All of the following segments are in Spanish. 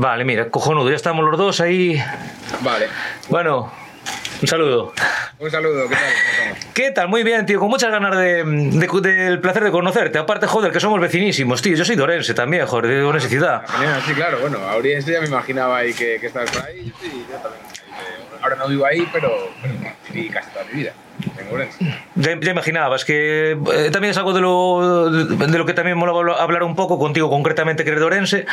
vale, mira, cojonudo, ya estamos los dos ahí. Vale. Bueno, un saludo. Un saludo, ¿qué tal? ¿Qué tal? Muy bien, tío. Con muchas ganas de, de- del placer de conocerte. Aparte, joder, que somos vecinísimos, tío. Yo soy de Orense también, joder, de Orense ciudad. Genial, sí, claro, bueno, a Oriense ya me imaginaba ahí que, que estabas por ahí, sí, yo también. Ahora no vivo ahí, pero, pero viví casi toda mi vida Ya, ya imaginabas que eh, también es algo de lo, de lo que también mola habl- hablar un poco contigo, concretamente, que eres de Orense,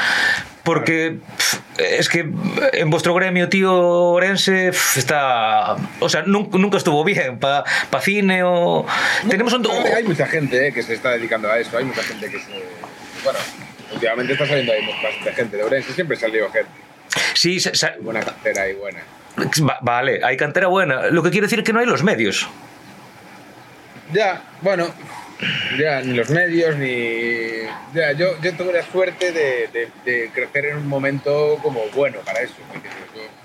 porque pf, es que en vuestro gremio, tío, Orense pf, está. O sea, nunca, nunca estuvo bien para cine o. Tenemos un. Hay- mucha gente eh, que se está dedicando a eso, hay mucha gente que se... Bueno, últimamente está saliendo ahí bastante gente de Ourense, siempre salió gente. Sí, sa- Buena cartera y buena. Va- vale, hay cantera buena. Lo que quiere decir es que no hay los medios. Ya, bueno, ya ni los medios ni. Ya, yo, yo tuve la suerte de, de- de crecer en un momento como bueno para eso.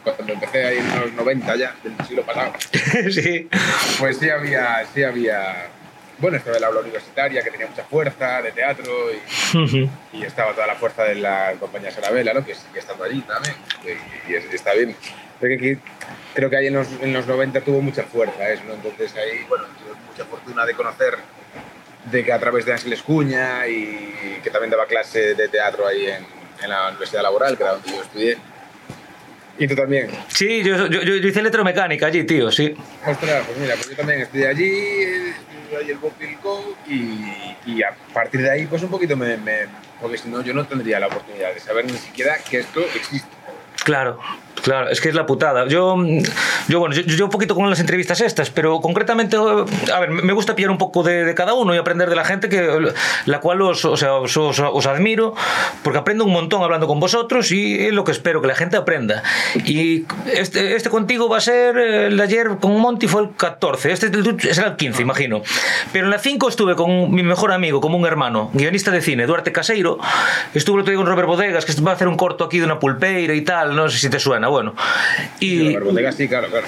cuando empecé ahí en los 90 ya, del siglo pasado, sí. pues sí había. Sí había bueno, estaba el aula universitaria que tenía mucha fuerza de teatro y, y estaba toda la fuerza de la compañía Sarabela, ¿no? que sigue estando allí también. Y, y es- está bien. Pero que aquí, creo que ahí en los, en los 90 tuvo mucha fuerza eso, ¿no? Entonces ahí, bueno, tuve mucha fortuna de conocer de que a través de Ángeles Cuña y que también daba clase de teatro ahí en, en la Universidad Laboral, que era donde yo estudié. Y tú también. Sí, yo, yo, yo hice electromecánica allí, tío, sí. Ostras, pues mira, pues yo también estudié allí, estudié allí el Bob Pilco y, y a partir de ahí pues un poquito me, me- Porque si no yo no tendría la oportunidad de saber ni siquiera que esto existe. Claro, claro, es que es la putada. Yo, yo bueno, yo, yo un poquito con las entrevistas estas, pero concretamente, a ver, me gusta pillar un poco de, de cada uno y aprender de la gente que la cual os, o sea, os, os- os admiro, porque aprendo un montón hablando con vosotros y es lo que espero que la gente aprenda. Y este, este contigo va a ser, el de ayer con Monty fue el 14, este será el 15, imagino. Pero en la 5 estuve con mi mejor amigo, como un hermano, guionista de cine, Duarte Caseiro. Estuve el otro día con Robert Bodegas, que va a hacer un corto aquí de una pulpeira y tal, no sé si te suena, bueno. Y. Bodega sí, claro, claro.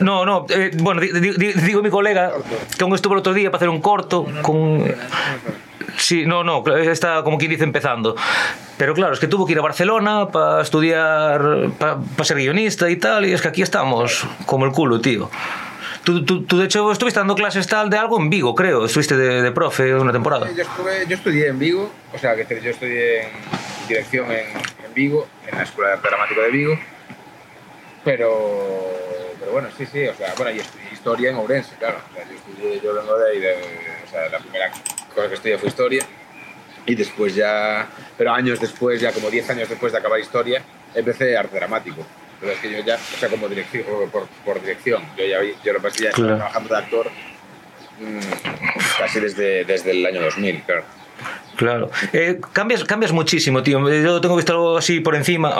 no, no, eh, bueno, di- di- di- digo mi colega que aún estuvo el otro día para hacer un corto con... Sí, no, no, está como quien dice empezando. Pero claro, es que tuvo que ir a Barcelona para estudiar, para ser guionista y tal, y es que aquí estamos como el culo, tío. Tú, tú, tú, de hecho, estuviste dando clases tal de algo en Vigo, creo. Estuviste de, de profe una temporada. Yo, estuve, yo estudié en Vigo, o sea, que yo estudié en dirección en, en Vigo, en la Escuela Dramático de Vigo. Pero, pero bueno, sí, sí, o sea, bueno, y estudié historia en Ourense, claro. O sea, yo, estudié, yo vengo de ahí, de, o sea, la primera cosa que estudié fue historia. Y después ya, pero años después, ya como 10 años después de acabar historia, empecé arte dramático. Pero es que yo ya, o sea, como dirección, por, por dirección, yo ya yo lo que ya Claro. trabajando de actor mm, casi desde, desde el año 2000, claro. Claro. Eh, cambias, cambias muchísimo, tío. Yo tengo visto algo así por encima.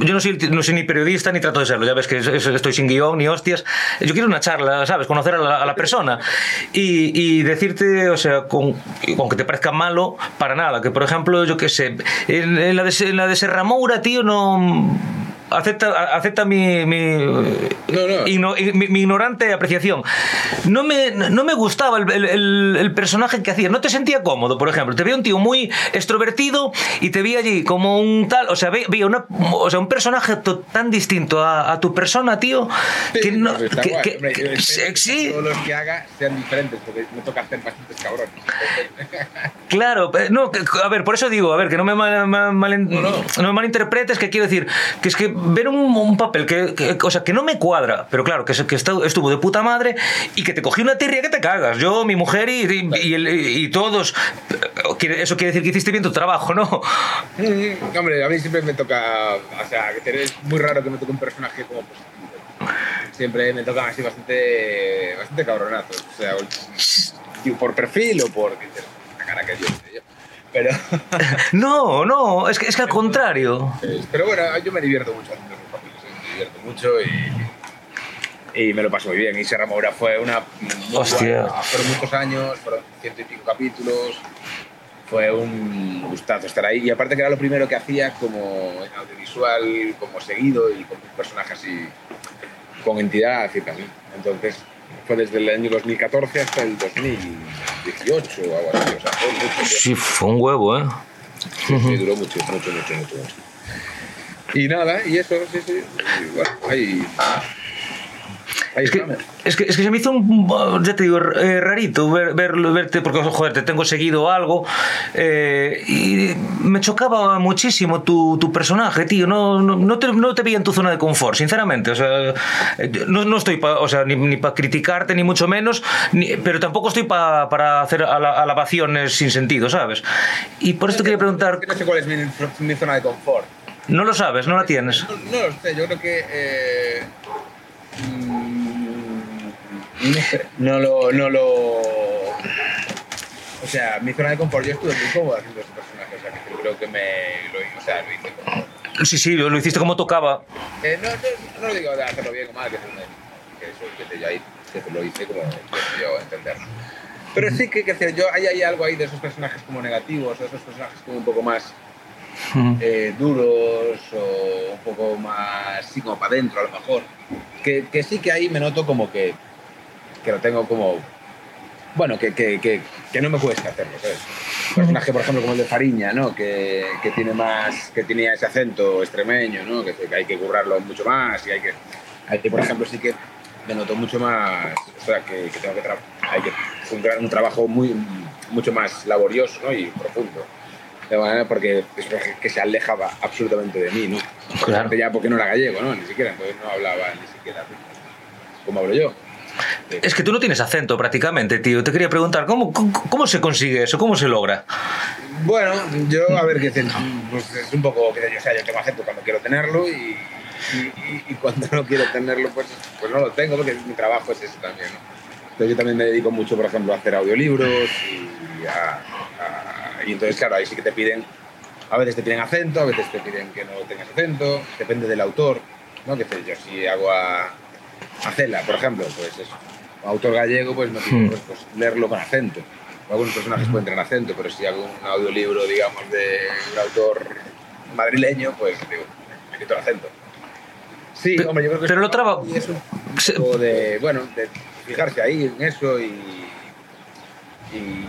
Yo no soy, no soy ni periodista ni trato de serlo. Ya ves que es- es- estoy sin guion ni hostias. Yo quiero una charla, ¿sabes? Conocer a la, persona y, decirte, o sea, con, aunque te parezca malo, para nada. Que por ejemplo, yo qué sé, en, la, de, en la de Serra Moura, tío, no. Acepta, acepta mi, mi, No, no. igno- mi, mi ignorante apreciación. No me, no me gustaba el, el- el- personaje que hacía. No te sentía cómodo, por ejemplo. Te veía un tío muy extrovertido y te veía allí como un tal. O sea, ve- veía una, o sea, un personaje to- tan distinto a, a tu persona, tío. que no. pues que- Hombre, que sí, Todos los que haga sean diferentes, porque me toca hacer bastantes cabrones. Claro, eh, no, a ver, por eso digo, a ver, que no me, mal- mal- malen- No, no. no me malinterpretes, que quiero decir, que es que ver un, un papel que, que- o sea, que no me cuadra, pero claro, que, es- que estuvo de puta madre y que te cogió una tirria que te cagas. Yo, mi mujer y, y, y el- y todos. Eso quiere decir que hiciste bien tu trabajo, ¿no? Hombre, a mí siempre me toca, o sea, que es muy raro que me toque un personaje como positivo. Siempre me tocan así bastante, bastante cabronazos. O sea, por perfil o por cara que. Pero, No, no, es que, es que al contrario. pero bueno, yo me divierto mucho haciendo esos papeles, ¿eh? me divierto mucho y, y me lo paso muy bien. Y Serra Moura fue una. muy Hostia. buena- fueron muchos años, fueron ciento y pico capítulos. Fue un gustazo estar ahí. Y aparte que era lo primero que hacía como en audiovisual, como seguido y con un personaje así con entidad y también. Entonces fue desde el año 2014 hasta el 2018 o algo así. O sea, fue mucho. Sí, fue un huevo, ¿eh? Sí, sí, duró mucho, mucho, mucho, mucho. mucho. Y nada, y eso, sí, sí. Y bueno, ahí. Es que, es, que, es que se me hizo un, ya te digo, eh, rarito ver, verlo, verte, porque joder, te tengo seguido algo eh, y me chocaba muchísimo tu, tu personaje, tío. No, no, no, te, no te veía en tu zona de confort, sinceramente. O sea, eh, no, no estoy pa- o sea, ni, para criticarte, ni mucho menos, ni- pero tampoco estoy pa- para hacer ala- alabaciones sin sentido, ¿sabes? Y por esto quería preguntar, no sé cuál es mi, mi zona de confort. no lo sabes, no la tienes. No, lo sé, yo creo que. eh, mm, no lo, no lo. O sea, mi zona de confort, yo estuve muy cómodo haciendo ese personaje, o sea, que yo creo que me lo, o sea, lo hice como. Sí, sí, lo hiciste como tocaba. Eh, no, no, no lo digo de hacerlo bien o mal, que, es un- que eso que te, yo ahí, que lo hice como yo entender. Pero sí que, que decir, yo, hay, hay algo ahí de esos personajes como negativos, de esos personajes como un poco más eh, duros o un poco más, sí, como para adentro a lo mejor. Que, que sí que ahí me noto como que, que lo tengo como, bueno, que, que, que, que no me cuesta hacerlo, ¿sabes? Un personaje, por ejemplo, como el de Fariña, ¿no? Que, que tiene más, que tenía ese acento extremeño, ¿no? Que, que hay que currarlo mucho más y hay que, hay que, por ejemplo, sí que me noto mucho más, o sea, que, tengo que, hay que un, un trabajo muy, mucho más laborioso, ¿no? Y profundo. De manera porque es que se alejaba absolutamente de mí, ¿no? Claro. Ya porque no era gallego, ¿no? Ni siquiera, entonces no hablaba ni siquiera como hablo yo. Es que tú no tienes acento prácticamente, tío. Te quería preguntar, ¿cómo, se consigue eso? ¿Cómo se logra? Bueno, yo, a ver, que pues es un poco, que yo, sea, yo tengo acento cuando quiero tenerlo y, cuando no quiero tenerlo, pues, pues no lo tengo, porque mi trabajo es ese también. Entonces yo también me dedico mucho, por ejemplo, a hacer audiolibros y, a, y entonces, claro, ahí sí que te piden, a veces te piden acento, a veces te piden que no tengas acento, depende del autor, ¿no? Que yo, si hago a, a Cela, por ejemplo, pues eso, un autor gallego, pues no quiero Hmm. pues, pues, leerlo con acento. Algunos personajes pueden tener acento, pero si hago un audiolibro, digamos, de un autor madrileño, pues digo, me quito el acento. Sí, Pe- hombre, yo creo que pero es- lo traba- y es un poco de, bueno, de fijarse ahí en eso y... y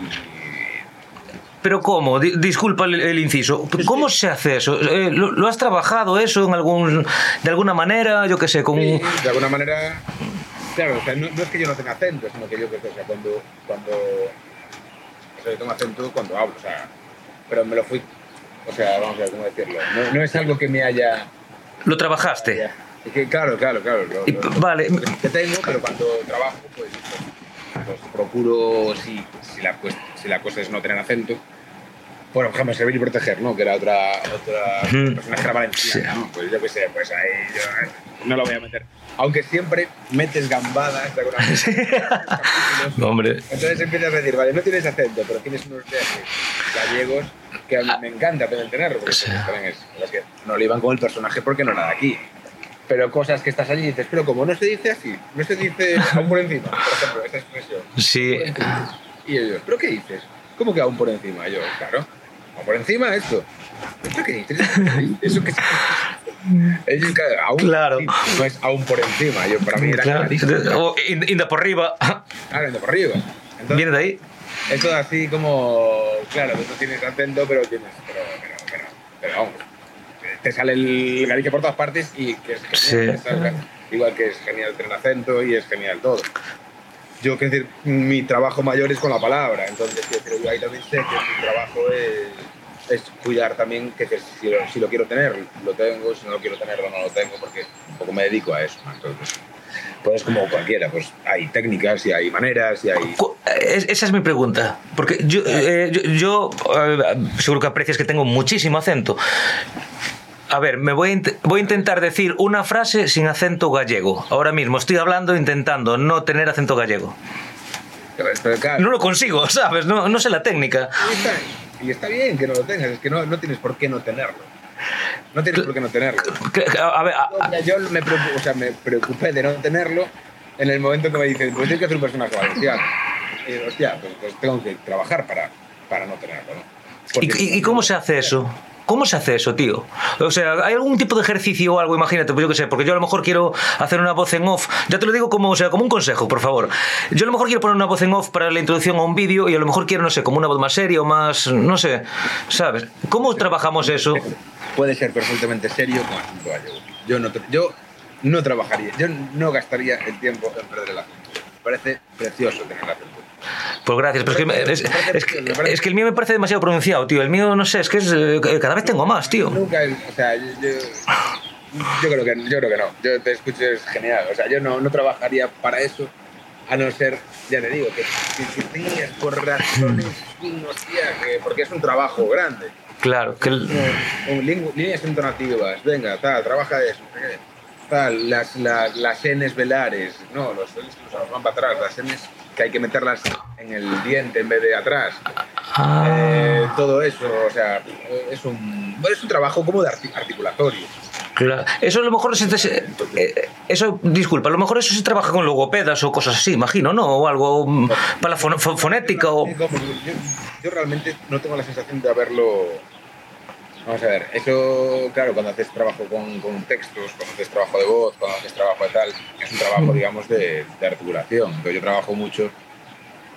Pero ¿cómo? Di- disculpa el, el inciso. ¿Cómo se hace eso? Eh, ¿Lo, lo has trabajado eso en algún, de alguna manera? Yo qué sé, con... Sí, de alguna manera, claro, o sea, no, no es que yo no tenga acento, sino que yo que sé, o sea, cuando, cuando, o sea, yo tengo acento cuando hablo, o sea, pero me lo fui, o sea, vamos a ver cómo decirlo, no, no es algo que me haya, ¿Lo trabajaste? haya- es que, claro, claro, claro, lo, Y, lo- vale. que tengo, pero cuando trabajo, pues, pues, pues procuro, si, si, la, cuest- si la cosa es no tener acento, por ejemplo, servir y proteger, ¿no? Que era otra, otra Ujú. personaje era valenciana, ¿no? Pues yo qué sé, pues ahí yo eh, no lo voy a meter. Aunque siempre metes gambadas de alguna manera. No, hombre. Entonces empiezas a decir, vale, no tienes acento, pero tienes unos viajes gallegos que a mí me encanta tenerlo, porque Sí. es, que no le iban con el personaje porque no era de aquí. Pero cosas que estás allí y dices, pero como no se dice así, no se dice aún por encima, por ejemplo, esa expresión. Sí. Y ellos, ¿pero qué dices? ¿Cómo que aún por encima? Yo, claro, por encima esto. ¿Esto qué dices? ¿Eso qué Ellos, claro, aún Claro. no es aún por encima. Yo, para mí era Claro. clarísimo. O in- Inda por arriba. Claro, de por arriba. Entonces, ¿Viene de ahí? eso así como, claro, tú tienes acento, pero tienes, pero, pero, pero, pero vamos, te sale el Galicia por todas partes y que es genial, Sí. que igual que es genial tener acento y es genial todo. Yo, quiero decir, mi trabajo mayor es con la palabra, entonces, quiero decir, yo ahí también sé que mi trabajo es, es cuidar también que, que si, lo, si lo quiero tener, lo tengo, si no lo quiero tener, no lo tengo, porque poco me dedico a eso. Entonces, pues como cualquiera, pues hay técnicas y hay maneras y hay... Esa es mi pregunta. Porque yo, eh, yo, yo, eh, seguro que aprecias que tengo muchísimo acento. A ver, me voy a, voy a intentar decir una frase sin acento gallego. Ahora mismo estoy hablando intentando no tener acento gallego. Claro, No lo consigo, ¿sabes? No, no sé la técnica. Y está, y está bien que no lo tengas, es que no, no tienes por qué no tenerlo. No tienes por qué no tenerlo. A ver, a- Yo, yo me, o sea, me preocupé de no tenerlo en el momento que me dicen, pues tienes que hacer un personaje. Y digo, hostia, pues, pues tengo que trabajar para, para no tenerlo, ¿no? ¿y, y- y cómo se hace eso? ¿Cómo se hace eso, tío? O sea, ¿hay algún tipo de ejercicio o algo? Imagínate, pues yo qué sé, porque yo a lo mejor quiero hacer una voz en off. Ya te lo digo como, o sea, como un consejo, por favor. Yo a lo mejor quiero poner una voz en off para la introducción a un vídeo y a lo mejor quiero, no sé, como una voz más seria o más, no sé, ¿sabes? ¿Cómo trabajamos eso? Puede ser perfectamente serio con acento gallego. Yo no, yo no trabajaría, yo no gastaría el tiempo en perder el acento. Me parece precioso tener el acento. Pues gracias, pero es que, es, es, que, es que el mío me parece demasiado pronunciado, tío. El mío, no sé, es que es, eh, cada vez tengo más, tío. Nunca, o sea, yo, yo, creo, que, yo creo que no. Yo te escucho, es genial. O sea, yo no, no trabajaría para eso, a no ser, ya te digo, que si tenías por razones, que, porque es un trabajo grande. Claro, que... El... Líneas entonativas, venga, tal, trabaja eso. Tal, las, las, las Ns velares, no, los Ns nos van para atrás, las Ns que hay que meterlas en el diente en vez de atrás. Ah. Eh, todo eso, o sea, es un, es un trabajo como de articulatorio. Claro. Eso a lo mejor se, eh, eso, disculpa, a lo mejor eso se trabaja con logopedas o cosas así, imagino, ¿no? O algo mm, para la fonética o... Yo, yo, realmente no tengo la sensación de haberlo... Vamos a ver, eso, claro, cuando haces trabajo con, con textos, cuando haces trabajo de voz, cuando haces trabajo de tal, es un trabajo, digamos, de, de articulación. Yo trabajo mucho,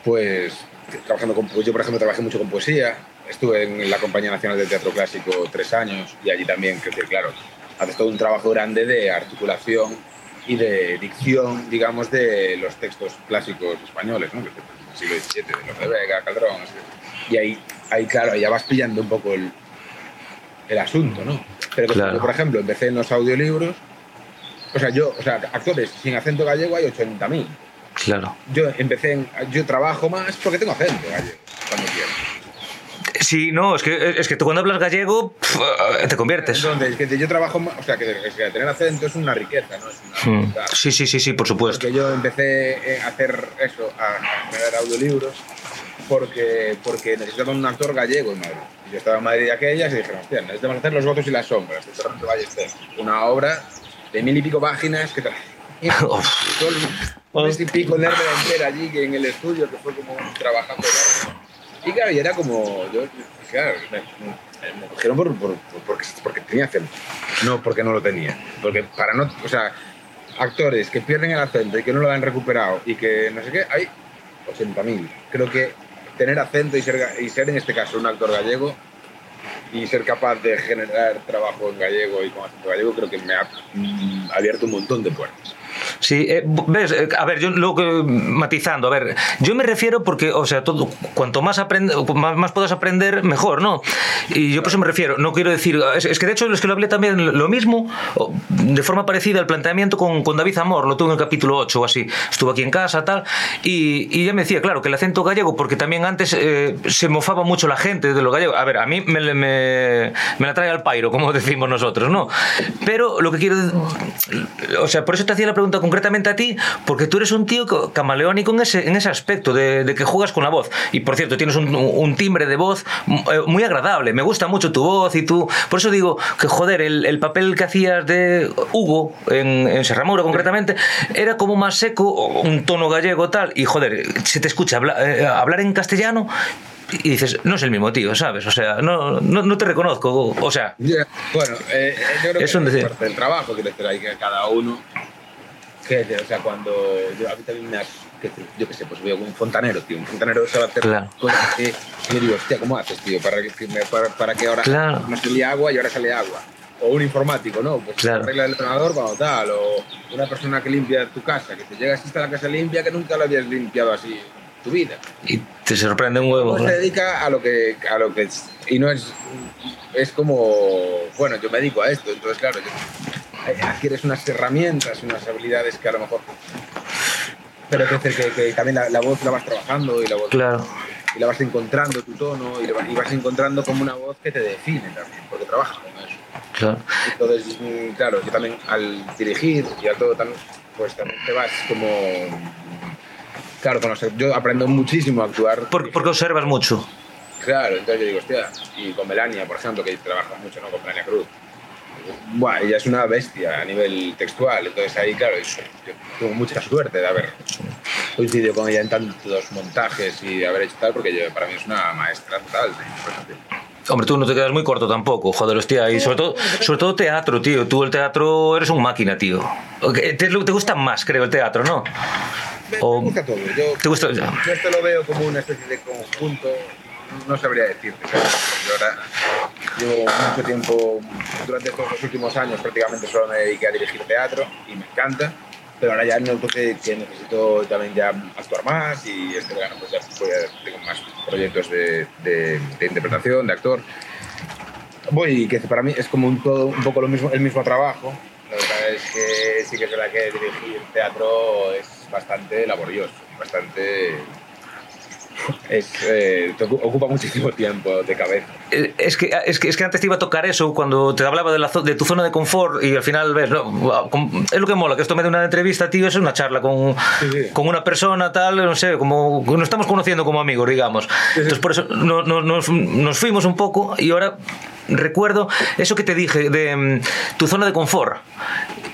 pues, trabajando con... Yo, por ejemplo, trabajé mucho con poesía, estuve en la Compañía Nacional de Teatro Clásico tres años y allí también, que claro, haces todo un trabajo grande de articulación y de dicción, digamos, de los textos clásicos españoles, ¿no? del siglo XVII, de los de Vega, Calderón, y ahí, ahí, claro, ya vas pillando un poco el, el asunto, ¿no? Pero, claro. por ejemplo, empecé en los audiolibros, o sea, yo, o sea, actores sin acento gallego hay 80.000. Claro. Yo empecé, en, yo trabajo más porque tengo acento gallego, cuando quiero. Sí, no, es que, es que tú cuando hablas gallego pff, te conviertes. Entonces, que yo trabajo, o sea, que, que, tener acento es una riqueza, ¿no? Es una hmm. Sí, sí, sí, sí, por supuesto. Porque yo empecé a hacer eso, a, a generar audiolibros, porque, porque necesitaba un actor gallego en Madrid. Y yo estaba en Madrid de aquellas y dije, hostia, necesitamos hacer Los votos y las sombras de Torrente Ballester. Una obra de mil y pico páginas que mes y pico nervio entera allí que en el estudio, que fue como trabajando. Y claro, y era como, yo, claro, me, me cogieron por, por, por, porque, porque tenía acento, no porque no lo tenía. Porque para no, o sea, actores que pierden el acento y que no lo han recuperado y que no sé qué, hay 80.000. Creo que tener acento y ser, y ser en este caso un actor gallego y ser capaz de generar trabajo en gallego y con acento gallego creo que me ha abierto un montón de puertas. Sí, eh, ves, eh, a ver, yo lo que matizando, a ver, yo me refiero porque, o sea, todo, cuanto más, aprende, más, más puedas aprender, mejor, ¿no? Y yo por eso me refiero, no quiero decir, es, es, que de hecho es que lo hablé también lo mismo, de forma parecida al planteamiento con, con David Amor, lo tuve en el capítulo 8 o así, estuvo aquí en casa, tal, y, y ya me decía, claro, que el acento gallego, porque también antes eh, se mofaba mucho la gente de lo gallego, a ver, a mí me, me, me la trae al pairo, como decimos nosotros, ¿no? Pero lo que quiero, o sea, por eso te hacía la pregunta concretamente a ti, porque tú eres un tío camaleónico en ese, en ese aspecto, de, de que juegas con la voz. Y por cierto, tienes un, un, timbre de voz muy agradable, me gusta mucho tu voz y tú. Por eso digo que, joder, el, el papel que hacías de Hugo en, en Serramura concretamente era como más seco, un tono gallego tal, y joder, se te escucha habla, eh, hablar en castellano y dices, no es el mismo tío, ¿sabes? O sea, no, no, no te reconozco, o sea... Yeah. Bueno, eh, yo creo es que un parte del trabajo, decir, hay que cada uno que, o sea, cuando yo, a mí también me ha, que, yo qué sé, pues veo un fontanero, tío, un fontanero se va a hacer claro. cosas que yo digo, hostia, ¿cómo haces, tío? Para que, para, para que ahora claro. no salía agua y ahora sale agua. O un informático, ¿no? Pues claro. arregla el ordenador cuando tal. O una persona que limpia tu casa, que te llega así está la casa limpia que nunca la habías limpiado así tu vida. Y te sorprende un huevo. Uno se dedica a lo que, a lo que es, y no es, es como, bueno, yo me dedico a esto, entonces claro, yo, adquieres unas herramientas, unas habilidades que a lo mejor, pero es decir, que, que también la, la, voz la vas trabajando y la voz, claro. y la vas encontrando tu tono y, y vas encontrando como una voz que te define también, porque trabajas con eso. Claro. Entonces, claro, yo también al dirigir y a todo, pues también te vas como claro, conocer. Yo aprendo muchísimo a actuar. Por, porque observas mucho. Claro, entonces yo digo, hostia, y con Melania, por ejemplo, que trabaja mucho, ¿no? Con Melania Cruz. Buah, ella es una bestia a nivel textual, entonces ahí, claro, yo tuve mucha suerte de haber coincidido con ella en tantos montajes y de haber hecho tal, porque yo, para mí es una maestra total. Hombre, tú no te quedas muy corto tampoco, joder, hostia. Y sobre todo, sobre todo teatro, tío. Tú el teatro eres un máquina, tío. Te, te gusta más, creo, el teatro, ¿no? Me, me gusta todo. Yo, ¿Te gusta? yo esto lo veo como una especie de conjunto. No sabría decirte. ahora llevo mucho tiempo, durante estos dos últimos años prácticamente solo me dediqué a dirigir teatro y me encanta. Pero ahora ya noto que, que necesito también ya actuar más y este verano pues ya tengo más proyectos de interpretación, de actor. Voy, que para mí es como un, todo, un poco lo mismo, el mismo trabajo. La verdad es que sí que es verdad que dirigir teatro es bastante laborioso, bastante... Es, eh, ocupa muchísimo tiempo de cabeza. Eh, Es que, es, que, es que antes te iba a tocar eso cuando te hablaba de, la, de tu zona de confort y al final ves, no, es lo que mola, que esto me de una entrevista, tío, es una charla con, Sí, sí. con una persona tal, no sé, como nos estamos conociendo como amigos, digamos. Entonces por eso no- no- nos, nos fuimos un poco y ahora recuerdo eso que te dije de mm, tu zona de confort.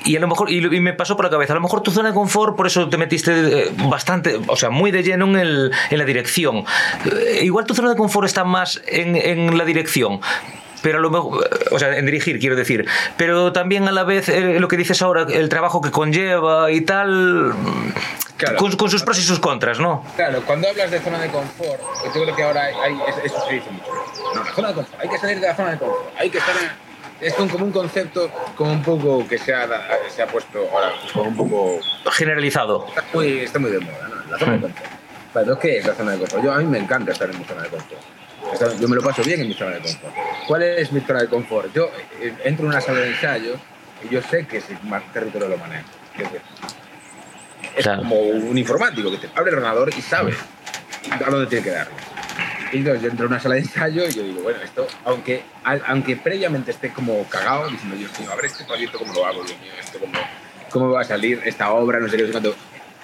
Y a lo mejor, y, me pasó por la cabeza, a lo mejor tu zona de confort, por eso te metiste eh, bastante, o sea, muy de lleno en, el, en la dirección. Eh, igual tu zona de confort está más en, en la dirección. Pero a lo mejor, o sea, en dirigir, quiero decir. Pero también a la vez eh, lo que dices ahora, el trabajo que conlleva y tal, Claro. con, con sus pros y sus contras, ¿no? Claro, cuando hablas de zona de confort, yo creo que ahora hay, hay- es- eso se dice mucho. No, la zona de confort, hay que salir de la zona de confort, hay que estar en... Es como un concepto como un poco que se ha, se ha puesto ahora, como un poco... Generalizado. Está muy, está muy de moda, ¿no? La zona de confort. Pero ¿qué es la zona de confort? Yo, a mí me encanta estar en mi zona de confort. Yo me lo paso bien en mi zona de confort. ¿Cuál es mi zona de confort? Yo eh, entro en una sala de ensayo y yo sé que ese territorio lo manejo. Es Claro. como un informático que te abre el ordenador y sabe a dónde tiene que darle. Y entonces yo entro en una sala de ensayo y yo digo, bueno, esto, aunque, aunque previamente esté como cagado, diciendo, Dios mío, a ver este proyecto cómo lo hago, Dios mío, esto cómo, cómo va a salir, esta obra, no sé qué, no.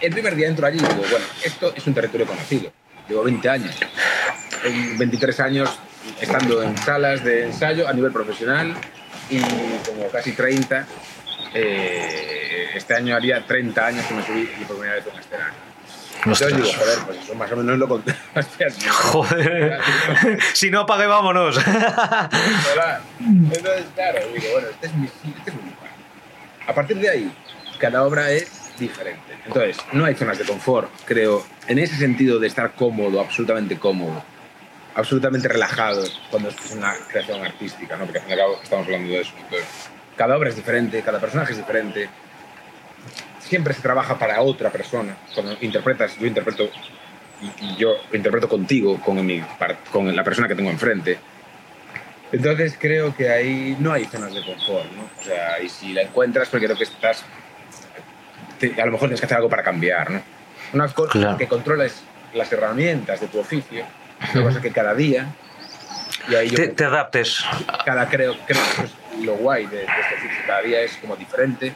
El primer día entro allí y digo, bueno, esto es un territorio conocido. Llevo 20 años, en 23 años estando en salas de ensayo a nivel profesional y como casi 30. eh, este año haría 30 años que me subí y por primera vez a un escenario. Ostras. digo, joder, pues eso más o menos lo conté. Joder. si no apague, vámonos. Entonces, claro, digo, bueno, este es mi, este es mi lugar. A partir de ahí, cada obra es diferente. Entonces, no hay zonas de confort, creo, en ese sentido de estar cómodo, absolutamente cómodo, absolutamente relajado cuando es una creación artística, ¿no? Porque al fin y al cabo estamos hablando de eso. Entonces, cada obra es diferente, cada personaje es diferente. Siempre se trabaja para otra persona. Cuando interpretas, yo interpreto y, y yo interpreto contigo, con, mi, con la persona que tengo enfrente. Entonces creo que ahí no hay zonas de confort, ¿no? O sea, y si la encuentras, porque creo que estás... te- a lo mejor tienes que hacer algo para cambiar, ¿no? Una cosa Claro. que controles las herramientas de tu oficio, una cosa que cada día... Y ahí yo te, te adaptes. cada creo, creo que eso es lo guay de, de este oficio, cada día es como diferente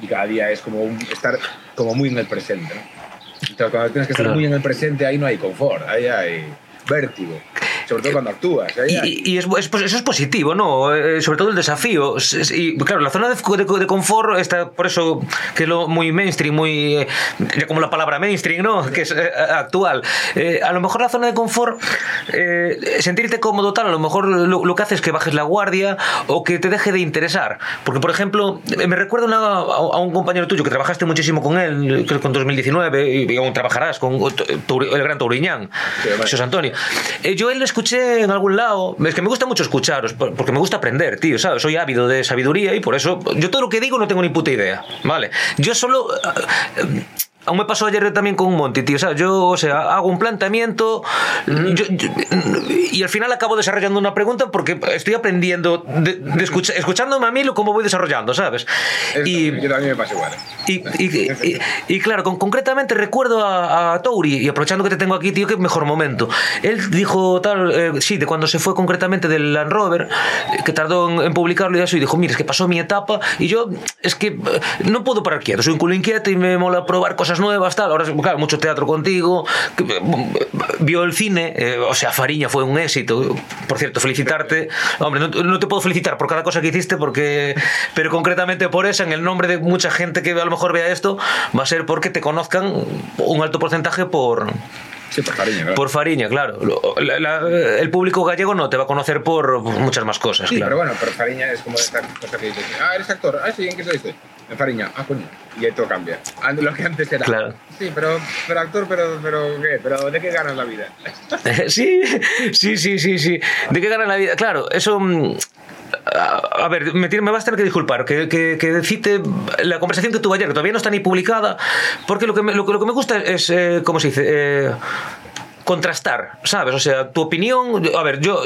y cada día es como un- estar como muy en el presente, ¿no? Entonces cuando tienes que estar Claro. muy en el presente, ahí no hay confort, ahí hay vértigo, sobre todo cuando actúas. Ahí Y, y- y es, es pos- eso es positivo, ¿no? Eh, sobre todo el desafío. Es- es- Y claro, la zona de, de- de confort está por eso que es lo muy mainstream, muy. eh, como la palabra mainstream, ¿no? Que es eh, actual. Eh, a lo mejor la zona de confort, eh, sentirte cómodo tal, a lo mejor lo, lo que hace es que bajes la guardia o que te deje de interesar. Porque, por ejemplo, eh, me recuerda una- a, a un compañero tuyo que trabajaste muchísimo con él, creo que en 2019, y, y aún trabajarás con Tour- el gran Touriñán, Sí. José Antonio. Eh, yo él lo escuché en algún lado. Es que me gusta mucho escucharos, por- porque me gusta aprender, tío, ¿sabes? Soy ávido de sabiduría y por eso yo todo lo que digo no tengo ni puta idea, ¿vale? Yo solo... Aún me pasó ayer también con Monty, tío. ¿sabes? Yo, o sea, hago un planteamiento yo- yo- y al final acabo desarrollando una pregunta porque estoy aprendiendo, de, de escucha- escuchándome a mí lo cómo voy desarrollando, ¿sabes? Esto, Y, yo también me pasa igual. y, y- y- y claro, con- concretamente recuerdo a, a Touri, y aprovechando que te tengo aquí, tío, qué mejor momento. Él dijo tal, eh, sí, de cuando se fue concretamente del Land Rover, que tardó en, en publicarlo y eso, y dijo, mira, es que pasó mi etapa, y yo, es que eh, no puedo parar quieto, soy un culo inquieto y me mola probar cosas nuevas, tal. Ahora, claro, mucho teatro contigo, eh, vio el cine, eh, o sea, Fariña fue un éxito. Por cierto, felicitarte. Hombre, no, no te puedo felicitar por cada cosa que hiciste, porque, pero concretamente por esa, en el nombre de mucha gente que a lo mejor vea esto, va a ser porque te conozcan un alto porcentaje por, Sí, por Fariña, claro. Por Fariña, claro. La- la- el público gallego no te va a conocer por muchas más cosas, Sí, claro. pero bueno, pero Fariña es como esta cosa que dices, ah, eres actor, ah, sí, ¿en qué saliste? En Fariña, ah, coño. Y ahí todo cambia. Lo que antes era, Claro. sí, pero, pero actor, pero, pero, ¿qué? ¿Pero de qué ganas la vida? Sí, sí, sí, sí, sí. ¿De qué gana la vida? Claro, eso... A, ver, me, me vas a tener que disculpar, que, que, la conversación que tuve ayer, que todavía no está ni publicada, porque lo que me, lo que me gusta es, eh, ¿cómo se dice? Eh, contrastar, ¿sabes? O sea, tu opinión, a ver, yo,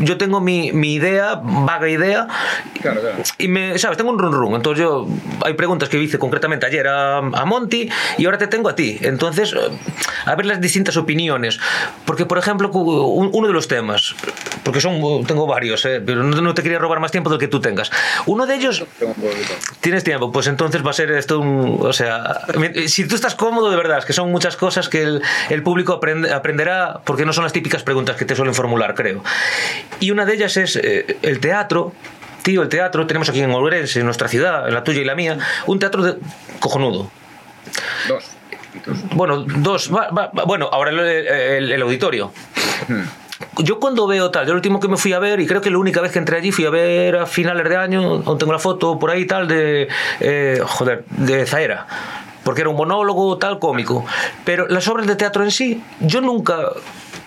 yo tengo mi, mi idea, vaga idea, Claro, claro. y me, ¿sabes? Tengo un run run. Entonces yo, hay preguntas que hice concretamente ayer a, a Monty y ahora te tengo a ti. Entonces, eh, a ver las distintas opiniones. Porque, por ejemplo, uno de los temas, porque son, tengo varios, eh, pero no, no te quería robar más tiempo del que tú tengas. Uno de ellos. Tienes tiempo, pues entonces va a ser esto un. O sea, si tú estás cómodo, de verdad, es que son muchas cosas que el, el público aprende- aprenderá, porque no son las típicas preguntas que te suelen formular, creo. Y una de ellas es eh, el teatro. Tío, el teatro, tenemos aquí en Ourense, en nuestra ciudad, en la tuya y la mía, un teatro de, cojonudo. Dos. Bueno, dos. va- va- bueno, ahora el, el- el auditorio. Hmm. Yo cuando veo tal, yo el último que me fui a ver, y creo que la única vez que entré allí fui a ver a finales de año, aún tengo la foto por ahí tal, de, eh, joder, de Zaera, porque era un monólogo tal cómico. Pero las obras de teatro en sí, yo nunca...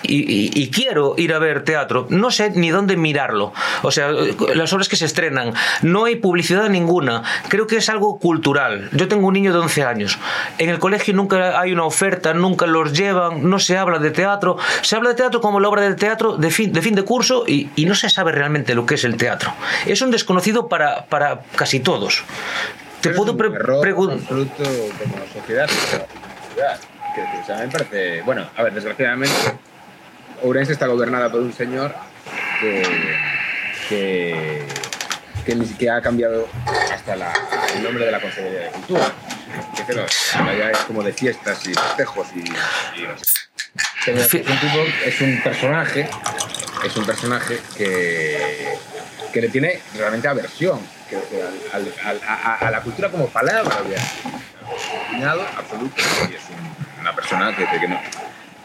Y, y- y quiero ir a ver teatro, no sé ni dónde mirarlo. O sea, las obras que se estrenan, no hay publicidad ninguna. Creo que es algo cultural. Yo tengo un niño de 11 años. En el colegio nunca hay una oferta, nunca los llevan, no se habla de teatro. Se habla de teatro como la obra de teatro de fin de, fin de curso y, y no se sabe realmente lo que es el teatro. Es un desconocido para, para casi todos. Te puedo es un pre- error pregun- absoluto como sociedad. Que, que, o sea, me parece. Bueno, a ver, desgraciadamente, Ourense está gobernada por un señor que. que, que ha cambiado hasta la- el nombre de la Consejería de Cultura. Que ahora ya es como de fiestas y festejos y. y no sé. Pero es un tipo, es un personaje, es un personaje que, que le tiene realmente aversión que, que al- al- al- a, a la cultura como palabra, ya. Cuñado absoluto y es un- una persona que, que no,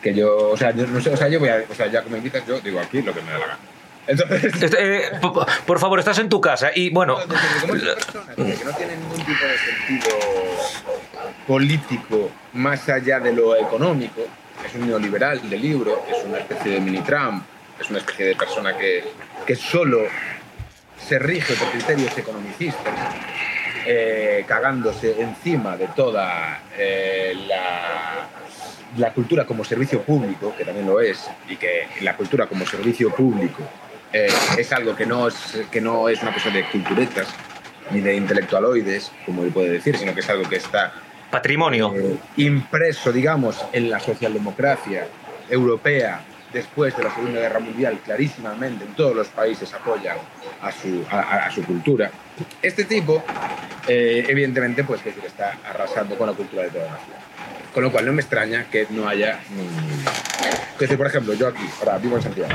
que yo, o sea, yo no sé, o sea, yo voy a, o sea, ya como invitas, yo digo aquí lo que me da la gana. Entonces, Este, eh, por, por favor, estás en tu casa y bueno. como es una persona que que no tiene ningún tipo de sentido político más allá de lo económico, es un neoliberal de libro, es una especie de mini Trump, es una especie de persona que, que solo se rige por criterios economicistas, eh, cagándose encima de toda eh, la, la cultura como servicio público, que también lo es, y que la cultura como servicio público eh, es algo que no es, que no es una cosa de culturetas ni de intelectualoides, como él puede decir, sino que es algo que está Patrimonio. eh, impreso, digamos, en la socialdemocracia europea después de la Segunda Guerra Mundial, clarísimamente en todos los países apoyan a su, a, a- su cultura. Este tipo, eh, evidentemente, pues decir, está arrasando con la cultura de toda la nación. Con lo cual no me extraña que no haya... que decir, por ejemplo, yo aquí, ahora vivo en Santiago,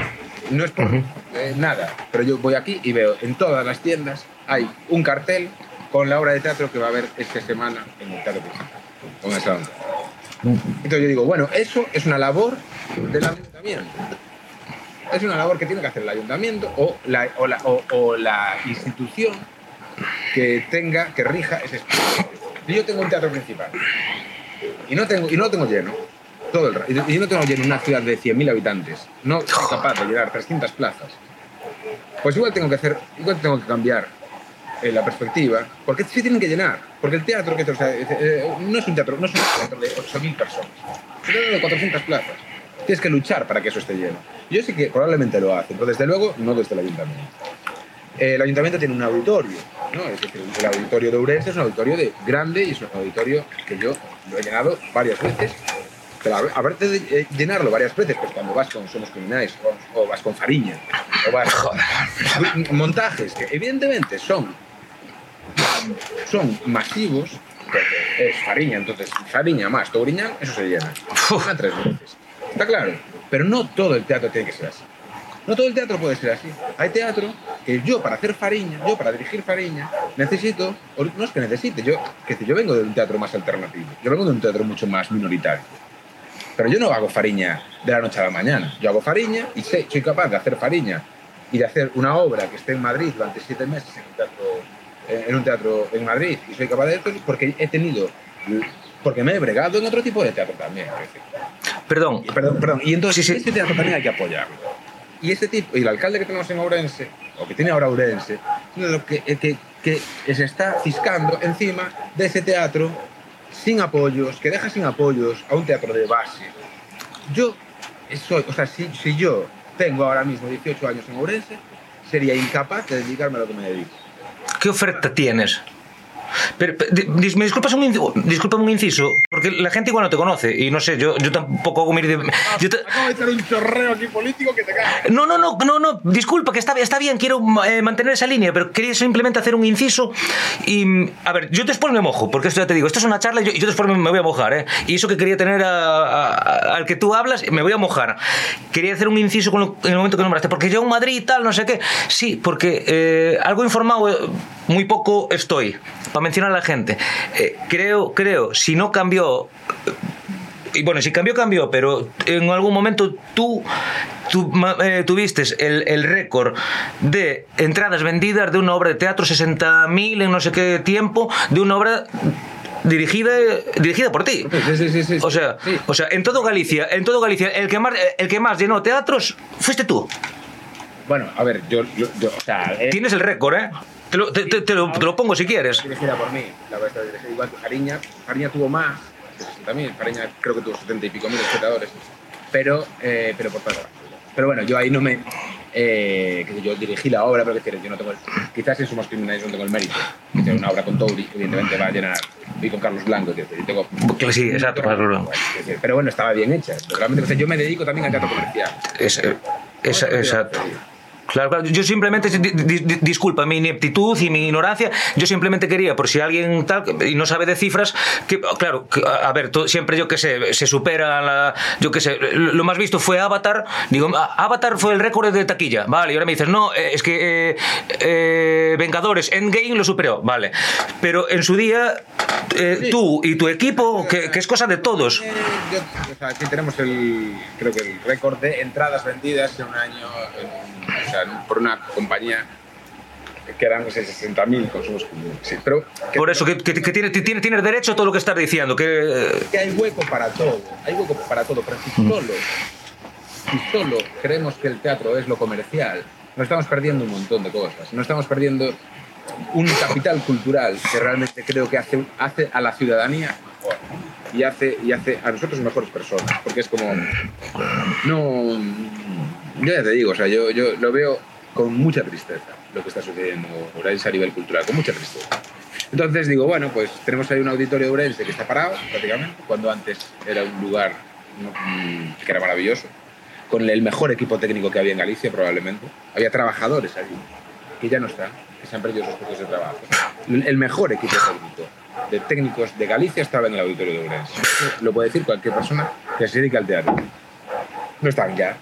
no es por eh, nada, pero yo voy aquí y veo en todas las tiendas hay un cartel con la obra de teatro que va a haber esta semana en el Teatro Principal. Entonces yo digo, bueno, eso es una labor del ayuntamiento. Es una labor que tiene que hacer el ayuntamiento o la, o la, o- o la institución que tenga, que rija ese espacio. Yo tengo un teatro principal y no, tengo, y no lo tengo lleno, todo el rato, y yo no tengo lleno una ciudad de 100.000 habitantes, no soy capaz de llenar 300 plazas, pues igual tengo que hacer, igual tengo que cambiar eh, la perspectiva, porque sí tienen que llenar, porque el teatro, que, o sea, eh, no es un teatro, no es un teatro de 8.000 personas, es un teatro de 400 plazas. Tienes que luchar para que eso esté lleno. Yo sé que probablemente lo hacen, pero desde luego no desde el ayuntamiento. Eh, el ayuntamiento tiene un auditorio, ¿no? Es decir, el auditorio de Ourense es un auditorio de, grande y es un auditorio que yo lo he llenado varias veces. Pero aparte de eh, llenarlo varias veces, pues cuando vas con Somos Criminales o, o vas con Fariña, o vas montajes que evidentemente son son masivos, porque es Fariña, entonces Fariña más Touriñán, eso se llena. Una tres veces. Está claro. Pero no todo el teatro tiene que ser así. No todo el teatro puede ser así. Hay teatro que yo para hacer Fariña, yo para dirigir Fariña, necesito, no es que necesite, yo, que yo vengo de un teatro más alternativo, yo vengo de un teatro mucho más minoritario. Pero yo no hago fariña de la noche a la mañana. Yo hago fariña y sé, soy capaz de hacer fariña y de hacer una obra que esté en Madrid durante siete meses en un teatro en un teatro en Madrid y soy capaz de esto porque he tenido porque me he bregado en otro tipo de teatro también. Perdón. Y, perdón, perdón. Y entonces sí, sí. este teatro también hay que apoyarlo. Y este tipo, y el alcalde que tenemos en Ourense, o que tiene ahora Ourense, que, que, que se está ciscando encima de ese teatro sin apoyos, que deja sin apoyos a un teatro de base. Yo soy, o sea, si, si yo tengo ahora mismo 18 años en Ourense, sería incapaz de dedicarme a lo que me dedico. ¿Qué oferta tienes? Pero, me disculpas un, disculpa un inciso, porque la gente igual no te conoce y no sé, yo, yo tampoco hago mi... Yo te... Acabo de hacer un chorreo aquí político que te cae. No, no, no, no, no, disculpa, que está, está bien, quiero eh, mantener esa línea, pero quería simplemente hacer un inciso y... A ver, yo después me mojo, porque esto ya te digo, esto es una charla y yo, yo después me, voy a mojar, ¿eh? Y eso que quería tener a, a, al que tú hablas, me voy a mojar. Quería hacer un inciso con lo, en el momento que nombraste, porque yo en Madrid y tal, no sé qué. Sí, porque eh, algo informado, eh, muy poco estoy para mencionar a la gente. Eh, creo, creo, si no cambió y bueno, si cambió, cambió, pero en algún momento tú, tú eh, tuviste el, el récord de entradas vendidas de una obra de teatro, 60.000 en no sé qué tiempo, de una obra dirigida dirigida por ti. Sí, sí, sí, o sea, o sea, en todo Galicia, en todo Galicia, el que más el que más llenó teatros fuiste tú. Bueno, a ver, yo, yo, o sea, eh... tienes el récord, ¿eh? Te lo, te, te, te, lo, te lo, pongo si quieres. Dirigida por mí, la verdad igual que Fariña. Fariña tuvo más, también. Fariña creo que tuvo 70 y pico mil espectadores, pero, eh, pero por pasar. Pero bueno, yo ahí no me. Eh, que yo dirigí la obra, pero que yo no tengo. El, quizás en Somos Criminales no tengo el mérito. De una obra con Touri, evidentemente va a llenar. Y con Carlos Blanco, que tengo. Que sí, exacto, Carlos. Pero bueno, estaba bien hecha. Realmente, yo me dedico también al teatro comercial. Es, es, exacto. Claro, claro, yo simplemente, di, di, disculpa mi ineptitud y mi ignorancia, yo simplemente quería, por si alguien tal, y no sabe de cifras, que, claro, que, a ver, todo, siempre yo que sé, se supera la, yo que sé, lo más visto fue Avatar, digo, Avatar fue el récord de taquilla, vale, y ahora me dices, no, es que eh, eh, Vengadores, Endgame lo superó, vale, pero en su día, eh, sí. tú y tu equipo, que, que, es cosa de todos. Yo, o sea, aquí tenemos el, creo que el récord de entradas vendidas en un año, en, o sea, por una compañía que eran no sé, 60.000 consumos sí, pero que, Por eso, que, que, que tiene, tiene, tienes derecho a todo lo que estás diciendo. Que... que hay hueco para todo, hay hueco para todo, pero si mm. solo, si solo creemos que el teatro es lo comercial, nos estamos perdiendo un montón de cosas. No estamos perdiendo un capital cultural que realmente creo que hace, hace a la ciudadanía mejor y hace, y hace a nosotros mejores personas, porque es como, no, yo ya te digo, o sea, yo, yo lo veo con mucha tristeza lo que está sucediendo en Ourense a nivel cultural, con mucha tristeza. Entonces digo, bueno, pues tenemos ahí un auditorio de Ourense que está parado prácticamente, cuando antes era un lugar mm, que era maravilloso, con el mejor equipo técnico que había en Galicia probablemente. Había trabajadores allí, que ya no están, que se han perdido sus puestos de trabajo. El mejor equipo técnico de técnicos de Galicia estaba en el auditorio de Ourense. Lo puede decir cualquier persona que se dedique al teatro. No están ya,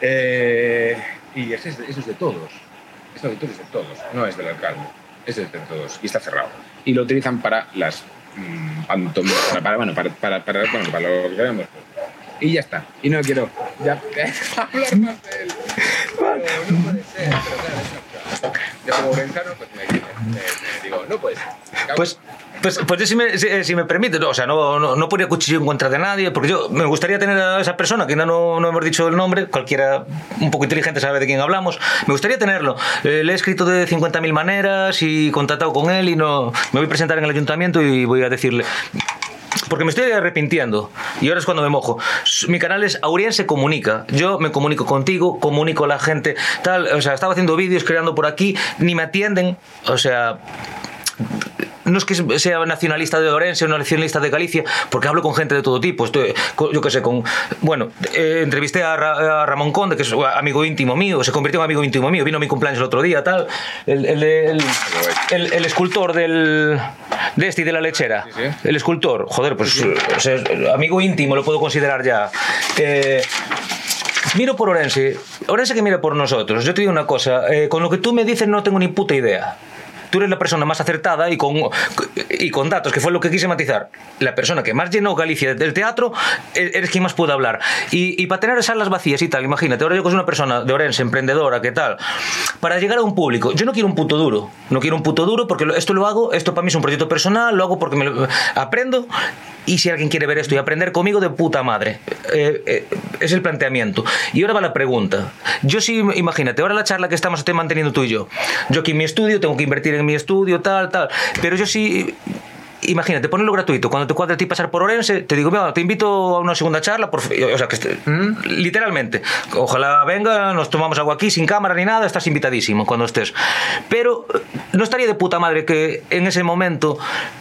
eh, y ese es, de, eso es de todos. Este auditorio es de todos, no es del alcalde. Es de todos y está cerrado. Y lo utilizan para las mmm, para, para, bueno, para, para, para, bueno, para lo que queremos. Y ya está. Y no quiero ya hablar más de él. Pero no puede ser, pero claro, Yo como ventano, pues me, me, me, digo, no puede ser. Pues pues, pues yo, si me, si, me permite, no, o sea, no, no, no ponía cuchillo en contra de nadie, porque yo me gustaría tener a esa persona, que no, no, no hemos dicho el nombre, cualquiera un poco inteligente sabe de quién hablamos, me gustaría tenerlo. Eh, le he escrito de 50.000 maneras y contactado con él y no me voy a presentar en el ayuntamiento y voy a decirle porque me estoy arrepintiendo y ahora es cuando me mojo. Mi canal es Auriense Comunica. Yo me comunico contigo, comunico a la gente, tal, o sea, estaba haciendo vídeos creando por aquí, ni me atienden, o sea, no es que sea nacionalista de Orense o nacionalista de Galicia, porque hablo con gente de todo tipo. Estoy, yo qué sé, con. Bueno, eh, entrevisté a, Ra, a, Ramón Conde, que es amigo íntimo mío, se convirtió en amigo íntimo mío, vino a mi cumpleaños el otro día, tal. El, el, el, el, escultor del, de este y de la lechera. Sí, sí. El escultor, joder, pues sí, o sea, amigo íntimo lo puedo considerar ya. Eh, miro por Orense, Orense que mira por nosotros. Yo te digo una cosa, eh, con lo que tú me dices no tengo ni puta idea tú eres la persona más acertada y con y con datos, que fue lo que quise matizar, la persona que más llenó Galicia del teatro, e-, eres quien más puede hablar. Y, y para tener salas vacías y tal, imagínate, ahora yo que soy una persona de Orense, emprendedora, ¿qué tal? Para llegar a un público, yo no quiero un puto duro, no quiero un puto duro porque esto lo hago, esto para mí es un proyecto personal, lo hago porque me lo, aprendo y si alguien quiere ver esto y aprender conmigo de puta madre. Eh, eh, es el planteamiento. Y ahora va la pregunta. Yo sí, imagínate, ahora la charla que estamos manteniendo tú y yo. Yo aquí en mi estudio, tengo que invertir en mi estudio, tal, tal. Pero yo sí imagínate, ponerlo gratuito. Cuando te cuadre a ti pasar por Orense, te digo, mira, te invito a una segunda charla. Por, o sea, que ¿Mm? literalmente. Ojalá venga, nos tomamos algo aquí sin cámara ni nada, estás invitadísimo cuando estés. Pero no estaría de puta madre que en ese momento,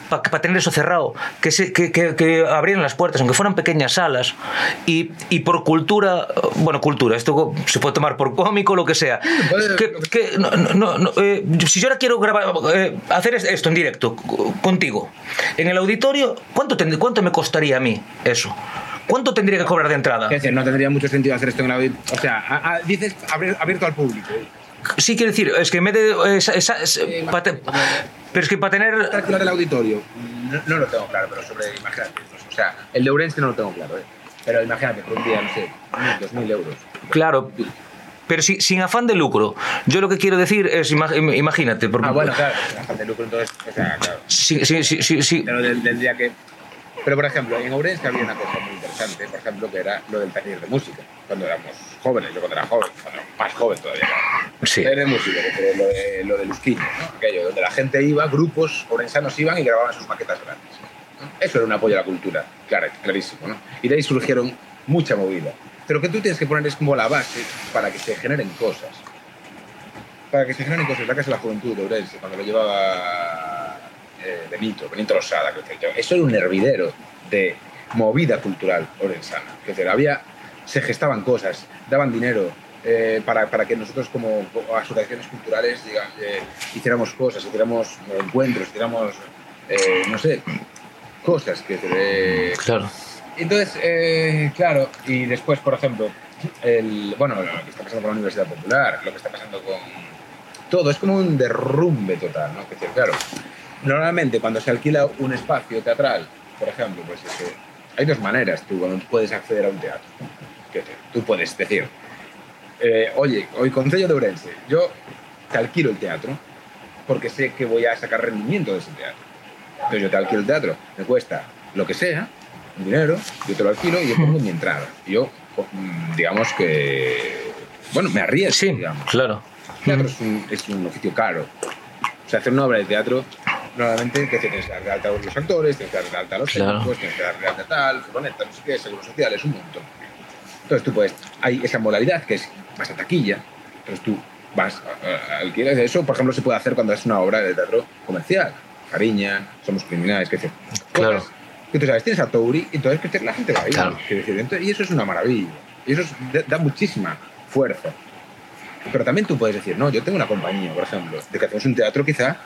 para tener eso cerrado, que, se, que, que, abrieran las puertas, aunque fueran pequeñas salas, y, y, por cultura, bueno, cultura, esto se puede tomar por cómico, lo que sea. Que, no, no, eh, si yo ahora quiero grabar, eh, hacer esto en directo contigo, en el auditorio, ¿cuánto, ¿cuánto me costaría a mí eso? ¿Cuánto tendría que cobrar de entrada? Es decir, no tendría mucho sentido hacer esto en el auditorio. O sea, dices abierto al público. Sí, quiero decir, es que en vez de. pero es que para tener. Alquilar el auditorio, no, lo tengo claro, pero sobre. Imagínate. O sea, el de Ourense no lo tengo claro, ¿eh? Pero imagínate, por un día, no sé, 2.000 euros. Claro pero si, sin afán de lucro. Yo lo que quiero decir es, imagínate. Porque, ah, bueno, claro, sin afán de lucro, entonces, o sea, claro. Sí, sí, sí, sí. Pero del, día que... Pero, por ejemplo, en Ourense había una cosa muy interesante, por ejemplo, que era lo del taller de música, cuando éramos jóvenes, yo cuando era joven, cuando más joven todavía. Sí. Taller de música, que lo de, lo de Lusquillo, ¿no? Aquello, donde la gente iba, grupos ourensanos iban y grababan sus maquetas grandes. Eso era un apoyo a la cultura, claro, clarísimo, ¿no? Y de ahí surgieron mucha movida. Pero que tú tienes que poner es como la base para que se generen cosas. Para que se generen cosas. La Casa de la Juventud de Ourense, cuando lo llevaba eh, Benito, Benito Rosada, eso era un hervidero de movida cultural orensana. Es decir, había, se gestaban cosas, daban dinero, eh, para, para, que nosotros como asociaciones culturales diga, eh, hiciéramos cosas, hiciéramos encuentros, hiciéramos, eh, no sé, cosas que... claro. Entonces, eh, claro, y después, por ejemplo, el, bueno, lo que está pasando con la Universidad Popular, lo que está pasando con todo, es como un derrumbe total, ¿no? Que, claro, normalmente cuando se alquila un espacio teatral, por ejemplo, pues es que hay dos maneras tú cuando puedes acceder a un teatro. Que tú puedes decir, eh, oye, hoy Concello de Ourense, yo te alquilo el teatro porque sé que voy a sacar rendimiento de ese teatro. Entonces yo te alquilo el teatro, me cuesta lo que sea, dinero, yo te lo alquilo y yo pongo mi entrada. Yo, mm, digamos que, bueno, me arriesgo, sí, digamos. claro. El teatro es un, es un oficio caro. O sea, hacer una obra de teatro normalmente te tienes que dar de alta a los actores, tienes que dar de alta a los técnicos, tienes que dar de alta a tal, furgoneta, no sé qué, seguros sociales, un montón. Entonces tú puedes, hay esa modalidad que es más a taquilla, entonces tú vas, alquilas eso, por ejemplo, se puede hacer cuando es una obra de teatro comercial. Cariña, Somos Criminales, que Claro que tú sabes, tienes a Touri y entonces que la gente va a ir. y eso es una maravilla. Y eso da muchísima fuerza. Pero también tú puedes decir, no, yo tengo una compañía, por ejemplo, de que hacemos un teatro quizá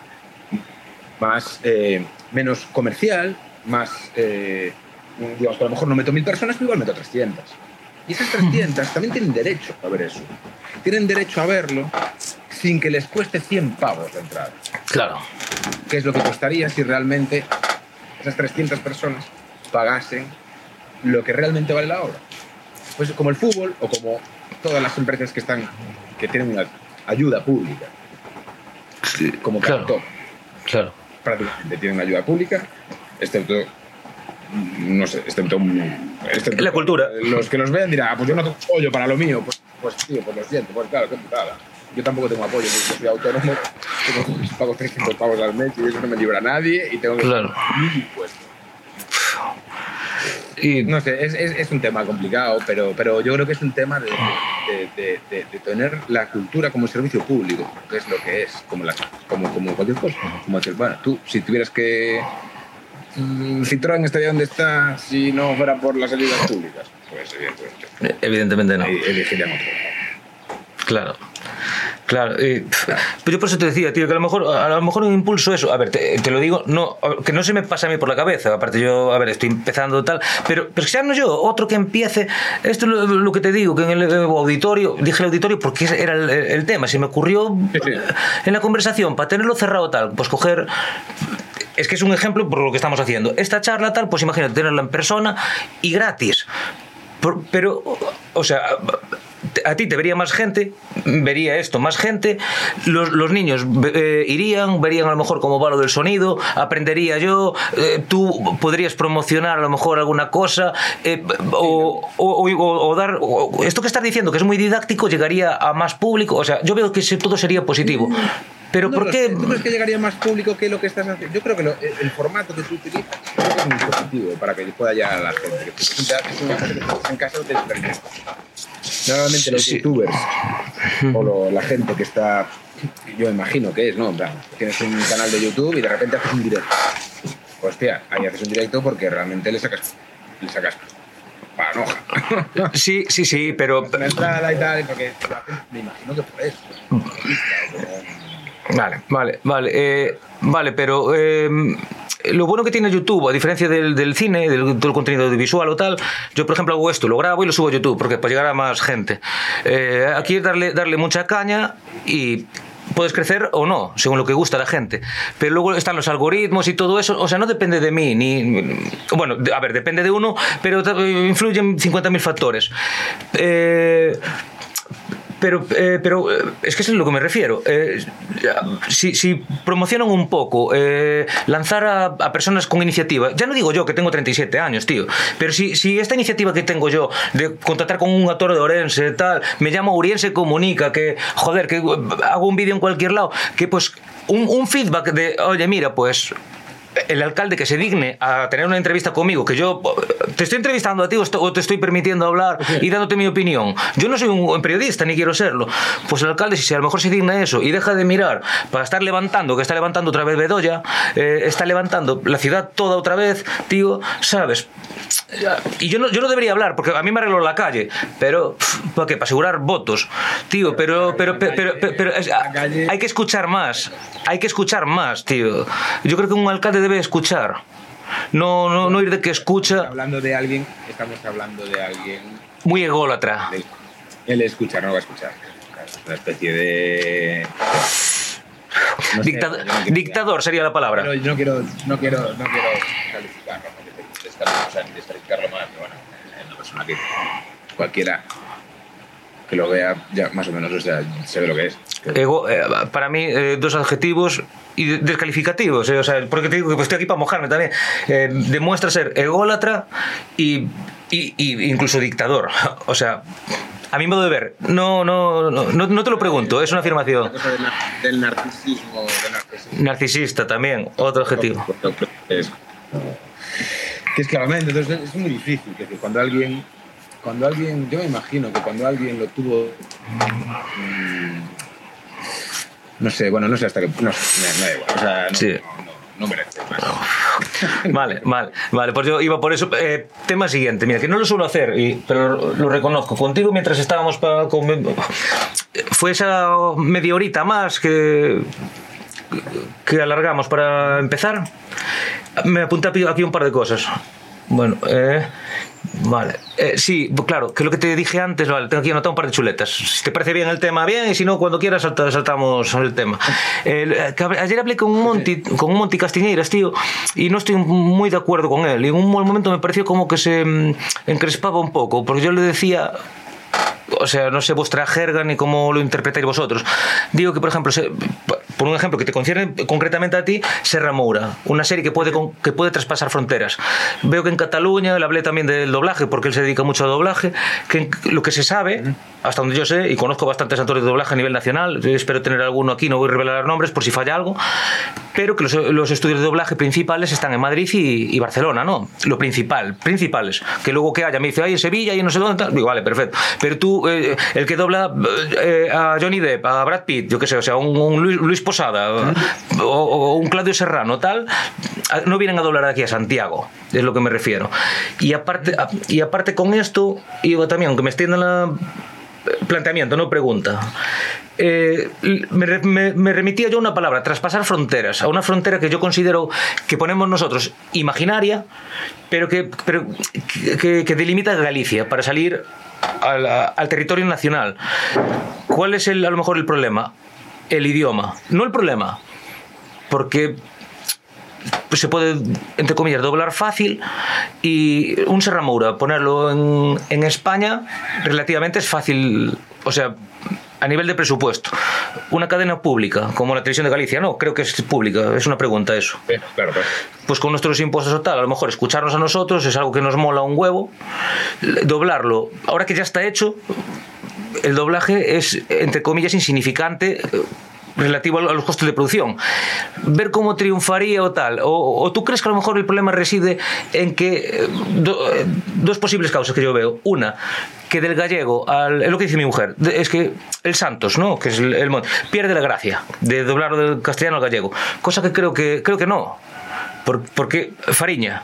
más, eh, menos comercial, más, eh, digamos que a lo mejor no meto mil personas, pero igual meto 300. Y esas 300 también tienen derecho a ver eso. Tienen derecho a verlo sin que les cueste 100 pavos de entrada. Claro. ¿Qué es lo que costaría si realmente esas 300 personas pagasen lo que realmente vale la obra. Pues como el fútbol o como todas las empresas que están que tienen una ayuda pública. como claro, claro. Prácticamente tienen ayuda pública, excepto no sé, excepto, excepto la cultura. Los que los vean dirán, ah, pues yo no tengo apoyo para lo mío, pues, pues tío, pues lo siento, pues claro, qué putada. Yo tampoco tengo apoyo, porque soy autónomo, tengo, pago 300 pavos al mes y eso no me libra a nadie y tengo que claro. mil impuestos. Y, no sé, es, es, es, un tema complicado, pero, pero yo creo que es un tema de, de, de, de, tener la cultura como servicio público, que es lo que es, como, la, como, como cualquier cosa. Como decir, bueno, tú, si tuvieras que. Mm, Citroën estaría donde está si no fuera por las ayudas públicas. Pues evidentemente. Evidentemente no. Elegirían otro. Claro. Claro, pero yo por eso te decía, tío, que a lo mejor, a lo mejor un impulso eso, a ver, te, lo digo, no, que no se me pasa a mí por la cabeza, aparte yo, a ver, estoy empezando tal, pero, pero sea no yo, otro que empiece, esto es lo, que te digo, que en el auditorio, dije el auditorio porque era el, tema, se me ocurrió en la conversación, para tenerlo cerrado tal, pues coger es que es un ejemplo por lo que estamos haciendo. Esta charla tal, pues imagínate tenerla en persona y gratis. pero, o sea, a ti te vería más gente, vería esto más gente, los, los niños eh, irían, verían a lo mejor cómo va lo del sonido, aprendería yo, eh, tú podrías promocionar a lo mejor alguna cosa, eh, o, o, o, dar, esto que estás diciendo, que es muy didáctico, llegaría a más público, o sea, yo veo que todo sería positivo. Pero ¿por qué? ¿Tú crees que llegaría más público que lo que estás haciendo? Yo creo que lo, el, formato que tú utilizas es muy positivo para que pueda llegar a la gente. Que es en casa de experimento. Normalmente los youtubers o lo, la gente que está, yo imagino que es, ¿no? tienes un canal de YouTube y de repente haces un directo. Hostia, ahí haces un directo porque realmente le sacas, le sacas panoja. Sí, sí, sí, pero... Una entrada y tal, porque me imagino que por eso. Vale, vale, vale. Eh, vale, pero eh, lo bueno que tiene YouTube, a diferencia del, cine, del, del, contenido audiovisual o tal, yo por ejemplo hago esto, lo grabo y lo subo a YouTube, porque para llegar a más gente. Eh, aquí es darle, darle mucha caña y puedes crecer o no, según lo que gusta a la gente. Pero luego están los algoritmos y todo eso, o sea, no depende de mí, ni. Bueno, a ver, depende de uno, pero influyen 50.000 factores. Eh pero, eh, pero eh, es que es a lo que me refiero. Eh, si, promocionan un poco, lanzar a, personas con iniciativa, ya no digo yo que tengo 37 años, tío, pero si, esta iniciativa que tengo yo de contratar con un actor de Orense, tal, me llamo Uriense Comunica, que, joder, que hago un vídeo en cualquier lado, que pues un feedback de, oye, mira, pues el alcalde que se digne a tener una entrevista conmigo, que yo te estoy entrevistando a ti o te estoy permitiendo hablar y dándote mi opinión. Yo no soy un periodista ni quiero serlo. Pues el alcalde, si a lo mejor se digna eso y deja de mirar para estar levantando, que está levantando otra vez Bedoya, eh, está levantando la ciudad toda otra vez, tío, ¿sabes? Y yo no, yo no debería hablar, porque a mí me arregló la calle, pero ¿para qué? Para asegurar votos, tío, pero, pero, pero, pero, pero hay que escuchar más, hay que escuchar más, tío. Yo creo que un alcalde debe escuchar. No, no, no ir de que escucha. Hablando de alguien, estamos hablando de alguien. Muy ególatra. Él escucha, no va a escuchar. Una especie de. No sé, no dictador sería la palabra. Pero no quiero, no quiero, no quiero calificarlo, descalificarlo más, pero bueno, es una persona que cualquiera que lo vea ya más o menos o sea, se ve lo que es. Ego, eh, para mí, eh, dos adjetivos y descalificativos, eh, o sea, porque te digo que pues, estoy aquí para mojarme también. Demuestra ser ególatra y, y, y, incluso dictador. O sea, a mi modo de ver, no, no, no, no te lo pregunto, es una afirmación. Del narcisismo, del narcisismo. Narcisista también, otro adjetivo. Es, que es claramente, entonces es muy difícil, que cuando alguien cuando alguien, yo me imagino que cuando alguien lo tuvo, mmm, no sé, bueno, no sé hasta qué, no, no, no da igual, o sea, no, sí. no, no merece más. Vale, vale, vale, pues yo iba por eso. Eh, tema siguiente, mira, que no lo suelo hacer, y, pero lo, lo reconozco. Contigo mientras estábamos para... Con, fue esa media horita más que, que alargamos para empezar. Me apunta aquí un par de cosas. Bueno, eh, Vale, eh, sí, claro, que lo que te dije antes, vale, tengo aquí anotado un par de chuletas. Si te parece bien el tema, bien, y si no, cuando quieras salta, saltamos el tema. Eh, ayer hablé con un Monty, con un Monty Castiñeiras, tío, y no estoy muy de acuerdo con él. Y en un momento me pareció como que se mm, encrespaba un poco, porque yo le decía o sea, no sé vuestra jerga ni cómo lo interpretáis vosotros. Digo que, por ejemplo, se, por un ejemplo que te concierne concretamente a ti, Serra Moura, una serie que puede, que puede traspasar fronteras. Veo que en Cataluña, le hablé también del doblaje, porque él se dedica mucho a doblaje, que lo que se sabe, hasta donde yo sé, y conozco bastantes actores de doblaje a nivel nacional, espero tener alguno aquí, no voy a revelar nombres por si falla algo, pero que los, los estudios de doblaje principales están en Madrid y, y, Barcelona, ¿no? Lo principal, principales. Que luego que haya, me dice, ay, en Sevilla y no sé dónde, tal. digo, vale, perfecto. Pero tú, eh, el que dobla eh, a Johnny Depp, a Brad Pitt, yo qué sé, o sea, un, un Luis, Posada o, un Claudio Serrano, tal, no vienen a doblar aquí a Santiago, es lo que me refiero. Y aparte, y aparte con esto, iba también, aunque me extiendan la planteamiento, no pregunta. Eh, me, remitía yo a una palabra, traspasar fronteras, a una frontera que yo considero que ponemos nosotros imaginaria, pero que, pero que delimita Galicia para salir al, al, territorio nacional. ¿Cuál es el, a lo mejor el problema? El idioma. No el problema, porque pues se puede, entre comillas, doblar fácil y un Serra Moura, ponerlo en, en España relativamente es fácil, o sea, a nivel de presupuesto. Una cadena pública, como la televisión de Galicia, no, creo que es pública, es una pregunta eso. Sí, claro, claro. Pues con nuestros impuestos o tal, a lo mejor escucharnos a nosotros es algo que nos mola un huevo, doblarlo, ahora que ya está hecho, el doblaje es, entre comillas, insignificante relativo a los costes de producción. Ver cómo triunfaría o tal. O, o tú crees que a lo mejor el problema reside en que eh, do- eh, dos posibles causas que yo veo. Una, que del gallego al. Es lo que dice mi mujer. Es que el Santos, ¿no? Que es el, el pierde la gracia de doblarlo del castellano al gallego. Cosa que creo que, creo que no. Por- porque Fariña.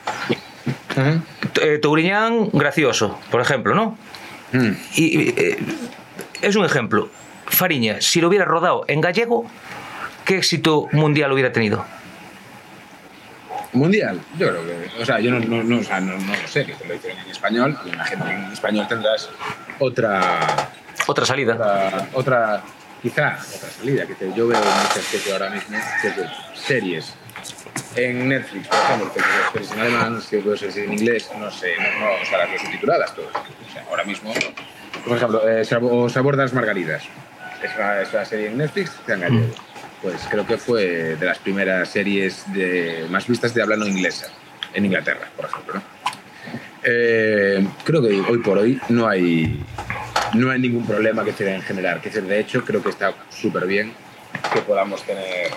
eh, Touriñán, gracioso, por ejemplo, ¿no? Mm. Y, y, es un ejemplo. Fariña, si lo hubiera rodado en gallego, ¿qué éxito mundial hubiera tenido? Mundial, yo creo que. O sea, yo no, no, no, o sea, no, no lo sé, que te lo dicen en español. Me imagino que en español tendrás otra. Otra salida. Otra, otra quizá otra salida. Que te- yo veo muchas que ahora mismo, que series en Netflix, por ejemplo, que veo series en alemán, que veo series en inglés, no sé, no, o sea, las veo subtituladas todas. O sea, ahora mismo, por ejemplo, eh, o Sabor de las Margaritas. Es una, es una serie en Netflix que en gallego. Pues creo que fue de las primeras series de, más vistas de habla no inglesa en Inglaterra, por ejemplo. ¿no? Eh, creo que hoy por hoy no hay, no hay ningún problema que se en generar. Que de hecho, creo que está súper bien que podamos tener.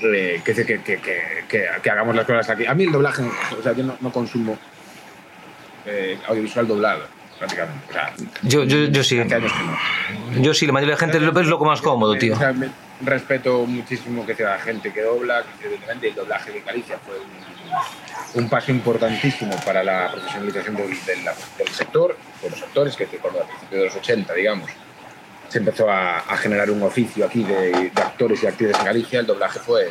eh, que, que, que, que, que- que hagamos las cosas aquí. A mí el doblaje, o sea, yo no, no consumo eh, audiovisual doblado, prácticamente. O sea, Yo, yo, yo sí. hace años que no. Yo sí, la mayoría de la gente es lo más cómodo, tío. O sea, me- respeto muchísimo que sea gente que dobla, que evidentemente el doblaje de Galicia fue un, un paso importantísimo para la profesionalización del, del- del sector, de los actores, que cuando a principios de los 80, digamos, se empezó a, a generar un oficio aquí de, de actores y actrices en Galicia, el doblaje fue,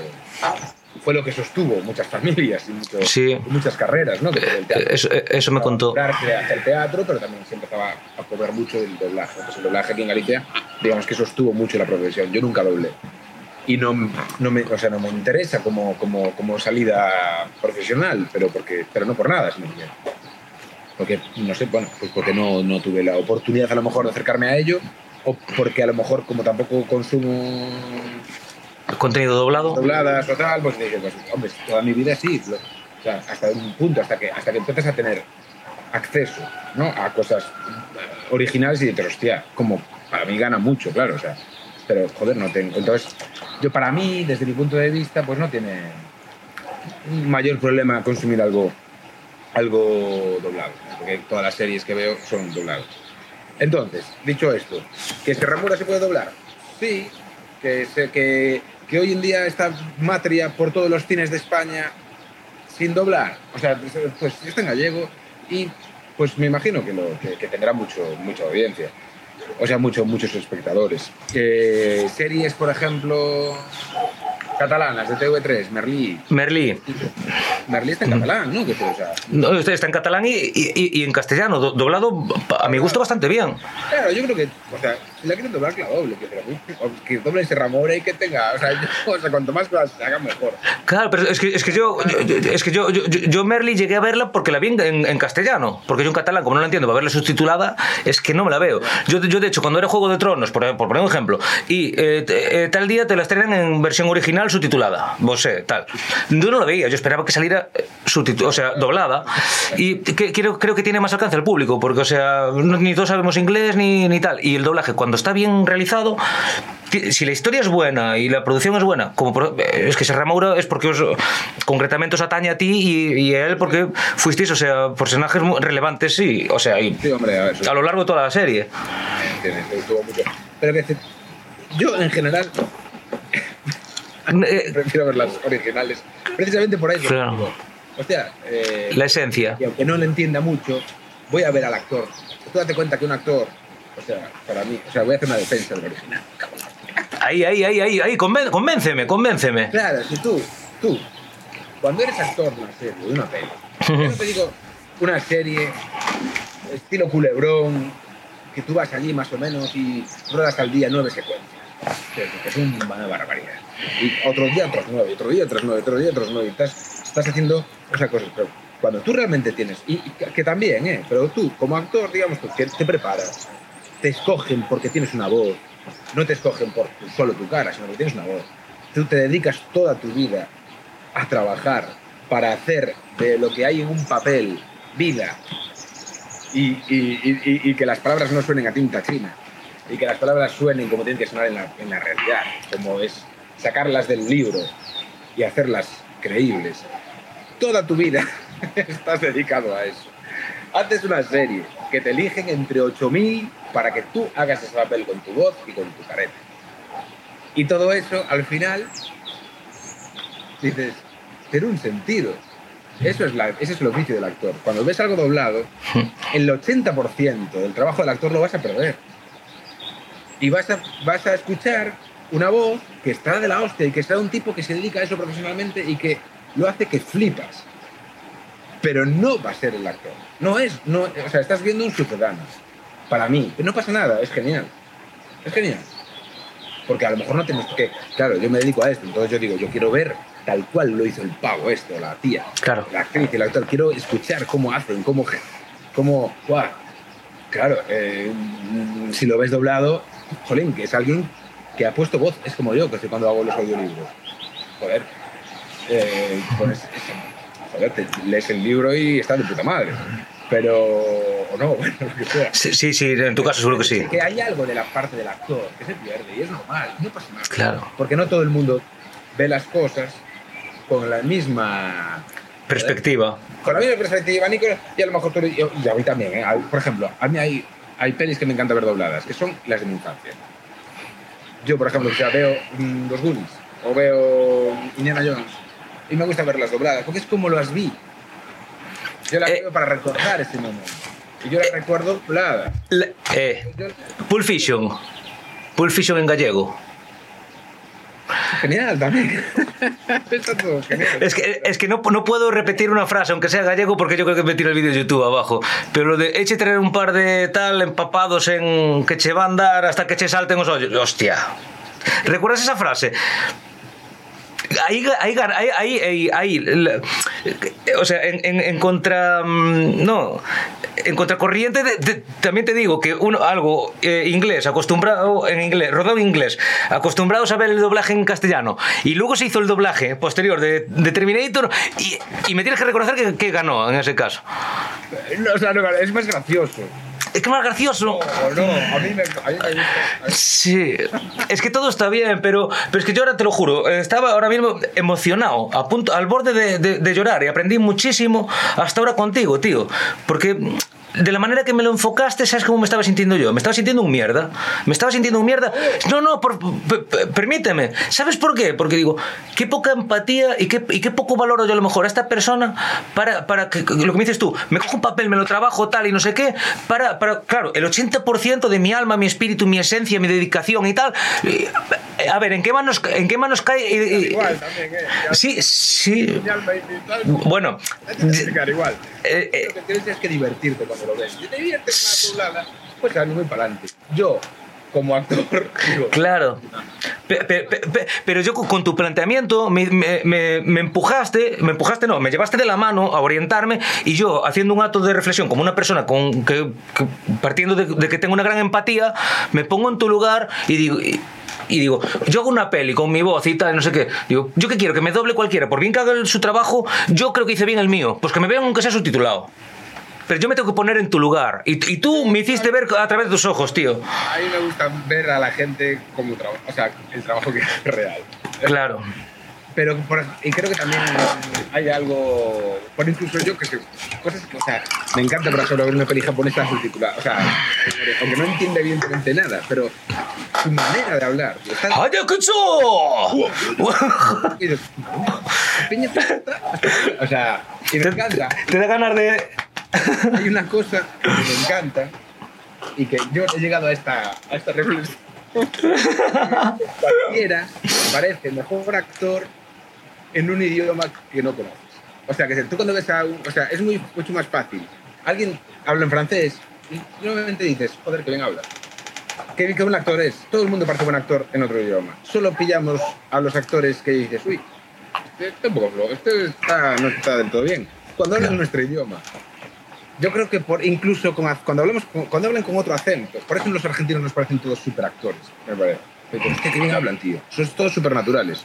fue lo que sostuvo muchas familias y, muchos- Sí. y muchas carreras, ¿no? Que el teatro. Eso, eso me contó. Hacer teatro, pero también se empezaba a cobrar mucho del doblaje. Pues el doblaje aquí en Galicia, digamos que sostuvo mucho la profesión. Yo nunca doblé. Y no, no, me, o sea, no me interesa como, como, como salida profesional, pero, porque, pero no por nada, sino porque, porque, no sé, bueno, pues porque no, no tuve la oportunidad a lo mejor de acercarme a ello, o porque a lo mejor como tampoco consumo Contenido doblado. dobladas o tal, pues dije, pues, hombre, toda mi vida sí. o sea, hasta un punto, hasta que, hasta que empiezas a tener acceso ¿no? a cosas eh, originales y dices, hostia, como para mí gana mucho, claro, o sea, pero joder, no tengo. Entonces, yo para mí, desde mi punto de vista, pues no tiene mayor problema consumir algo, algo doblado, porque todas las series que veo son dobladas. Entonces, dicho esto, ¿que Serramura se puede doblar? Sí, que, se- que, que hoy en día está Matria por todos los cines de España sin doblar. O sea, pues, pues está en gallego y pues me imagino que, tendrá mucho, mucha audiencia. O sea, mucho, muchos espectadores. Eh, series, por ejemplo, catalanas de TV3, Merlí. Merlí. Merlí está en catalán, ¿no? O sea, No, está en catalán y, y- y en castellano, do- doblado a mi gusto bastante bien. Claro, yo creo que, o sea, si la quieren doblar, que la doble, que, que doble ese Ramora y que tenga, o sea, yo- o sea, cuanto más cosas se hagan mejor. Claro, pero es que, es que yo, yo- es que yo, yo, yo- Merly llegué a verla porque la vi en, en- en castellano. Porque yo en catalán, como no la entiendo, para verla subtitulada, es que no me la veo. Yo, yo de hecho, cuando era Juego de Tronos, por, por poner un ejemplo, y eh, eh, tal día te la estrenan en versión original subtitulada, vos sé, tal. Yo no la veía, yo esperaba que saliera eh, o sea, doblada. Y que, creo, creo que tiene más alcance al público, porque, o sea, ni todos sabemos inglés ni, ni tal. Y el doblaje, cuando está bien realizado, si la historia es buena y la producción es buena, como por- eh, es que Serra Moura es porque os, concretamente os atañe a ti y, y a él porque fuisteis, o sea, personajes relevantes, sí, o sea, y Sí, hombre, a ver, a lo largo de toda la serie. Pero que yo, en general, prefiero ver las originales, precisamente por eso. Claro. digo, Hostia, eh, La esencia. y aunque no lo entienda mucho, voy a ver al actor. Tú date cuenta que un actor, o sea, para mí, o sea, voy a hacer una defensa del original. Ahí, ahí, ahí, ahí, ahí, convénceme, convénceme. Claro, si tú, tú, cuando eres actor de una serie, de una peli, yo no te digo una serie estilo culebrón, que tú vas allí más o menos y ruedas al día nueve secuencias. es una barbaridad. Y otro día otros nueve, otro día otros nueve, otro día otros nueve. Estás, estás haciendo esa cosa. Pero cuando tú realmente tienes, y, que también, ¿eh? pero tú como actor, digamos, que te preparas, te escogen porque tienes una voz, no te escogen por solo tu cara, sino porque tienes una voz. Tú te dedicas toda tu vida a trabajar para hacer de lo que hay en un papel vida y, y, y, que las palabras no suenen a tinta china y que las palabras suenen como tienen que sonar en la, en la realidad, como es sacarlas del libro y hacerlas creíbles. Toda tu vida estás dedicado a eso. Haces una serie que te eligen entre 8.000 para que tú hagas ese papel con tu voz y con tu careta. Y todo eso, al final, dices, tiene un sentido. Eso es la, ese es el oficio del actor. Cuando ves algo doblado, el 80% del trabajo del actor lo vas a perder. Y vas a, vas a escuchar una voz que está de la hostia y que está de un tipo que se dedica a eso profesionalmente y que lo hace que flipas. Pero no va a ser el actor. No es, no, o sea, estás viendo un ciudadano. Para mí, no pasa nada, es genial. Es genial. Porque a lo mejor no tenemos que. Claro, yo me dedico a esto, entonces yo digo, yo quiero ver tal cual lo hizo el pavo esto, la tía, claro. la actriz y el actor. Quiero escuchar cómo hacen, cómo... cómo Claro, eh, si lo ves doblado, jolín, que es alguien que ha puesto voz. Es como yo, que estoy cuando hago los audiolibros. Joder, eh, joder, te lees el libro y está de puta madre. Pero, o no, bueno, lo que sea. Sí, sí, en tu caso seguro que sí. Que hay algo de la parte del actor que se pierde y es normal, no pasa nada. Claro. Porque no todo el mundo ve las cosas con la misma perspectiva. Con la misma perspectiva, Nicolás, y a lo mejor tú, y, a mí también. ¿eh? Por ejemplo, a mí hay, hay pelis que me encanta ver dobladas, que son las de mi infancia. Yo, por ejemplo, sea, veo mm, Los Goonies o veo Indiana Jones y me gusta verlas dobladas, porque es como las vi. Yo las eh, veo para recordar ese momento. Y yo las recuerdo dobladas. Eh, Pulp Fiction. Pulp Fiction en gallego. Genial, también. Es que, es que no, no, puedo repetir una frase, aunque sea gallego, porque yo creo que me tiro el vídeo de YouTube abajo. Pero lo de eche traer un par de tal empapados en que che van dar hasta que che salten los ojos. Hostia. ¿Recuerdas esa frase? Ahí, ahí, ahí, ahí, o sea, en, en, contra, mm, no, en contracorriente, también te digo que uno, algo eh, inglés, acostumbrado en inglés, rodado en inglés, acostumbrados a ver el doblaje en castellano, y luego se hizo el doblaje posterior de, Terminator, y, y, me tienes que reconocer que, que ganó en ese caso. No, o sea, no, es más gracioso. Es que más gracioso. No, no, a mí me, a mí me gusta. Sí, es que todo está bien, pero, pero es que yo ahora te lo juro, estaba ahora mismo emocionado, a punto, al borde de, de, de llorar y aprendí muchísimo hasta ahora contigo, tío. Porque de la manera que me lo enfocaste, ¿sabes cómo me estaba sintiendo yo? Me estaba sintiendo un mierda. Me estaba sintiendo un mierda. No, no, permíteme. ¿Sabes por qué? Porque digo, qué poca empatía y qué, y qué poco valoro yo a lo mejor a esta persona para, para que, lo que me dices tú, me cojo un papel, me lo trabajo tal y no sé qué, para, para claro, el 80% de mi alma, mi espíritu, mi esencia, mi dedicación y tal. A ver, ¿en qué manos, en qué manos cae? Igual, también, ¿eh? Sí, sí. Bueno. Igual. Eh, eh, lo que tienes es que divertirte cuando lo te diviertes más lana, pues sale muy para adelante. Yo, como actor. Digo, claro. pero yo con tu planteamiento me, me, me, empujaste, me empujaste, no, me llevaste de la mano a orientarme y yo haciendo un acto de reflexión como una persona con, que, partiendo de, de, que tengo una gran empatía, me pongo en tu lugar y digo... Y, y digo, yo hago una peli con mi voz y tal, no sé qué. Digo, ¿yo qué quiero? Que me doble cualquiera. Por bien que haga su trabajo, yo creo que hice bien el mío. Pues que me vean aunque sea subtitulado. Pero yo me tengo que poner en tu lugar. Y, y tú me hiciste ver a través de tus ojos, tío. A mí me gusta ver a la gente como trabajo. O sea, el trabajo que es real. Claro pero y creo que también hay algo, por incluso yo que sé, cosas o sea, me encanta por ejemplo ver una peli japonesa subtitulada, o sea, aunque no entiende evidentemente nada, pero su manera de hablar. O sea, y me encanta. Te da ganas de. Hay una cosa que me encanta y que yo he llegado a esta, a esta reflexión. Cualquiera parece mejor actor en un idioma que no conoces. O sea, que tú cuando ves a un... O sea, es muy, mucho más fácil. Alguien habla en francés y normalmente dices, joder, que bien habla. ¿Qué, qué buen actor es? Todo el mundo parece buen actor en otro idioma. Solo pillamos a los actores que dices, uy, este un este está, no está del todo bien. Cuando hablan nuestro idioma. Yo creo que por, incluso con, cuando, hablamos, cuando hablan con otro acento, por eso los argentinos nos parecen todos súper actores, me parece. Es que qué bien hablan, tío. Son todos súper naturales.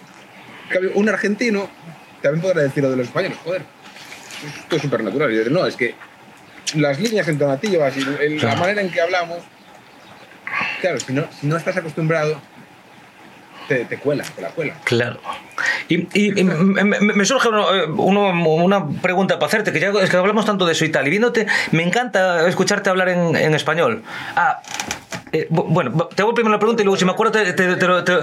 En cambio, un argentino también podrá decir lo de los españoles, joder. Es todo súper natural. Y digo, no, es que las líneas entonativas y el- la manera en que hablamos, claro, si no, si no estás acostumbrado, te, te cuela, te la cuela. Claro. Y, y- y me, me- surge uno- eh, uno- una pregunta para hacerte, que ya es que hablamos tanto de eso y tal, y viéndote, me encanta escucharte hablar en, en español. Ah, eh, bu- bueno, te hago primero la pregunta y luego si me acuerdo te, te- te te-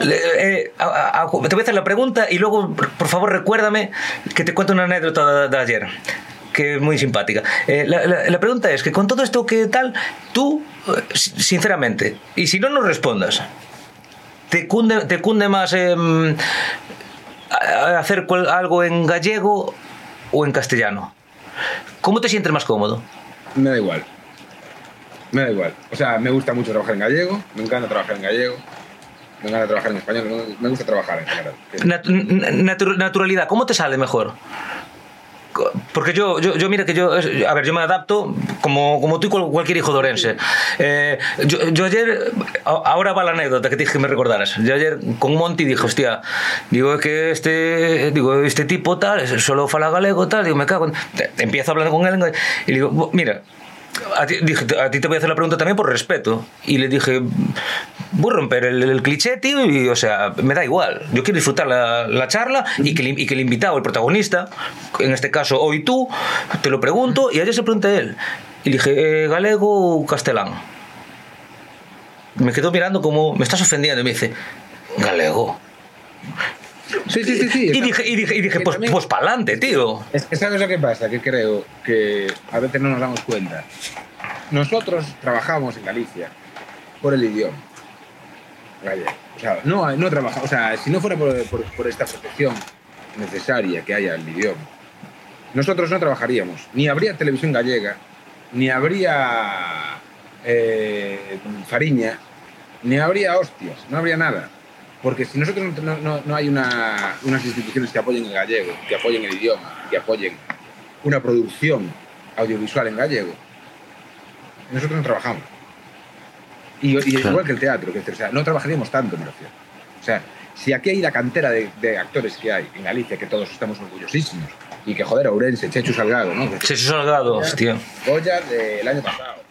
eh, a- voy a hacer la pregunta y luego, por favor, recuérdame que te cuento una anécdota de, de ayer que es muy simpática. Eh, la, la- la pregunta es que con todo esto que tal, tú, eh, sinceramente, y si no, no respondas, ¿Te cunde, te cunde más em, hacer algo en gallego o en castellano? ¿Cómo te sientes más cómodo? Me da igual. Me da igual. O sea, me gusta mucho trabajar en gallego, me encanta trabajar en gallego, me encanta trabajar en español, me- gusta trabajar en general. Nat- naturalidad, ¿cómo te sale mejor? Porque yo, yo, yo mira que yo, a ver, yo me adapto como, como tú y cual- cualquier hijo de Orense. Eh, yo, yo ayer, ahora va la anécdota que te dije que me recordaras. Yo ayer con Monty dije, hostia, digo que este, digo, este tipo tal, solo fala galego tal, digo, me cago. Empiezo hablando con él y digo, "Bu- mira, a ti, te voy a hacer la pregunta también por respeto. Y le dije, voy a romper el, el cliché, tío, y o sea, me da igual. Yo quiero disfrutar la, la charla y que, y que el invitado, el protagonista, en este caso hoy tú, te lo pregunto y ayer se pregunta él. Y le dije, eh, galego o castelán. Me quedó mirando como, me estás ofendiendo, y me dice, galego. Sí, sí, sí, sí. Y dije, y dije, y dije pues, también- pues pa'lante, tío. Es que sabes lo que pasa, que creo que a veces no nos damos cuenta. Nosotros trabajamos en Galicia por el idioma gallego. O sea, no, no trabajamos, o sea, si no fuera por, por- por esta protección necesaria que haya al idioma, nosotros no trabajaríamos. Ni habría televisión gallega, ni habría eh, fariña, ni habría hostias, no habría nada. Porque si nosotros no, no- no- hay una- unas instituciones que apoyen el gallego, que apoyen el idioma, que apoyen una producción audiovisual en gallego, nosotros no trabajamos. Y, y Claro. igual que el teatro, que, o sea, no trabajaríamos tanto, me refiero. O sea, si aquí hay la cantera de, de actores que hay en Galicia, que todos estamos orgullosísimos, y que joder, Ourense, Chechu Salgado, ¿no? Se Salgado, hostia. Goya del año pasado,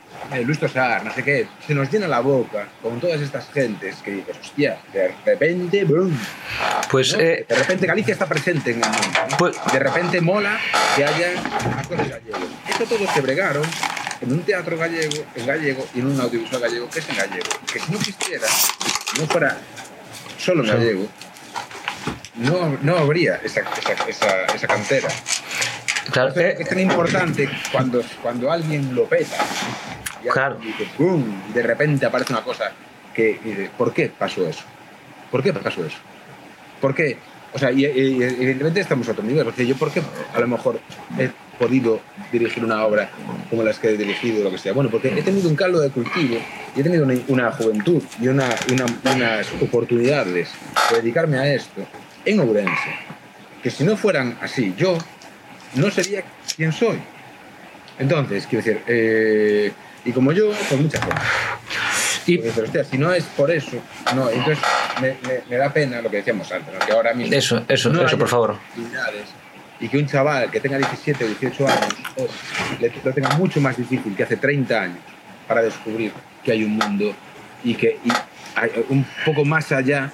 Luis Tosar, no sé qué, se nos llena la boca con todas estas gentes que dices, hostia, de repente, boom, Pues, ¿no? eh, de repente Galicia está presente en el mundo. ¿no? Pues- de repente mola que haya actores gallegos. Esto todos se bregaron en un teatro gallego, en gallego y en un audiovisual gallego, que es en gallego. Que si no existiera, no fuera solo en gallego, no, no habría esa, esa, esa, esa cantera. claro, eh, es tan importante cuando, cuando alguien lo peta. Y Claro. y de repente aparece una cosa que dice, ¿por qué pasó eso? ¿Por qué pasó eso? ¿Por qué? O sea, y, evidentemente estamos a otro nivel. Porque yo, ¿por qué a lo mejor he podido dirigir una obra como las que he dirigido, lo que sea? Bueno, porque he tenido un caldo de cultivo y he tenido una, una juventud y una, una- unas oportunidades de dedicarme a esto en Ourense. Que si no fueran así, yo no sería quien soy. Entonces, quiero decir, eh, y como yo, pues mucha gente. y, dices, hostia, si no es por eso, no, entonces me, me- me da pena lo que decíamos antes, ¿no? que ahora mismo. Eso, eso, no eso, por favor. Y que un chaval que tenga 17 o 18 años le, lo tenga mucho más difícil que hace 30 años para descubrir que hay un mundo y que y hay un poco más allá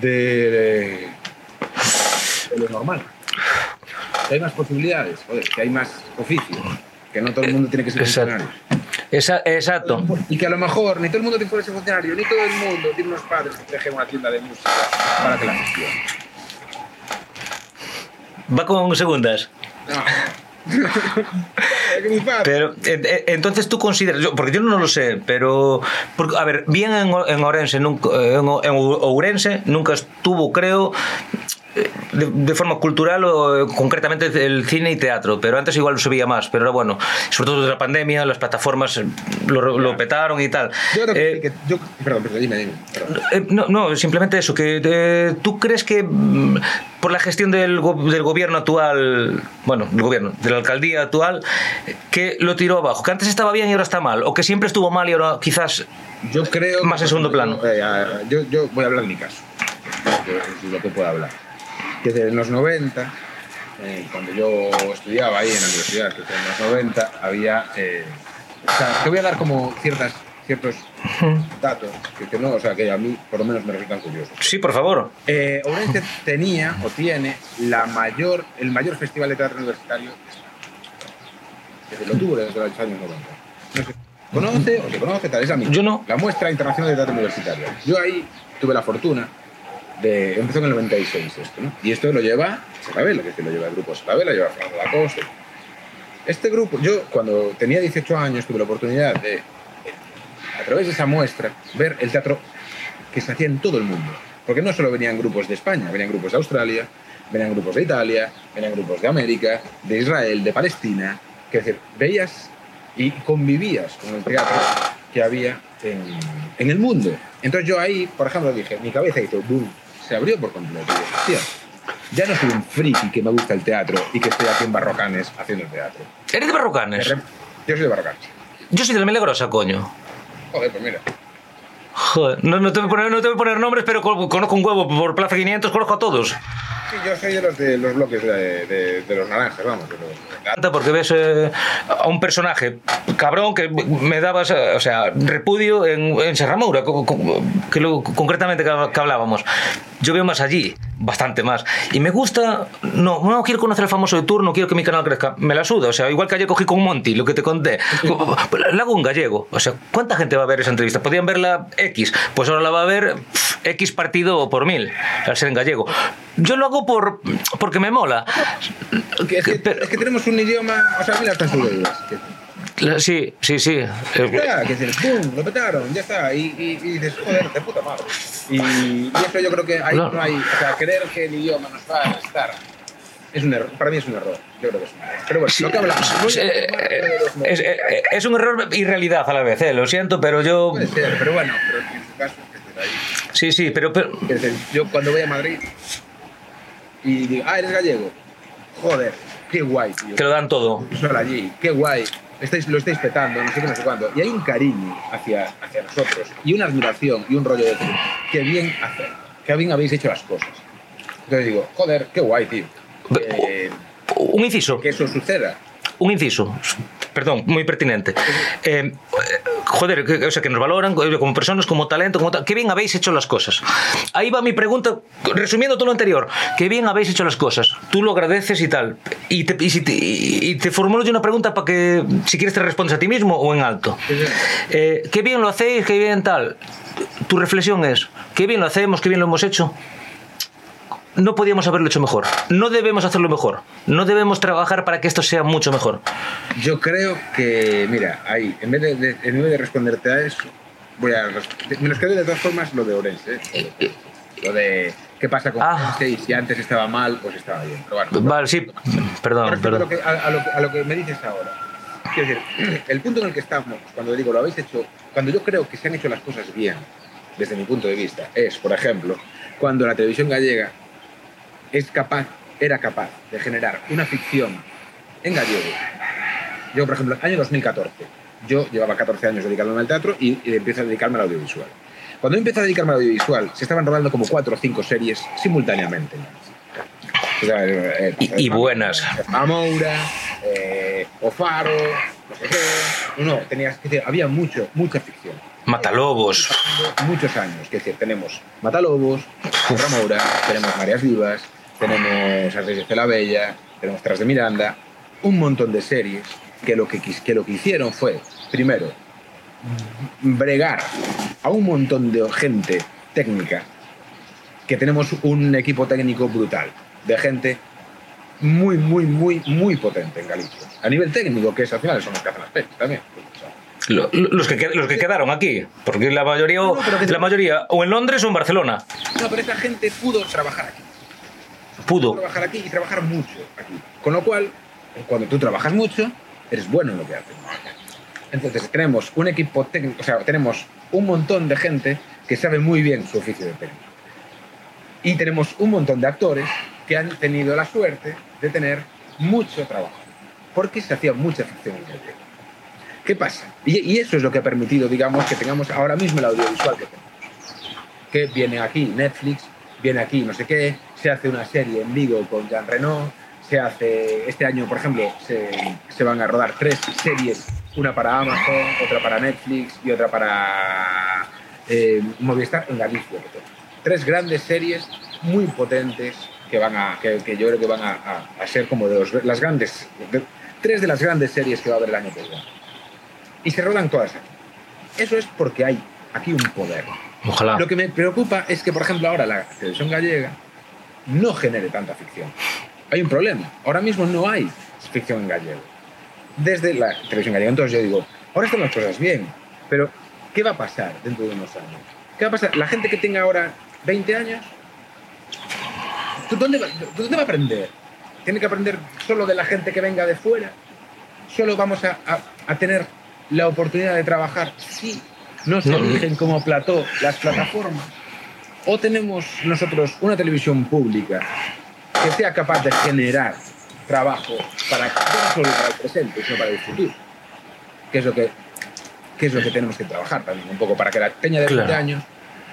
de, de lo normal. Que hay más posibilidades, joder, que hay más oficios, que no todo el mundo tiene que ser Exacto. funcionario. Esa- exacto. Y que a lo mejor ni todo el mundo tiene que ser funcionario, ni todo el mundo tiene unos padres que dejen una tienda de música para que la gestione. Va con segundas. No. Pero eh, eh, entonces tú consideras, yo- porque yo no lo sé, pero porque, a ver, bien en, en Orense, nunca, eh, en Ourense nunca estuvo, creo, de, de, forma cultural o concretamente el cine y teatro, pero antes igual se veía más, pero ahora bueno, sobre todo desde la pandemia, las plataformas lo, lo petaron y tal. Yo creo que, eh, que yo, perdón, perdón, dime, dime. Perdón. Eh, no, no, simplemente eso, que eh, tú crees que mm, por la gestión del, del gobierno actual, bueno, el gobierno, de la alcaldía actual, que lo tiró abajo, que antes estaba bien y ahora está mal, o que siempre estuvo mal y ahora quizás yo creo más en segundo plano. Eh, yo, yo voy a hablar en mi caso, es lo que puedo hablar. Que en los 90, eh, cuando yo estudiaba ahí en la universidad, que en los 90, había. Eh, o sea, te voy a dar como ciertas, ciertos datos que, que, no, o sea, que a mí por lo menos me resultan curiosos. Sí, por favor. Eh, Ourense tenía o tiene la mayor, el mayor festival de teatro universitario desde lo tuvo desde los años 90. No sé, ¿Conoce o se conoce? Tal es la, Yo no. la muestra internacional de teatro universitario. Yo ahí tuve la fortuna de. Empezó en el 96 esto, ¿no? Y esto lo lleva Sarabela, que lo lleva el grupo Sarabela, lleva Fernando Lacoste. Este grupo, yo cuando tenía 18 años tuve la oportunidad de, a través de esa muestra, ver el teatro que se hacía en todo el mundo. Porque no solo venían grupos de España, venían grupos de Australia, venían grupos de Italia, venían grupos de América, de Israel, de Palestina. Que es decir, veías y convivías con el teatro que había en, en, el mundo. Entonces yo ahí, por ejemplo, dije, mi cabeza hizo boom, se abrió por completo. Ya no soy un friki que me gusta el teatro y que estoy aquí en Barrocanes haciendo el teatro. ¿Eres de Barrocanes? Yo soy de Barrocanes. Yo soy de la Milagrosa, coño. Joder, pues mira. Joder, no, no, te voy a poner, no te voy a poner nombres, pero conozco un huevo por Plaza 500, conozco a todos. Sí, yo soy de los, de los bloques de, de, de los naranjas, vamos. De los... Porque ves eh, a un personaje cabrón que me dabas, o sea, repudio en, en Serramoura, que lo, concretamente que, hablábamos. Yo veo más allí, bastante más. Y me gusta, no, no quiero conocer el famoso de turno, quiero que mi canal crezca. Me la suda, o sea, igual que ayer cogí con Monty, lo que te conté. La hago un gallego. O sea, ¿cuánta gente va a ver esa entrevista? Podían verla X, pues ahora la va a ver X partido por mil, al ser en gallego. Yo lo hago por, porque me mola. Es que, Pero, es que tenemos un idioma, o sea, mira estas subidas. Sí, sí, sí. Ya, que dices, ¡pum! Lo petaron, ya está. Y, y, y, dices, joder, de puta madre. Y, y, eso yo creo que ahí no. no hay. O sea, creer que el idioma nos va a estar. Es un error. Para mí es un error. Yo creo que es un error. Pero bueno, sí, lo que hablamos. Eh, es, es, es, un error y realidad a la vez, eh, lo siento, pero yo. Puede ser, pero bueno, pero en su caso es que ahí. Sí, sí, pero. pero... Decir, yo cuando voy a Madrid y digo, ah, eres gallego. Joder, qué guay, tío. Te lo dan todo. Solo allí, qué guay estáis, lo estáis petando, no sé qué, no sé cuándo. Y hay un cariño hacia, hacia nosotros y una admiración y un rollo de decir, qué bien hacer, qué bien habéis hecho las cosas. Entonces digo, joder, qué guay, tío. Eh, un inciso. Que eso suceda. Un inciso. Perdón, muy pertinente. Eh, joder, que, o sea, que nos valoran como personas, como talento, como tal. Qué bien habéis hecho las cosas. Ahí va mi pregunta, resumiendo todo lo anterior. Qué bien habéis hecho las cosas. Tú lo agradeces y tal. Y te, y, te, y te formulo yo una pregunta para que, si quieres, te respondes a ti mismo o en alto. Eh, qué bien lo hacéis, qué bien tal. Tu reflexión es, qué bien lo hacemos, qué bien lo hemos hecho no podíamos haberlo hecho mejor. No debemos hacerlo mejor. No debemos trabajar para que esto sea mucho mejor. Yo creo que, mira, ahí, en vez de, de en vez de responderte a eso, voy a. Me los quedo de todas formas lo de Orense. ¿eh? Lo de qué pasa con ah. Y si antes estaba mal, pues estaba bien. Pero bueno, vale, sí, perdón. perdón. A, lo que, a, a, lo, a lo que me dices ahora. Quiero decir, el punto en el que estamos, cuando digo lo habéis hecho, cuando yo creo que se han hecho las cosas bien, desde mi punto de vista, es, por ejemplo, cuando la televisión gallega es capaz, era capaz de generar una ficción en gallego. Yo, por ejemplo, año 2014, yo llevaba 14 años dedicándome al teatro y, y empiezo a dedicarme al audiovisual. Cuando empecé a dedicarme al audiovisual, se estaban rodando como 4 o 5 series simultáneamente. O sea, eh, y, y, buenas. Amoura, eh, O Faro, no sé qué. No, no, tenías que decir, había mucho, mucha ficción. Matalobos. Muchos años, que decir, tenemos Matalobos, Ramoura, tenemos Marías Vivas, tenemos As Reyes de la Bella, tenemos Tras de Miranda, un montón de series que lo que, que lo que hicieron fue, primero, bregar a un montón de gente técnica, que tenemos un equipo técnico brutal, de gente muy, muy, muy, muy potente en Galicia. A nivel técnico, que es al final son los que hacen las pelis también. Los que, los que quedaron aquí, porque la mayoría, no, no, la mayoría o en Londres o en Barcelona. No, pero esta gente pudo trabajar aquí. Pudo. trabajar aquí y trabajar mucho aquí. Con lo cual, cuando tú trabajas mucho, eres bueno en lo que haces. Entonces, tenemos un equipo técnico, o sea, tenemos un montón de gente que sabe muy bien su oficio de técnico. Y tenemos un montón de actores que han tenido la suerte de tener mucho trabajo, porque se hacía mucha ficción en gallego. ¿Qué pasa? Y, y eso es lo que ha permitido, digamos, que tengamos ahora mismo el audiovisual que tenemos. Que viene aquí Netflix, viene aquí no sé qué, se hace una serie en Vigo con Jean Reno, se hace, este año, por ejemplo, se, se van a rodar tres series, una para Amazon, otra para Netflix y otra para eh, Movistar en Galicia. Tres grandes series muy potentes que, van a, que, que yo creo que van a, a- a ser como de los- las grandes, de- tres de las grandes series que va a haber el año que viene. Y se rodan todas aquí. Eso es porque hay aquí un poder. Ojalá. Lo que me preocupa es que, por ejemplo, ahora la televisión gallega no genere tanta ficción. Hay un problema. Ahora mismo no hay ficción en gallego. Desde la televisión gallega. Entonces yo digo, ahora están las cosas bien, pero ¿qué va a pasar dentro de unos años? ¿Qué va a pasar? La gente que tenga ahora 20 años, ¿tú ¿dónde va, ¿dónde va a aprender? ¿Tiene que aprender solo de la gente que venga de fuera? ¿Solo vamos a, a- a tener la oportunidad de trabajar si no se eligen como plató las plataformas? ¿O tenemos nosotros una televisión pública que sea capaz de generar trabajo para, no solo para el presente, sino para el futuro? Que es lo que, que, es lo que tenemos que trabajar también, un poco para que la peña de 20 Claro. años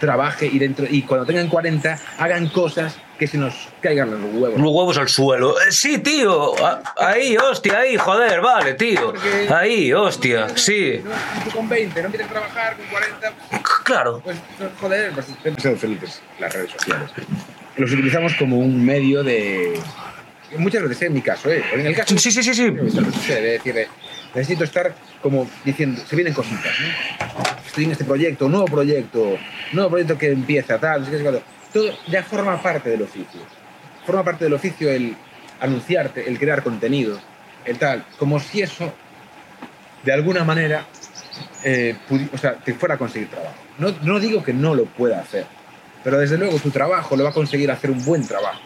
trabaje y, dentro, y cuando tengan 40 hagan cosas que se nos caigan los huevos. Los huevos al suelo. Eh, Sí, tío. A- Ahí, hostia, ahí, joder, vale, tío. Ahí, hostia, sí. Con 20 no quieres trabajar, con 40, Claro. pues joder, pues demasiado felices las redes sociales. Los utilizamos como un medio de... Muchas veces en mi caso, ¿eh? En el caso Sí, sí, sí, sí. de decir, necesito estar como diciendo, se vienen cositas, ¿no? Estoy en este proyecto, nuevo proyecto, nuevo proyecto que empieza, tal. Todo ya forma parte del oficio. Forma parte del oficio el anunciarte, el crear contenido, el tal, como si eso, de alguna manera, eh, o sea, te fuera a conseguir trabajo. No, no digo que no lo pueda hacer, pero desde luego tu trabajo lo va a conseguir hacer un buen trabajo.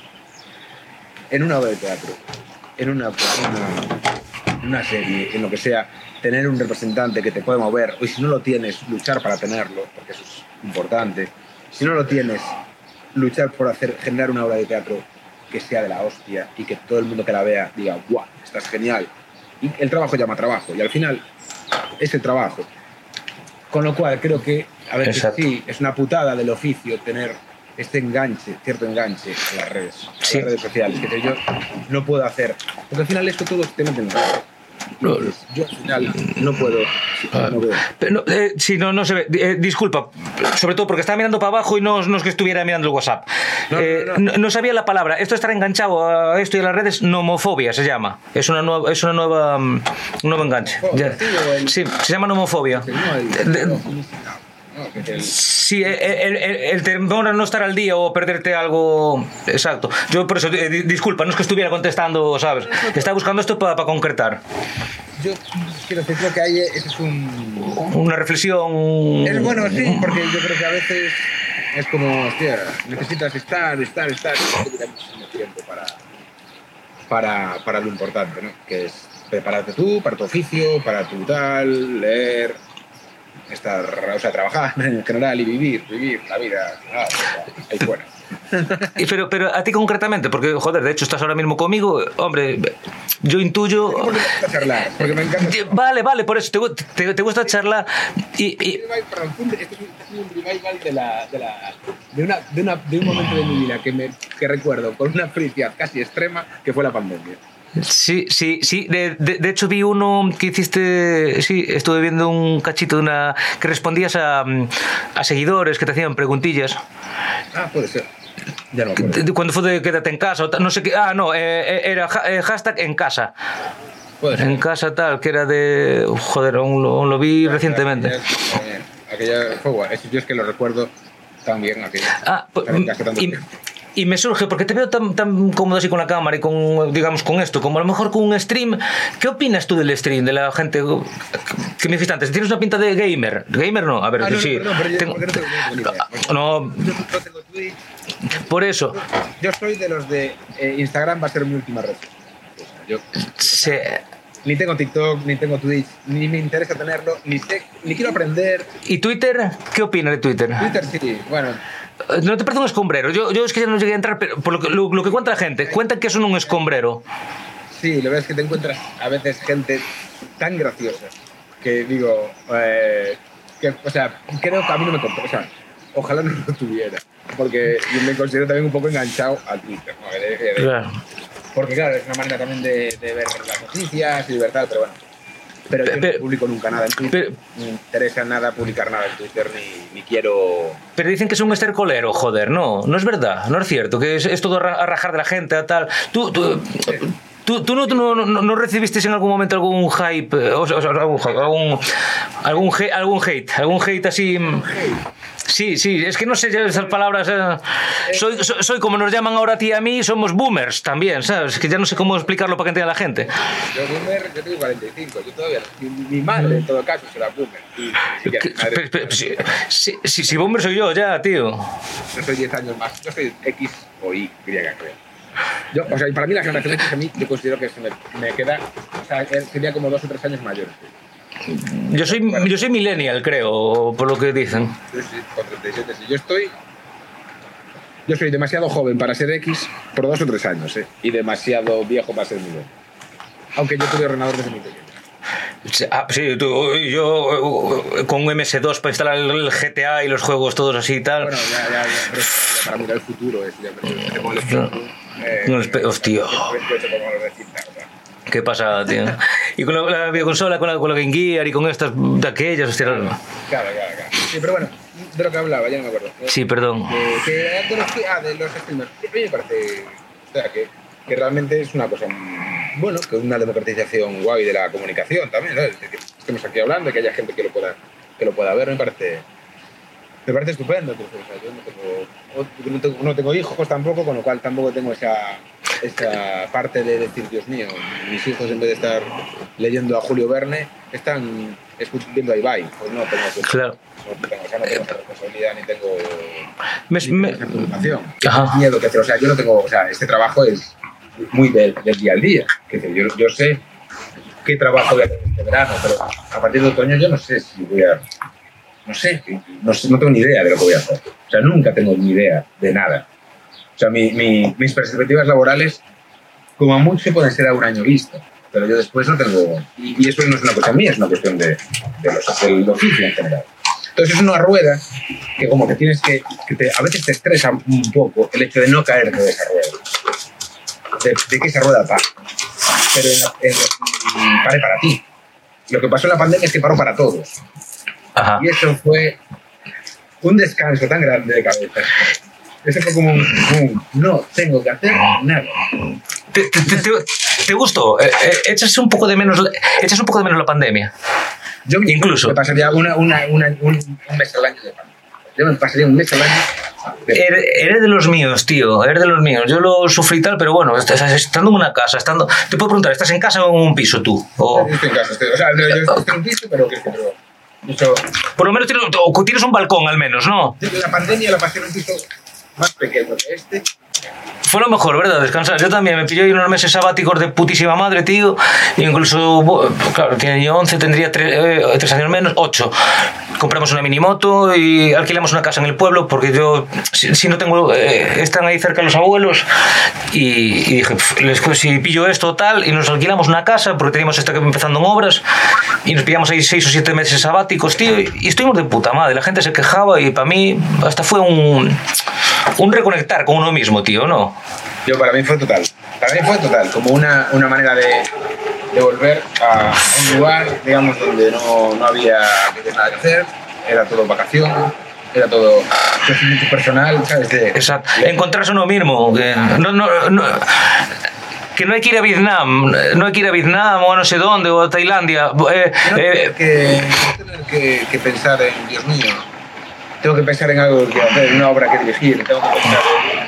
En una obra de teatro, en una, una serie, en lo que sea, tener un representante que te puede mover, y si no lo tienes, luchar para tenerlo, porque eso es importante. Si no lo tienes, luchar por hacer, generar una obra de teatro que sea de la hostia y que todo el mundo que la vea diga, guau, estás genial. Y el trabajo llama trabajo, y al final es el trabajo. Con lo cual, creo que a sí, es una putada del oficio tener este enganche, cierto enganche en las redes, Sí. las redes sociales, que yo no puedo hacer. Porque al final esto todo te mete en la red. No. Yo al final no puedo. Ah, no pero eh, sí, no, no se ve. Eh, disculpa, sobre todo porque estaba mirando para abajo y no, no es que estuviera mirando el WhatsApp. No, Eh, no, sabía la palabra. Esto estar enganchado a esto y a las redes, nomofobia se llama. Es una nueva, es una nueva, mm, un nuevo enganche. Sí, se llama nomofobia. No, el- De- no, el- Sí, el, el, temor a no estar al día o perderte algo. Exacto. Yo por eso, eh, di- disculpa, no es que estuviera contestando, ¿sabes? Estaba buscando esto para concretar. Yo quiero decir, creo que ahí ese es un. Una reflexión. Es bueno, sí, porque yo creo que a veces es como, hostia, necesitas estar, estar, estar, no tiempo para, para, para lo importante, ¿no? Que es prepararte tú, para tu oficio, para tu tal, leer, estar, o sea, trabajar en general y vivir, vivir la vida ah, ahí fuera. Pero, pero a ti concretamente, porque, joder, de hecho estás ahora mismo conmigo, hombre, yo intuyo... Porque me gusta charlar, porque me encanta. Vale, vale, por eso te, te, te gusta charlar y... y- este es un, este es un revival de, la, de, la, de, una, de, una, de un momento de mi vida que, me, que recuerdo con una felicidad casi extrema, que fue la pandemia. Sí, sí, sí. De, de- de hecho vi uno que hiciste, sí, estuve viendo un cachito de una que respondías a, a seguidores que te hacían preguntillas. Ah, puede ser. Ya no Cuando fue de quédate en casa, no sé qué. Ah, no, eh, eh, era eh, hashtag en casa. Puede ser. En casa tal, que era de. Joder, aún lo, aún lo vi recientemente. Aquella, aquella fue guay. Yo es que lo recuerdo tan bien. Aquella. Ah, pues, y. y me surge, porque te veo tan, tan cómodo así con la cámara y con, digamos, con esto, como a lo mejor con un stream. ¿Qué opinas tú del stream, de la gente que me dijiste antes? ¿Tienes una pinta de gamer? ¿Gamer no? A ver, Ah, no, sí. no, pero yo- Tengo- no tengo no, Twitch. por eso. Yo soy de los de eh, Instagram va a ser mi última red. Yo se- ni tengo TikTok, ni tengo Twitch, ni me interesa tenerlo, ni sé, ni quiero aprender. ¿Y Twitter? ¿Qué opinas de Twitter? Twitter sí, bueno, ¿No te parece un escombrero? Yo, yo es que ya no llegué a entrar, pero por lo que, lo, lo que cuenta la gente, cuentan que son un escombrero. sí, lo verdad es que te encuentras a veces gente tan graciosa que digo, eh, que, o sea, creo que a mí no me compensa. O sea, ojalá no lo tuviera, porque yo me considero también un poco enganchado a Twitter. Porque claro, es una manera también de, de ver las noticias y libertad, pero bueno. Pero yo no publico nunca nada en Twitter. pe- ni me interesa nada publicar nada en Twitter, ni, ni quiero... Pero dicen que es un estercolero, joder, no, no es verdad, no es cierto, que es, es todo a ra- a rajar de la gente, a tal. Tú, tú, tú, tú no, no, no- no recibiste en algún momento algún hype, eh, o sea, algún, algún, algún, he- algún hate, algún hate así. Sí, sí, es que no sé ya esas palabras. eh, soy, soy, soy como nos llaman ahora a ti y a mí, somos boomers también, ¿sabes? Es que ya no sé cómo explicarlo para que entienda la gente. Yo boomer, yo tengo 45, yo todavía... Mi, madre, en todo caso, será boomer. Y Que- madre- sí, sí, boomer soy yo ya, tío. Yo soy 10 años más. Yo soy X o Y, griega, creo. Yo, o sea, y para mí la generación X a mí yo considero que se me, me queda... O sea, sería como dos o tres años mayor. Yo soy, yo soy millennial, creo, por lo que dicen. Yo sí, con 37, sí. Yo estoy... Yo soy demasiado joven para ser X por dos o tres años, ¿eh? Y demasiado viejo para ser millennial. Aunque yo tuve ordenador desde muy pequeño. Ah, sí, tú- yo eh, con un MS2 para instalar el GTA y los juegos todos así y tal. Bueno, ya, ya, ya, pero para mirar el futuro, es ya, pero espíritu, eh, hostia. ¿Qué pasa, tío? Y con la, la videoconsola, con la, con la Game Gear y con estas de aquellas, hostia. Claro, claro, claro. Sí, pero bueno, de lo que hablaba, ya no me acuerdo. Sí, perdón. Eh, que de los, ah, de los streamers. A mí me parece o sea, que, que realmente es una cosa, mm, bueno, que una democratización guay de la comunicación también, ¿no? Es decir, que estemos aquí hablando, que haya gente que lo pueda, que lo pueda ver, me parece, me parece estupendo. pero, o sea, yo no tengo, no tengo, hijos tampoco, con lo cual tampoco tengo esa, esa parte de decir, Dios mío, mis hijos en vez de estar leyendo a Julio Verne, están escu- viendo a Ibai. Pues no tengo que- Claro. no tengo, o sea, no tengo esa responsabilidad ni tengo Me- ni me- tengo esa preocupación. Ajá. Miedo que hacer. O sea, yo no tengo, o sea, este trabajo es muy del, del día al día. Que decir, yo, yo sé qué trabajo voy a hacer este verano, pero a partir de otoño yo no sé si voy a. No sé, no, sé, no tengo ni idea de lo que voy a hacer. O sea, nunca tengo ni idea de nada. O sea, mi, mi- mis perspectivas laborales, como mucho, pueden ser a un año vista. Pero yo después no tengo. Y, y eso no es una cosa mía, es una cuestión de, de los, del oficio en general. Entonces es una rueda que como que tienes que, que a veces te estresa un poco el hecho de no caer de esa rueda, de, de que esa rueda pare, pero en la- para ti. Lo que pasó en la pandemia es que paró para todos Ajá. y eso fue un descanso tan grande de cabeza. Eso fue como un, un, no tengo que hacer nada. ¿Te, te, te- te- gustó? Eh, eh, ¿Echas un poco de menos, echas un poco de menos la pandemia? Yo me- Incluso. me pasaría una, una, una- un, un mes al año de pandemia. Yo me pasaría un mes al año. Eres, de los míos, tío, eres de los míos. Yo lo sufrí tal, pero bueno, estando en una casa, estando... Te puedo preguntar, ¿estás en casa o en un piso tú? O, estoy en casa, estoy- o sea, yo estoy en un piso, pero que pero por lo menos tienes, tienes un balcón, al menos, ¿no? la pandemia la pasé en un piso más pequeño que este. Fue lo mejor, ¿verdad? Descansar. Yo también me pillé unos meses sabáticos de putísima madre, tío. Incluso, claro, tiene yo 11, tendría 3, años menos, 8. Compramos una minimoto y alquilamos una casa en el pueblo porque yo, si, si no tengo, eh, están ahí cerca los abuelos y, y dije, "Pf, les, pues, si pillo esto tal y nos alquilamos una casa porque teníamos esta que empezando en obras y nos pillamos ahí 6 o 7 meses sabáticos, tío, y, y estuvimos de puta madre. La gente se quejaba y para mí hasta fue un, un reconectar con uno mismo, tío, ¿no? Yo para mí fue total. Para mí fue total, como una, una manera de, de volver a un lugar, digamos, donde no, no había nada que hacer, era todo vacación, era todo crecimiento personal, ¿sabes? De- Exacto. Encontrarse uno mismo. Que no, no, no- que no hay que ir a Vietnam, no hay que ir a Vietnam o a no sé dónde, o a Tailandia. Eh, eh, que, tener que, que pensar en, Dios mío, tengo que pensar en algo que hacer, en una obra que dirigir, tengo que pensar en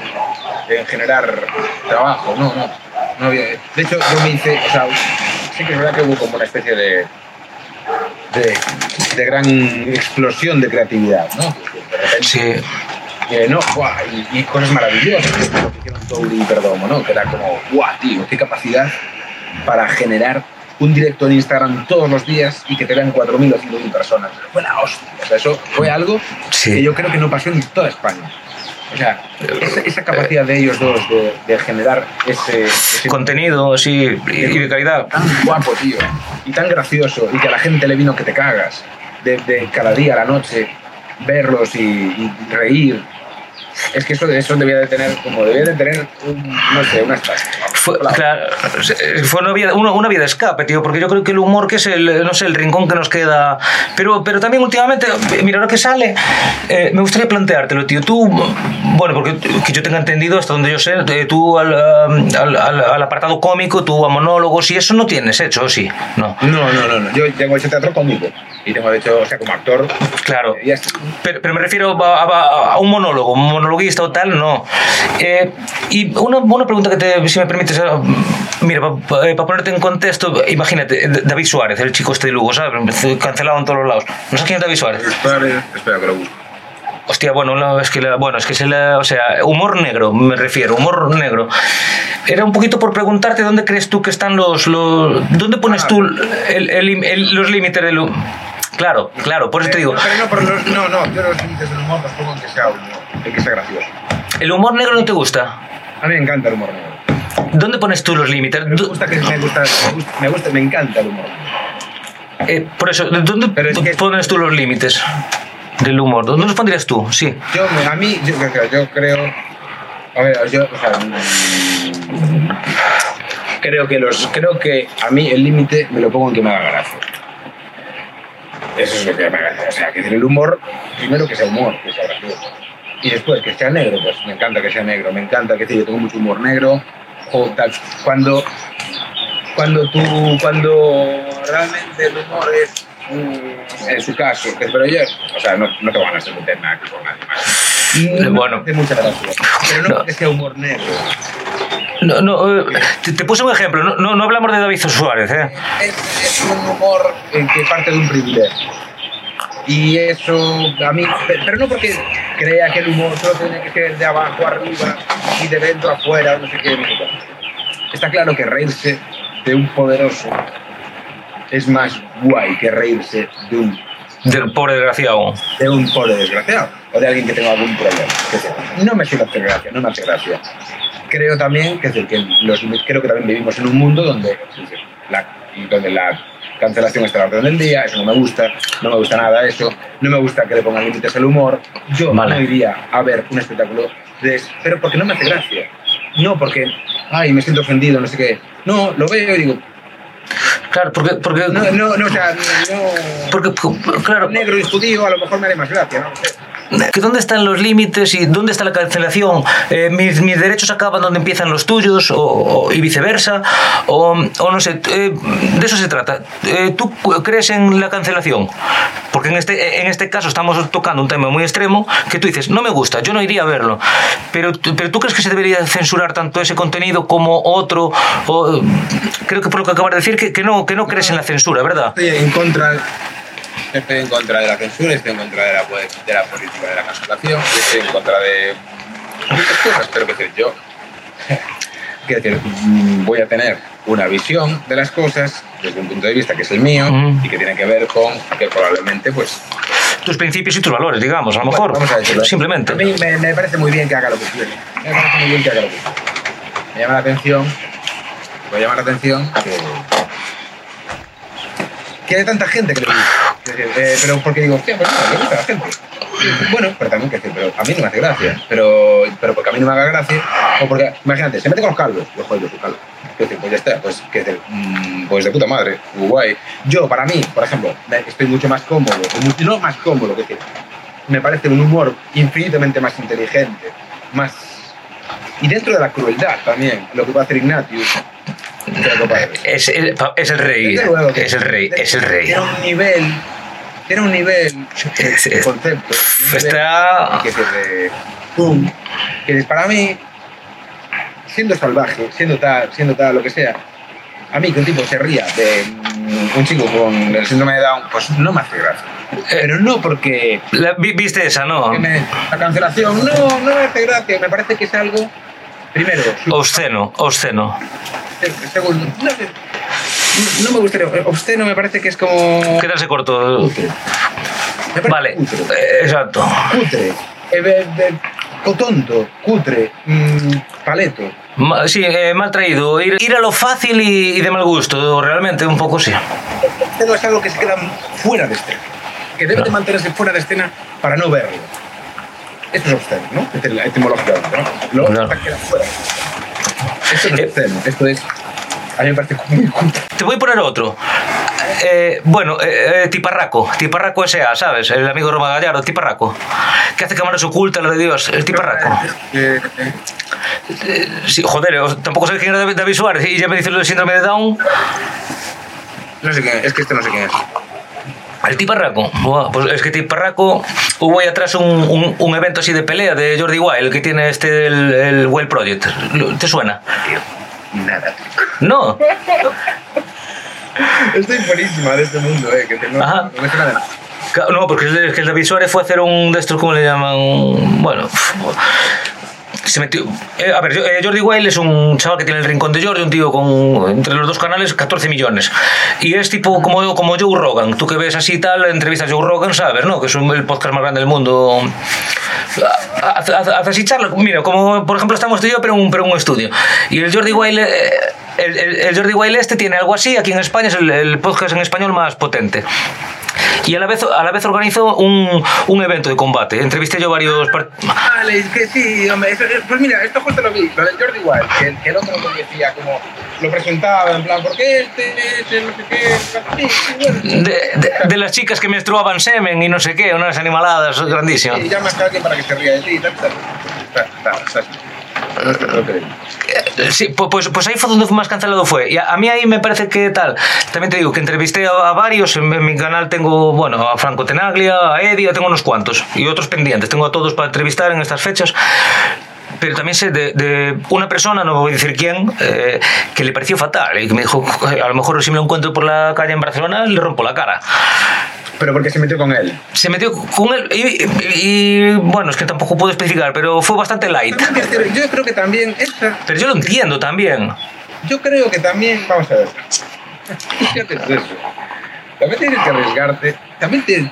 generar trabajo, no, no. no había, de hecho, yo me hice, o sea, sí que es verdad que hubo como una especie de, de, de gran explosión de creatividad, ¿no? De repente, Sí. eh, no, guau, y, y cosas maravillosas, lo que hicieron Touri y Perdomo, ¿no? Que era como, guau, tío, qué capacidad para generar un directo en Instagram todos los días y que te vean 4.000 o 5.000 personas. Fue la hostia. O sea, eso fue algo Sí. que yo creo que no pasó en toda España. O sea, esa, esa capacidad de ellos dos de, de generar ese, ese Contenido, sí, y de calidad. tan guapo, tío, y tan gracioso, y que a la gente le vino que te cagas, de, de cada día a la noche, verlos y, y reír. Es que eso, eso debía de tener, como debía de tener, un, no sé, una Fue, claro, fue una vía, una, una vía de escape, tío, porque yo creo que el humor que es el, no sé, el rincón que nos queda. Pero, pero también últimamente, mira, ahora que sale, eh, me gustaría planteártelo, tío. Tú, bueno, porque que yo tenga entendido, hasta donde yo sé, eh, tú al, um, al, al- al apartado cómico, tú a monólogos y eso no tienes hecho, ¿o sí? No. No, no, no, no. Yo tengo hecho teatro conmigo. Y tengo hecho, o sea, como actor. Claro. eh. Pero, pero me refiero a, a- a un monólogo, un monologuista o tal, no. Eh, y una, una pregunta que te, si me permites, eh, mira, para ponerte en contexto, imagínate, eh, David Suárez, el chico este de Lugo, ¿sabes? Cancelado en todos los lados. ¿No sabes quién es David Suárez? Espera, espera que lo busco. Hostia, bueno, no, es que, la- bueno, es que se la, o sea, humor negro, me refiero, humor negro. Era un poquito por preguntarte dónde crees tú que están los, los dónde pones tú el- el- el- los límites del hu- Claro, claro, por eso te digo, Eh, Pero no, pero no, no, no, yo los límites del humor los pongo en que sea humor, en que sea gracioso. ¿el humor negro no te gusta? A mí me encanta el humor negro. ¿Dónde pones tú los límites? Me gusta que me gusta, me gusta, me, gusta, me encanta el humor eh, por eso, ¿dónde es que- pones tú los límites del humor? ¿Dónde los pondrías tú? Sí. Yo, a mí, yo, yo creo-. A ver, yo. O sea, creo que los. Creo que a mí el límite me lo pongo en que me haga gracia. Eso es lo que me haga gracia. O sea, que el humor, primero que sea humor, que sea gracioso. Y después que sea negro, pues me encanta que sea negro, me encanta que yo tengo mucho humor negro. O tal. Cuando. Cuando tú. Cuando realmente el humor es. en su caso, que- pero yo, o sea, no, no tengo ganas de meter nada con nadie más. No Bueno. mucha gracia, pero no, No. porque sea humor negro. No, no, eh, te, te puse un ejemplo, no, no, no hablamos de David Suárez, ¿eh? Es, es un humor en que parte de un privilegio. Y eso a mí, pe- pero no porque crea que el humor solo tiene que ser de abajo arriba y de dentro afuera, no sé qué. Está claro que reírse de un poderoso es más guay que reírse de un, Del pobre desgraciado. de un pobre desgraciado o de alguien que tenga algún problema. No me suele hacer gracia, no me hace gracia. Creo también que, es decir, que los, creo que también vivimos en un mundo donde, la, donde la cancelación está a la orden del día, eso no me gusta, no me gusta nada eso, no me gusta que le pongan límites al humor. Yo Vale. no iría a ver un espectáculo de pero porque no me hace gracia. No porque, ay, me siento ofendido, no sé qué. No, lo veo y digo, Claro, porque, porque, no, no, no, o sea, no. porque claro, Negro y judío a lo mejor me haré más gracia, ¿no? Que ¿dónde están los límites y dónde está la cancelación? Eh, mis, mis derechos acaban donde empiezan los tuyos o, y viceversa, o, o no sé, eh, de eso se trata. Eh, ¿Tú crees en la cancelación? Porque en este, en este caso estamos tocando un tema muy extremo que tú dices, no me gusta, yo no iría a verlo, pero, pero ¿tú crees que se debería censurar tanto ese contenido como otro? Creo que por lo que acabas de decir, que, que no, que no crees en la censura, ¿verdad? Estoy en contra. Estoy en contra de la censura, estoy en contra de la, de la política de la cancelación, estoy en contra de muchas cosas, pero que decir, yo quiero decir, mm, voy a tener una visión de las cosas desde un punto de vista que es el mío y que tiene que ver con que probablemente pues Tus principios y tus valores, digamos, a lo mejor. Vamos a decirlo. Simplemente. A mí me, me parece muy bien que haga lo que quiere. Me parece muy bien que haga lo que quiere. Me llama la atención, me llama la atención que, que hay tanta gente que le gusta. Eh, pero porque digo, hostia, pues no, le gusta a la gente. Bueno, pero también que decir, pero a mí no me hace gracia. Pero, pero porque a mí no me haga gracia, o porque, imagínate, se mete con los calvos, yo joder, yo soy calvo. Decir, pues ya está, pues, que decir, mm, pues de puta madre, guay. Yo, para mí, por ejemplo, me- estoy mucho más cómodo, mucho- no más cómodo, que decir, me parece un humor infinitamente más inteligente, más... Y dentro de la crueldad también, lo que puede hacer Ignatius. Es el, es el rey. Luego Es el rey. Es el rey. Tiene un nivel... Tiene un nivel de, concepto. nivel Está- Que, es de, pum, que es para mí siendo salvaje, siendo tal, siendo tal, lo que sea, a mí que un tipo se ría de un chico con el síndrome de Down, pues no me hace gracia. Pero no porque La- ¿Viste esa, no? me- la cancelación, no, no me hace gracia, me parece que es algo, primero, Obsceno, obsceno. segundo, no, no me gustaría, obsceno me parece que es como... Quedarse corto. Cutre. Me parece Vale, eh, exacto. Cutre. Eh, cotonto, cutre, mm, paleto. Ma- Sí, eh, mal traído. Ir, ir a lo fácil y, y de mal gusto, realmente, un poco sí. Esto no es algo que se queda fuera de escena. Que debe de mantenerse fuera de escena para no verlo. Esto es obsceno, ¿no? Etim- Etimológicamente, ¿no? Claro. está queda fuera. Esto no es Eh. obsceno, esto es... A mí me parece muy cutre. Te voy a poner otro. Eh, bueno, eh, eh, Tiparraco, Tiparraco S.A., ¿sabes? El amigo Roma Gallardo, Tiparraco. Que hace cámaras ocultas, lo de Dios, el Tiparraco. Eh, sí, joder, tampoco sé quién era David, Suárez y ya me dice lo del síndrome de Down. no sé quién es, es que este no sé quién es. El Tiparraco. Pues es que Tiparraco hubo ahí atrás un, un- un evento así de pelea de Jordi Wild que tiene este, el, el Well Project. ¿Te suena? Nada. No. Estoy buenísima de este mundo, eh, que tengo... Ajá. No me suena de nada. No, porque el- que el David Suárez fue hacer un de estos, ¿cómo le llaman? Bueno, se metió. eh, a ver, eh, Jordi Wild es un chaval que tiene el rincón de Jordi, un tío con entre los dos canales 14 millones. Y es tipo como, como Joe Rogan. Tú que ves así tal, entrevistas a Joe Rogan, sabes, ¿no? Que es un- el podcast más grande del mundo. Hace así charla. Mira, como por ejemplo estamos tú y yo, pero en un, pero un estudio. Y el Jordi Wild. eh, El, el- el Jordi Wild este tiene algo así, aquí en España es el, el podcast en español más potente. Y a la vez, a la vez organizó un, un evento de combate. Entrevisté yo varios... Vale, es que sí, hombre. eso- pues mira, esto justo lo vi, lo del Jordi Wild, que, que el otro lo decía, como lo presentaba, en plan, porque este es el no sé qué, sí, sí. De, de- de las chicas que menstruaban semen y no sé qué, unas animaladas grandísimas. Y llamas a alguien para que se ría de ti y tal, tal. Está, está, Eh, Sí, pu- pues, pues ahí fue donde más cancelado fue. Y a, mí ahí me parece que tal. También te digo que entrevisté a, varios. En mi canal tengo, bueno, a Franco Tenaglia, a Eddie, tengo unos cuantos. Y otros pendientes. Tengo a todos para entrevistar en estas fechas. Pero también sé de, de una persona, no voy a decir quién, eh, que le pareció fatal y que me dijo, a lo mejor si me lo encuentro por la calle en Barcelona, le rompo la cara. Pero porque se metió con él. Se metió con él y, y- y, bueno, es que tampoco puedo especificar, pero fue bastante light. Yo creo que también, esa, Pero yo lo entiendo también. yo creo que también, vamos a ver. Fíjate es eso. También tienes que arriesgarte, también tienes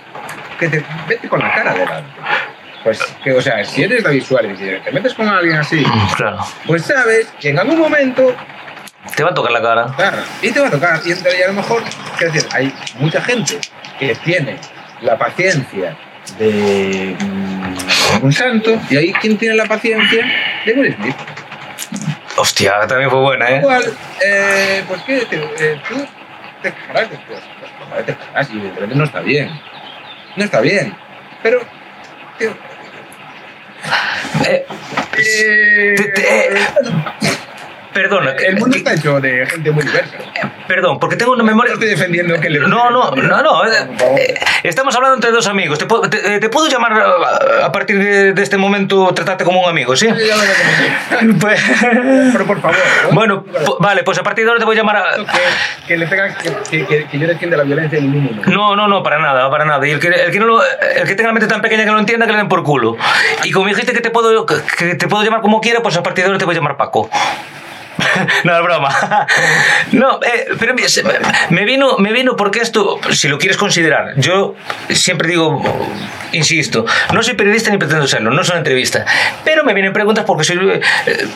que te vete con la cara delante. Pues, que, o sea, si eres David Suárez y te metes con alguien así, Claro. pues sabes que en algún momento Te va a tocar la cara. Claro, y te va a tocar. Y, y a lo mejor, quiero decir, hay mucha gente que tiene la paciencia de mm, un santo, y hay quien tiene la paciencia de Will Smith. Hostia, también fue buena, ¿eh? Igual, eh, pues qué decir, eh, tú te quejarás después. Pues, te quejarás y evidentemente no está bien. No está bien. Pero, tío, Eh, eh, Te- te- que- el mundo está hecho de gente muy diversa. perdón, porque tengo una No memoria. estoy defendiendo que le No, no, no, no. eh, eh, estamos hablando entre dos amigos. ¿Te puedo, te, eh, te puedo llamar a, partir de, de este momento, tratarte como un amigo, sí? Pues- Pero por favor. ¿no? bueno, vale, pues a partir de ahora te voy a llamar a. que, que le pega que, que, que, yo defienda la violencia en ningún. No, no, no, para nada, para nada. Y el que, el que, no lo- el que tenga la mente tan pequeña que no lo entienda, que le den por culo. Y como dijiste que te puedo, que te puedo llamar como quiera, pues a partir de ahora te voy a llamar Paco. no, es broma. no, eh, pero me, me vino, me vino porque esto, si lo quieres considerar, yo siempre digo, insisto, no soy periodista ni pretendo serlo, no soy entrevista. Pero me vienen preguntas porque soy eh,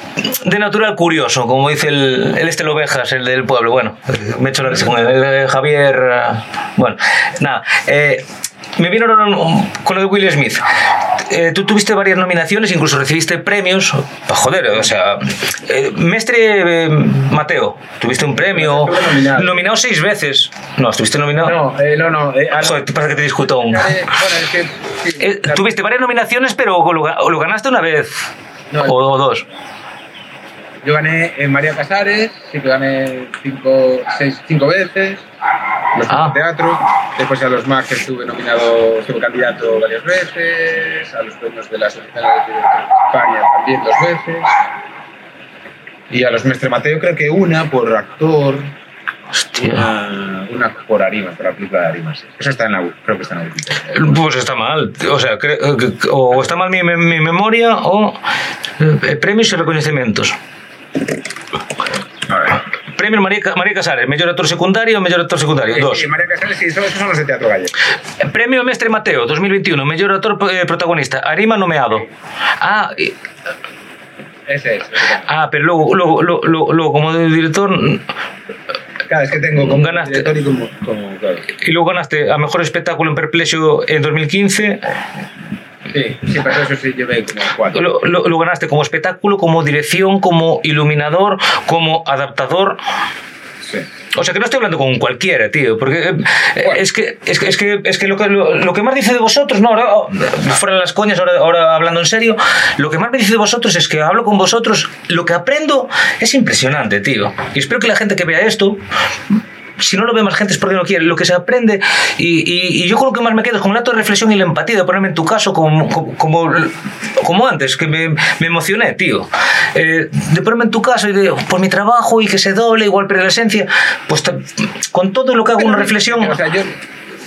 de natural curioso, como dice el, el este Ovejas, el del pueblo. Bueno, me he hecho la con el, Javier. eh, bueno, nada. eh, me ahora un- con lo de Will Smith. Eh, tú tuviste varias nominaciones, incluso recibiste premios. Joder, o sea, eh, Mestre eh, Mateo, tuviste un premio. Nominado. Nominado seis veces. No, estuviste nominado. No, eh, no, no. Eh, Joder, ¿qué pasa que te discuto aún? bueno, es que. sí, claro. tuviste varias nominaciones, pero lo, lo ganaste una vez. No, o, o dos. Yo gané en María Casares, sí que gané cinco, seis, cinco veces. Los Ah. teatro. Después a los que estuve nominado, estuve candidato varias veces. A los premios de la Asociación de España también dos veces. Y a los Mestre Mateo creo que una por actor, Hostia. una, una por Arima, por la película de Arima. sí. Eso está en la creo que está en la Wikipedia. Pues está mal. O sea, que- o está mal mi, mi- memoria o eh, premios y reconocimientos. A ver. Premio María, María Casares, mejor actor secundario o mejor actor secundario. Dos. Sí, María Casares, sí, esos esos son los de teatro gallego. Premio Mestre Mateo 2021, mejor actor eh, protagonista. Arima nomeado. Ah, Ese es. ah pero luego, luego, luego, luego, luego como director Claro, es que tengo como Ganaste. director y como, como claro. y luego ganaste a mejor espectáculo en Perplexio en 2015. Sí, sí, pero eso sí llevé como cuatro. Lo, lo- lo ganaste como espectáculo, como dirección, como iluminador, como adaptador. Sí. O sea que no estoy hablando con cualquiera, tío, porque eh, Bueno. es que es que, es que, es que lo, que lo, lo que más dice de vosotros, no, ahora oh, fuera de las coñas, ahora, ahora hablando en serio, lo que más me dice de vosotros es que hablo con vosotros, lo que aprendo es impresionante, tío. Y espero que la gente que vea esto si no lo ve más gente es porque no quiere. Lo que se aprende, y, y- y yo creo que más me quedo es con el acto de reflexión y la empatía, de ponerme en tu caso como, como, como, antes, que me, me emocioné, tío. Eh, de ponerme en tu caso y de, por mi trabajo y que se doble, igual pero la esencia, pues con todo lo que hago una reflexión. O sea, yo.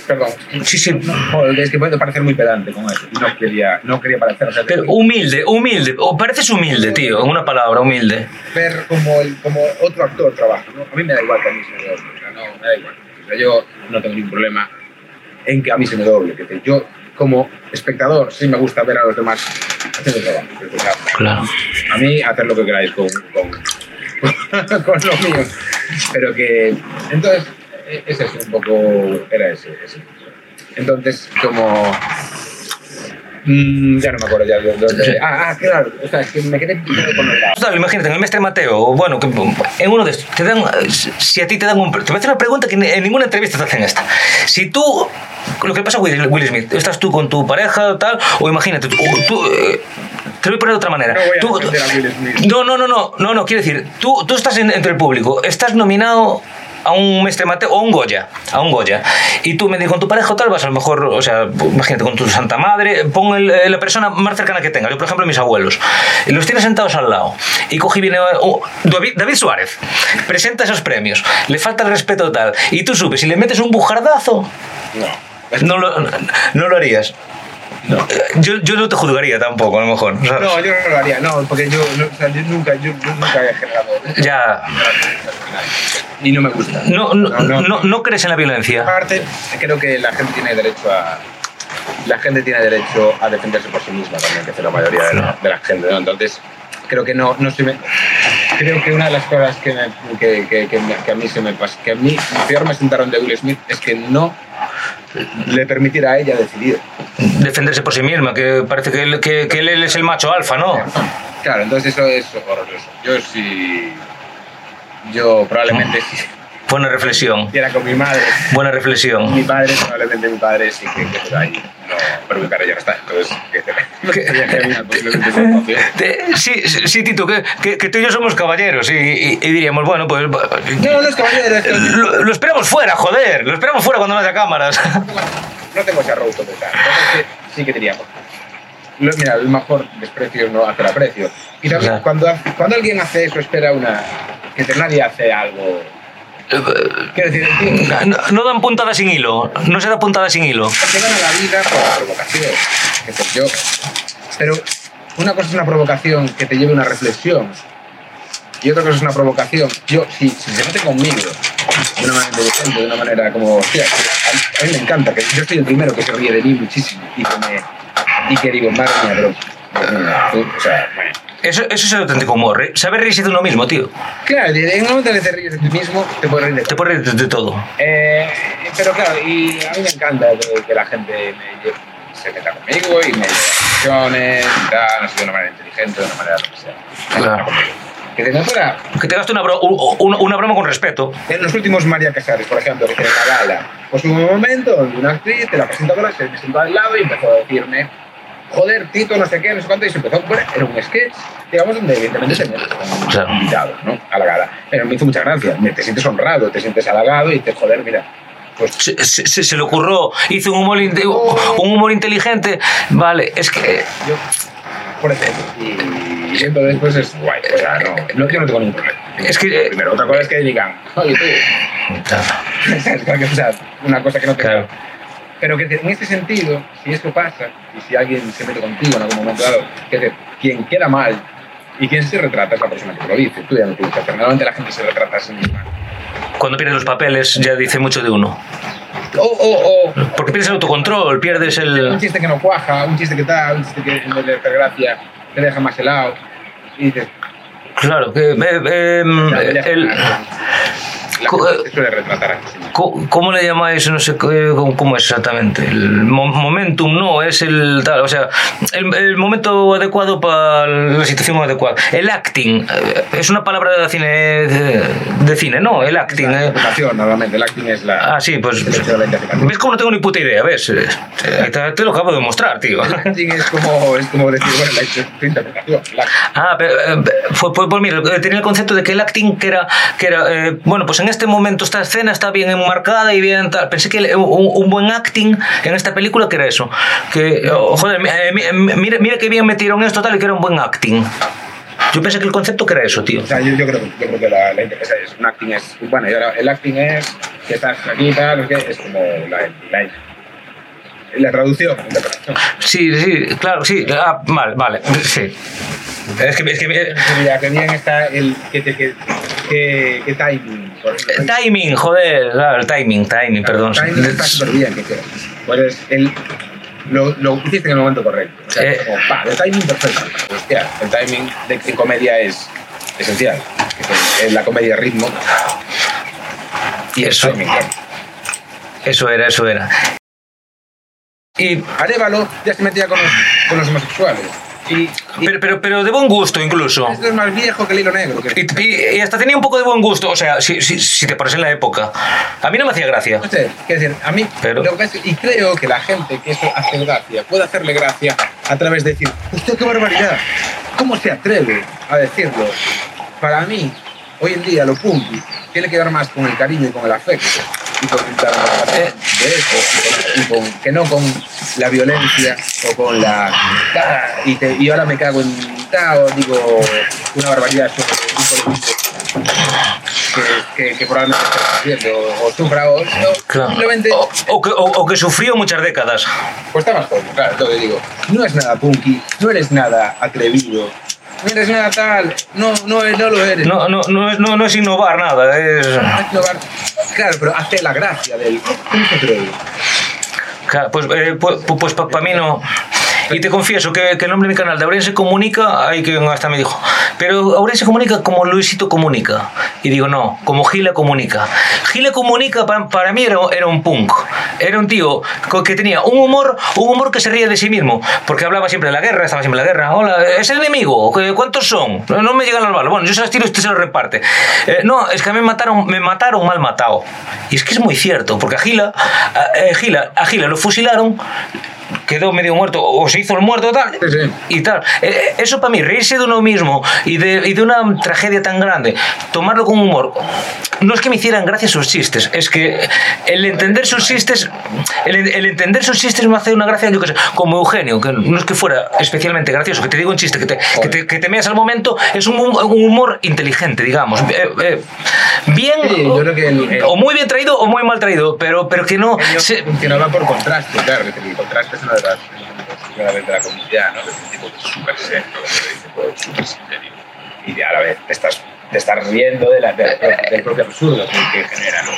Perdón. Sí, sí. Joder, es que puedo parecer muy pedante con eso. No quería, no quería parecer. O sea, Pero humilde, humilde. O pareces humilde, tío, en una palabra, humilde. ver como, el, como otro actor trabaja. ¿no? A mí me da igual que a no, me da igual. O sea, yo no tengo ningún problema en que a mí se me doble. Que yo, como espectador, sí me gusta ver a los demás haciendo trabajo. O sea, Claro. a mí, hacer lo que queráis con, con, con lo mío. Pero que. Entonces, e- es un poco. Era ese. ese. Entonces, como. Mm, ya no me acuerdo ya. Ah, ah, claro. O sea, es que me quedé con el lado. Total, imagínate, en el Mestre Mateo, bueno, que en uno de estos, te dan, si a ti te dan un... Te voy a hacer una pregunta que en ninguna entrevista te hacen esta. Si tú, lo que pasa a Will, Will Smith, estás tú con tu pareja tal, o imagínate, tú, tú, eh, te lo voy a poner de otra manera. No voy a Tú- defender a Will Smith. no, no, no, no, no, no, quiero decir, tú, tú estás en- entre el público, estás nominado a un Mestre Mateo o un Goya, a un Goya. Y tú me dices con tu pareja o tal, vas a lo mejor, o sea, imagínate con tu santa madre, pon el- eh, la persona más cercana que tengas. Yo, por ejemplo, mis abuelos. Y los tienes sentados al lado. Y coge y viene oh, David, David Suárez, presenta esos premios, le falta el respeto tal. Y tú subes y le metes un bujardazo, No. no lo, no lo harías. No. Yo, yo no te juzgaría tampoco, a lo mejor. ¿sabes? No, yo no lo haría, no, porque yo, no, o sea, yo nunca, yo nunca he generado. Ya. Y no me gusta. No, no, no, no crees en la violencia. Aparte, creo que la gente tiene derecho a. La gente tiene derecho a defenderse por sí misma también, que hace la mayoría de la, de la gente, ¿no? Entonces, creo que no, no se me. Creo que una de las cosas que, me- que, que, que a mí se me pasa, que a mí peor me sentaron de Will Smith es que no le permitiera a ella decidir. defenderse por sí misma, que parece que él, que, que él es el macho alfa, ¿no? Claro, entonces eso es horroroso. Yo sí. Yo probablemente si Buena reflexión, era con mi madre, buena mi reflexión. padre, probablemente mi padre sí que, que por ahí. No, pero mi padre ya no está, entonces. Sí, sí, Tito, que, que, que tú y yo somos caballeros y, y- y diríamos, bueno, pues No, no es caballero, es que lo, lo esperamos fuera, joder, lo esperamos fuera cuando no haya cámaras. no tengo ese arroz total. Entonces sí que diríamos. Lo- Mira, el mejor desprecio no hace el aprecio. Y también Claro. cuando, cuando alguien hace eso, espera una. que nadie hace algo. Decir, No, no dan puntada sin hilo, no se da puntada sin hilo. que gana la vida por la provocación. Que pues yo. Pero una cosa es una provocación que te lleve a una reflexión. Y otra cosa es una provocación. Yo, si, si se mete conmigo de una manera inteligente, de una manera como. hostia, a, a mí me encanta, que yo soy el primero que se ríe de mí muchísimo y que, me, y que digo, madre mía. Dios mío, tú, o sea, bueno. Eso, eso es el auténtico humor, ¿eh? saber reírse de uno mismo, tío. Claro, en el momento en que te ríes de ti mismo, te puedes reír de Te puedes reír de, de todo. Eh, pero claro, y a mí me encanta que, que la gente me se meta conmigo y me lleve a acciones y tal, no sé, de una manera inteligente, de una manera lo que sea. Claro. Que fuera, Que te gaste una, bro- una, una broma con respeto. en los últimos María Casares, por ejemplo, que tiene la gala, pues hubo un momento donde una actriz, de la presentadora, se me sentó al lado y empezó a decirme, joder, Tito, no sé qué, no sé cuánto, y se empezó a poner, era un sketch, digamos, donde evidentemente se me Claro. invitados, ¿no? A la gala. Pero me hizo mucha gracia, te sientes honrado, te sientes halagado y te, joder, mira, pues Se, se- se- le ocurrió, hizo un humor, un humor inteligente. Vale, es que yo por ejemplo y, siento después es guay. O sea, no, no, yo no tengo ningún problema. Es que. eh, Primero, otra cosa es que digan, oye, tú. o sea, una cosa que no te Claro. Pero que en este sentido, si esto pasa, y si alguien se mete contigo en algún momento dado, que te- quien queda mal y quien se retrata es la persona que lo dice. Tú ya no tienes que hacer. Normalmente la gente se retrata a sí misma. Cuando pierdes los papeles ya dice mucho de uno. O, o, o Porque pierdes el autocontrol, pierdes un el. chiste que no cuaja, un chiste que tal, un chiste que en vez de hacer gracia te deja más helado. Y dices, Claro, que. eh, eh, el- la suele retratar a sí misma. Co- ¿Cómo le llamáis? No sé eh, cómo, cómo es exactamente. El mo- momentum, no, es el tal. O sea, el, el momento adecuado para la situación adecuada. El acting, eh, es una palabra de cine, de, de cine, ¿no? El acting. La eh. interpretación, normalmente, el acting es la. Ah, sí, pues. la. ¿Ves cómo no tengo ni puta idea? ¿Ves? Te, te lo acabo de mostrar, tío. El acting es como, es como decir, bueno, la interpretación. acting. Ah, pero, fue, pues, pues mira, tenía el concepto de que el acting que era, que era eh, bueno, pues en este momento esta escena está bien enmarcada y bien tal. Pensé que un, un buen acting en esta película que era eso. Que, oh, joder, eh, mi- mira, mira que bien metieron esto tal y que era un buen acting. Yo pensé que el concepto que era eso, tío. O sea, yo, yo creo, que- yo creo que la, la es un acting es. Bueno, y ahora el acting es que estás aquí y tal, qué, es como la, la, la traducción, la interpretación. Sí, sí, claro, sí. Ah, vale, vale, sí. Es que, es que eh, Mira, que bien está el. que, que, que, que, que timing. El timing, joder, claro, el timing, timing, perdón. Timing está súper bien, que queda. Pues es el. Lo, lo hiciste en el momento correcto. O sea, Eh. como, pa, el timing perfecto. Hostia, el timing de, comedia es esencial. En la comedia ritmo. Y el Eso. timing, claro. Eso era, eso era. Y Arévalo ya se metía con los, con los homosexuales. Y, Pero, pero, pero de buen gusto incluso. esto es más viejo que el hilo negro. Que, Y, y- y hasta tenía un poco de buen gusto, o sea, si, si, si te pones en la época. A mí no me hacía gracia. no sé, quiero decir, a mí, Pero- lo que es- y creo que la gente que eso hace gracia puede hacerle gracia a través de decir, ¡Hostia, qué barbaridad! ¿Cómo se atreve a decirlo? Para mí, hoy en día, lo punky tiene que ver más con el cariño y con el afecto y con la Eh. de eso y con, y con- que no con la violencia o con la y, te- y ahora me cago en o digo una barbaridad sobre un que, que, que probablemente esté sufriendo o sufra o Claro. simplemente O, o que, o- que sufrió muchas décadas. pues está más joven, claro, entonces digo, no es nada punky, no eres nada atrevido, no eres nada tal, no, no, no lo eres. No, no, no, es, no, no es innovar nada, es. No es innovar. Claro, pero hace la gracia del. ¿Cómo se atreve? Claro, Pues, eh, pues, pues para mí no. Y te confieso que, que el nombre de mi canal de Aurense Comunica, hay que hasta me dijo, pero Aurense Comunica como Luisito Comunica. Y digo, no, como Gila Comunica. Gila Comunica para, para mí era, era un punk. Era un tío que tenía un humor, un humor que se ría de sí mismo, porque hablaba siempre de la guerra, estaba siempre en la guerra. Hola, es el enemigo, ¿Qué- ¿cuántos son? No, no me llegan las balas. Bueno, yo se las tiro y usted se las reparte. Eh, no, es que a mí me mataron, me mataron mal matado. Y es que es muy cierto, porque a Gila, a, eh, Gila, a Gila lo fusilaron, quedó medio muerto o se hizo el muerto tal Sí, sí. y tal Eh, eso para mí reírse de uno mismo y de, y de una tragedia tan grande tomarlo con humor no es que me hicieran gracia sus chistes es que el entender sus chistes el, el entender sus chistes me hace una gracia yo que sé como Eugenio que no es que fuera especialmente gracioso que te digo un chiste que te, que te, que te meas al momento es un, un humor inteligente digamos Eh, eh, bien Sí, yo creo que el- el- o muy bien traído o muy mal traído pero, pero que no se- funcionaba por contraste, claro, que el contraste es una de las una de la comunidad, ¿no? Es un tipo súper serio, que dice súper serio. Y a la vez te estás, te estás riendo de la, de- del propio absurdo que, que genera, ¿no?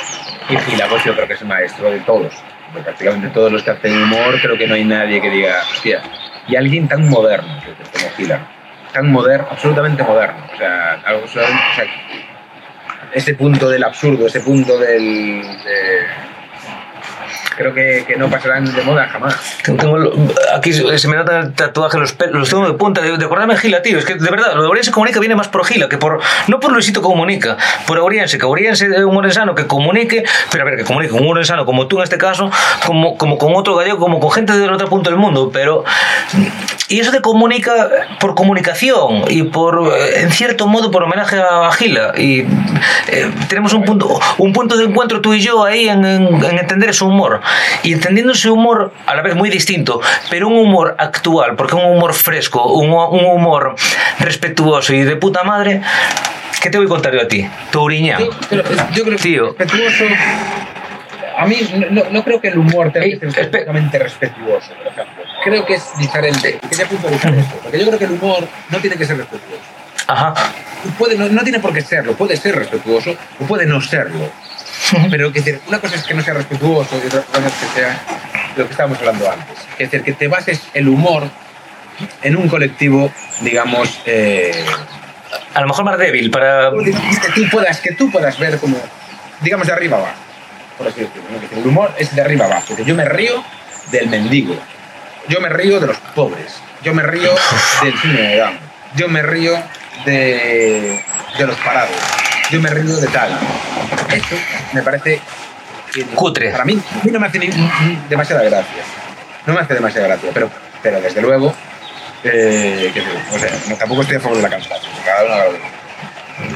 Y Gila, pues yo creo que es el maestro de todos. De prácticamente todos los que hacen humor, creo que no hay nadie que diga, hostia, y alguien tan moderno que- como Gila, tan moderno, absolutamente moderno. O sea, algo o sea, ese punto del absurdo, ese punto del. de- creo que, que no pasarán de moda jamás. Tengo- aquí se me nota el tatuaje los los tengo de punta, de, de acordarme Gila, tío. Es que de verdad, lo de Oriense Comunica viene más por Gila que por. No por Luisito Comunica, por Oriense, que Oriense es un orensano que comunique, pero a ver, que comunique con un orensano como tú en este caso, como, como con otro gallego, como con gente del otro punto del mundo, pero. Y eso de comunica por comunicación y por, eh, en cierto modo, por homenaje a Gila. Y eh, tenemos un punto, un punto de encuentro tú y yo ahí en, en- en entender su humor. Y entendiendo ese humor a la vez muy distinto, pero un humor actual, porque un humor fresco, un, un humor respetuoso y de puta madre, ¿qué te voy a contar yo a ti? Touriñán. Yo, pero, yo creo que Tío. respetuoso. A mí no, no creo que el humor tenga que ser espe- completamente respetuoso, por ejemplo. Creo que es diferente. Quería puntualizar esto, porque yo creo que el humor no tiene que ser respetuoso. Ajá. Puede, no, no tiene por qué serlo, puede ser respetuoso o puede no serlo. Pero que decir, una cosa es que no sea respetuoso y otra cosa es que sea lo que estábamos hablando antes. Es decir, que te bases el humor en un colectivo, digamos, eh, A lo mejor más débil para... que tú puedas, que tú puedas ver como, digamos, de arriba abajo, por así decirlo. ¿no? El humor es de arriba abajo. Yo me río del mendigo. Yo me río de los pobres. Yo me río del cine de. Yo me río de, de los parados. Yo me río de tal. Eso me parece... Cutre. Para mí, a mí no me hace ni- ni- demasiada gracia. No me hace demasiada gracia, pero, pero desde luego... eh, que, o sea, no, tampoco estoy a favor de la cancelación. Cada uno.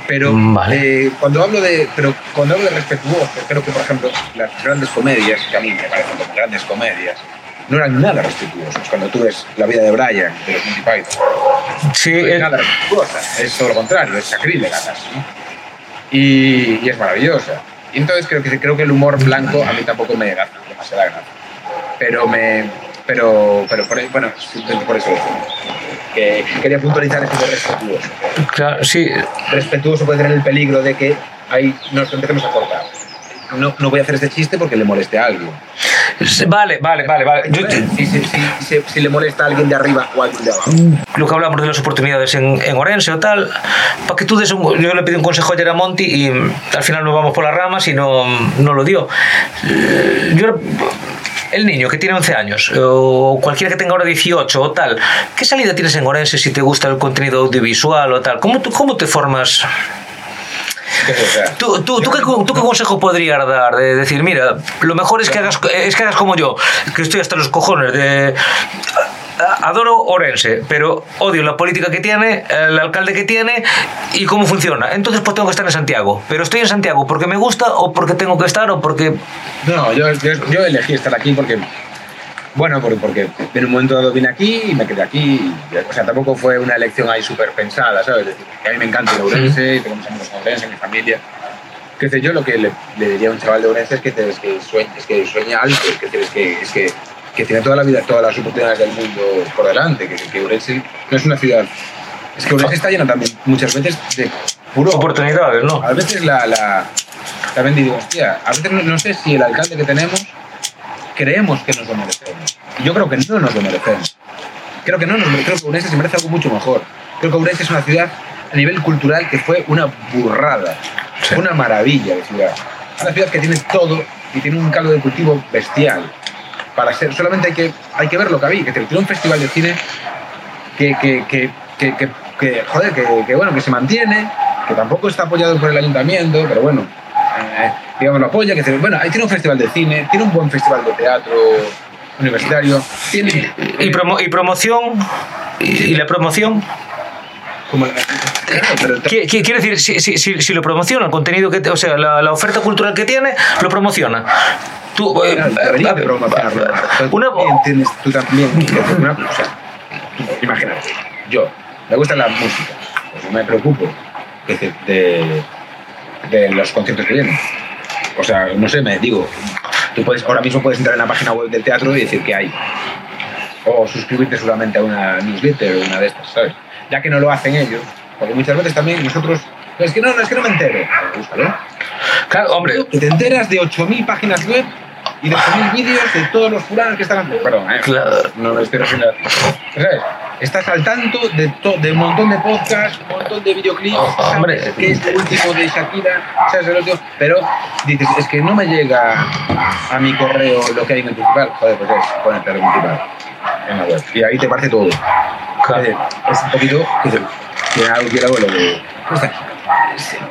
Pero Vale. eh, cuando hablo de pero cuando hablo de respetuoso, creo que por ejemplo las grandes comedias, que a mí me parecen como grandes comedias, no eran nada respetuosas. Cuando tú ves la vida de Brian, de los Monty Python, Sí, no es eh, nada respetuosa, es todo lo contrario, es sacrílega casi, ¿no? Y, y es maravillosa. Y entonces creo que creo que el humor blanco a mí tampoco me da demasiada gracia. Pero me pero pero por, bueno, simplemente por eso que quería puntualizar eso de respetuoso claro, sí. respetuoso puede tener el peligro de que ahí nos empecemos a cortar. No, no voy a hacer este chiste porque le moleste a alguien. Vale, vale, vale. vale. Yo- Si, si- si- si- le molesta a alguien de arriba o a alguien de abajo. lo que hablamos de las oportunidades en, en Orense o tal, para que tú des un, yo le pedí un consejo ayer a Monty y al final nos vamos por las ramas y no, no lo dio. Eh, Yo, el niño que tiene 11 años o cualquiera que tenga ahora 18 o tal, ¿qué salida tienes en Orense si te gusta el contenido audiovisual o tal? ¿Cómo, tú, cómo te formas? ¿Tú, tú, tú, qué, tú qué consejo podrías dar? De decir, mira, lo mejor es que hagas, es que hagas como yo, que estoy hasta los cojones de... Adoro Orense, pero odio la política que tiene, el alcalde que tiene y cómo funciona. Entonces pues tengo que estar en Santiago. Pero estoy en Santiago porque me gusta o porque tengo que estar o porque... No, yo, yo, yo elegí estar aquí porque, bueno, porque, en un momento dado vine aquí y me quedé aquí. o sea, tampoco fue una elección ahí súper pensada, ¿sabes? Es decir, que a mí me encanta el Ourense, tengo muchos amigos en Ourense, mi familia. Que sé, yo lo que le, le diría a un chaval de Ourense es que, te- es que, sueña, es que sueña alto, que, te- es que, es que, que tiene toda la vida, todas las oportunidades del mundo por delante, que, que Ourense no es una ciudad... Es que Ourense está llena también muchas veces de puro Oportunidades, ¿no? a veces la, la también digo, hostia, a veces no, no sé si el alcalde que tenemos creemos que nos lo merecemos. Y yo creo que no nos lo merecemos. Creo que no nos mere- creo que Ourense se merece algo mucho mejor. Creo que Ourense es una ciudad a nivel cultural que fue una burrada, Sí. una maravilla de ciudad. Una ciudad que tiene todo y tiene un caldo de cultivo bestial. Para ser, solamente hay que, hay que ver lo que había, que tiene un festival de cine que, que, que, que, que- joder, que, bueno, que se mantiene, que tampoco está apoyado por el ayuntamiento, pero bueno, digamos lo apoya, que tiene- bueno, ahí tiene un festival de cine, tiene un buen festival de teatro universitario, tiene Y, promo- y promoción... Y, y la promoción... como la- claro, decir, si, si, si, si lo promociona, el contenido que, o sea, la, la oferta cultural que tiene, lo promociona. Tú, eh, Claro, eh, de promocionarlo. Pero tú una- también tú una. Tú, Imagínate, yo, me gusta la música, pues me preocupo que de, de, de los conciertos que vienen. O sea, no sé, me digo, tú puedes, ahora mismo puedes entrar en la página web del teatro y decir que hay. O suscribirte solamente a una newsletter o una de estas, ¿sabes? Ya que no lo hacen ellos, porque muchas veces también nosotros, "No, es que no, no es que no me entero. Búscalo. Claro, hombre, te enteras de 8.000 páginas web y de 8.000 vídeos de todos los fulanos que están haciendo. Perdón, eh, Claro. no me estoy refiriendo a- ¿Sabes? Estás al tanto de, de un montón de podcasts, un montón de videoclips, sabes Hombre. que es el último de Shakira, sabes el otro, pero dices, es que no me llega a mi correo lo que hay en el principal. Joder, pues es ponerte el principal en la web. Y ahí te parte todo. claro. Es un poquito que, que algo que lo sea,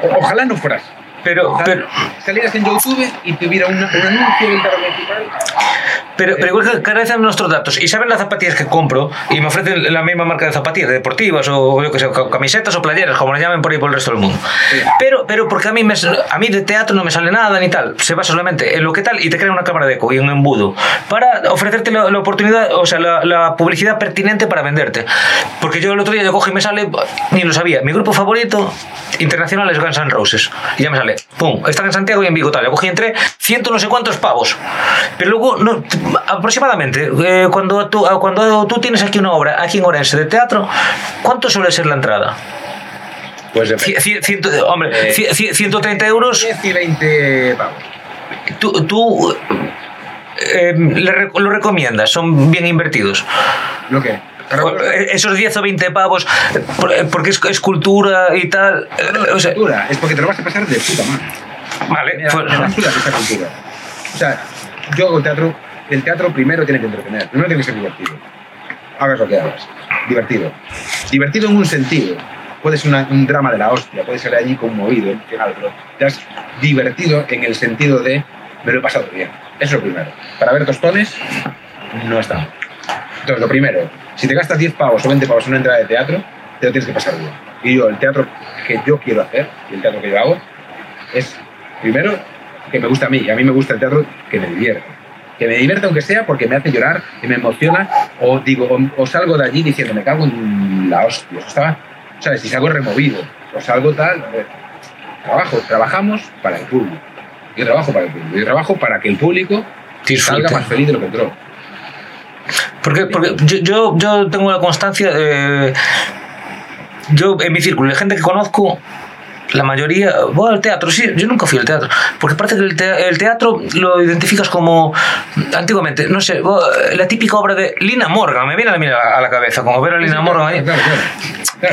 o- Ojalá no fueras. Pero, pero, salieras en YouTube y tuviera un anuncio del pero, pero igual que carecen nuestros datos y saben las zapatillas que compro y me ofrecen la misma marca de zapatillas, deportivas o yo que sé, ca- camisetas o playeras, como le llamen por ahí por el resto del mundo. Pero, pero porque a mí, me, a mí de teatro no me sale nada ni tal, se basa solamente en lo que tal y te crea una cámara de eco y un embudo para ofrecerte la, la oportunidad, o sea, la, la publicidad pertinente para venderte. Porque yo el otro día yo cojo y me sale, ni lo sabía, mi grupo favorito internacional es Guns N' Roses. Y ya me sale, pum, están en Santiago y en Vigo tal. Yo cogí entre ciento no sé cuántos pavos. Pero luego, no, aproximadamente, eh, cuando, tú, cuando tú tienes aquí una obra, aquí en Orense, de teatro, ¿cuánto suele ser la entrada? Pues de Cie- cie- ciento- hombre, Eh, cie- cie- 130 euros. 10 y 20 pavos. Tú, tú, eh, le lo recomiendas, son bien invertidos. ¿Lo qué? Eh, Esos 10 o 20 pavos, eh, porque es, es cultura y tal. eh, No, o es sea, cultura, es porque te lo vas a pasar de puta madre. vale, Mira, pues- me esa cultura. O sea, yo hago teatro, el teatro primero tiene que entretener, primero tiene que ser divertido. Hagas lo que hagas. Divertido. Divertido en un sentido. Puede ser una- un drama de la hostia, puede ser allí conmovido, emocional, pero te has divertido en el sentido de me lo he pasado bien. Eso es lo primero. Para ver tostones, no está mal. Entonces, lo primero, si te gastas 10 pavos o 20 pavos en una entrada de teatro, te lo tienes que pasar bien. Y yo, el teatro que yo quiero hacer, y el teatro que yo hago, es, primero, que me gusta a mí, y a mí me gusta el teatro que me divierte. Que me divierte aunque sea porque me hace llorar y me emociona, o digo, o, o salgo de allí diciendo, me cago en la hostia. O estaba, ¿sabes? Si salgo removido, o salgo tal, eh, trabajo, trabajamos para el público. Yo trabajo para el público, yo trabajo para que el público Disfrute. salga más feliz de lo que entró. Porque, porque yo, yo, yo tengo la constancia, eh, yo en mi círculo, de gente que conozco, la mayoría, voy al teatro, sí, yo nunca fui al teatro, porque parece que el, te- el teatro lo identificas como, antiguamente, no sé, la típica obra de Lina Morgan, me viene a la, a la cabeza, como ver a Lina Morgan ahí.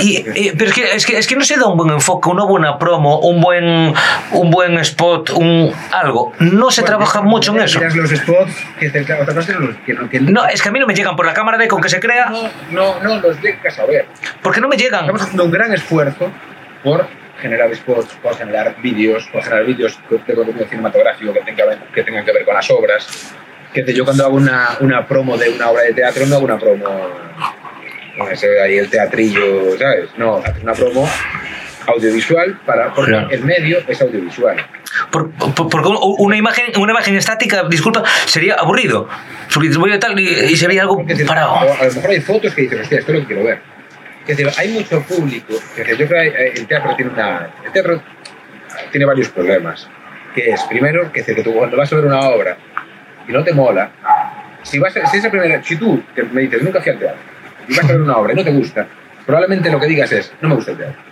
Y, y- pero es que, es, que, es que no se da un buen enfoque, una buena promo, un buen, un buen spot, un algo. No se Bueno, trabaja mucho en eso. los spots, que te, otra cosa los que no, que No, es que a mí no me llegan por la cámara de con que se crea, no, no, no los llegas a ver. porque no me llegan. Estamos haciendo un gran esfuerzo por generar spots, por generar vídeos, por generar vídeos de contenido cinematográfico que tengan, que tengan que ver con las obras. Que sé, yo cuando hago una, una promo de una obra de teatro no hago una promo con ese ahí el teatrillo, ¿sabes? No, haces una promo audiovisual para, porque Claro. el medio es audiovisual. Por- por- porque un- una imagen, una imagen estática, disculpa, sería aburrido. Porque voy a tal y, y se veía algo decir, parado. a lo mejor hay fotos que dices, hostia, esto es lo que quiero ver. Decir, hay mucho público. Decir, yo creo que el teatro tiene una. El teatro tiene varios problemas. Que es, primero, que, que tú cuando vas a ver una obra y no te mola, si, vas a, si esa primera. Si tú que me dices, nunca fui al teatro, y vas a ver una obra y no te gusta, probablemente lo que digas es, no me gusta el teatro.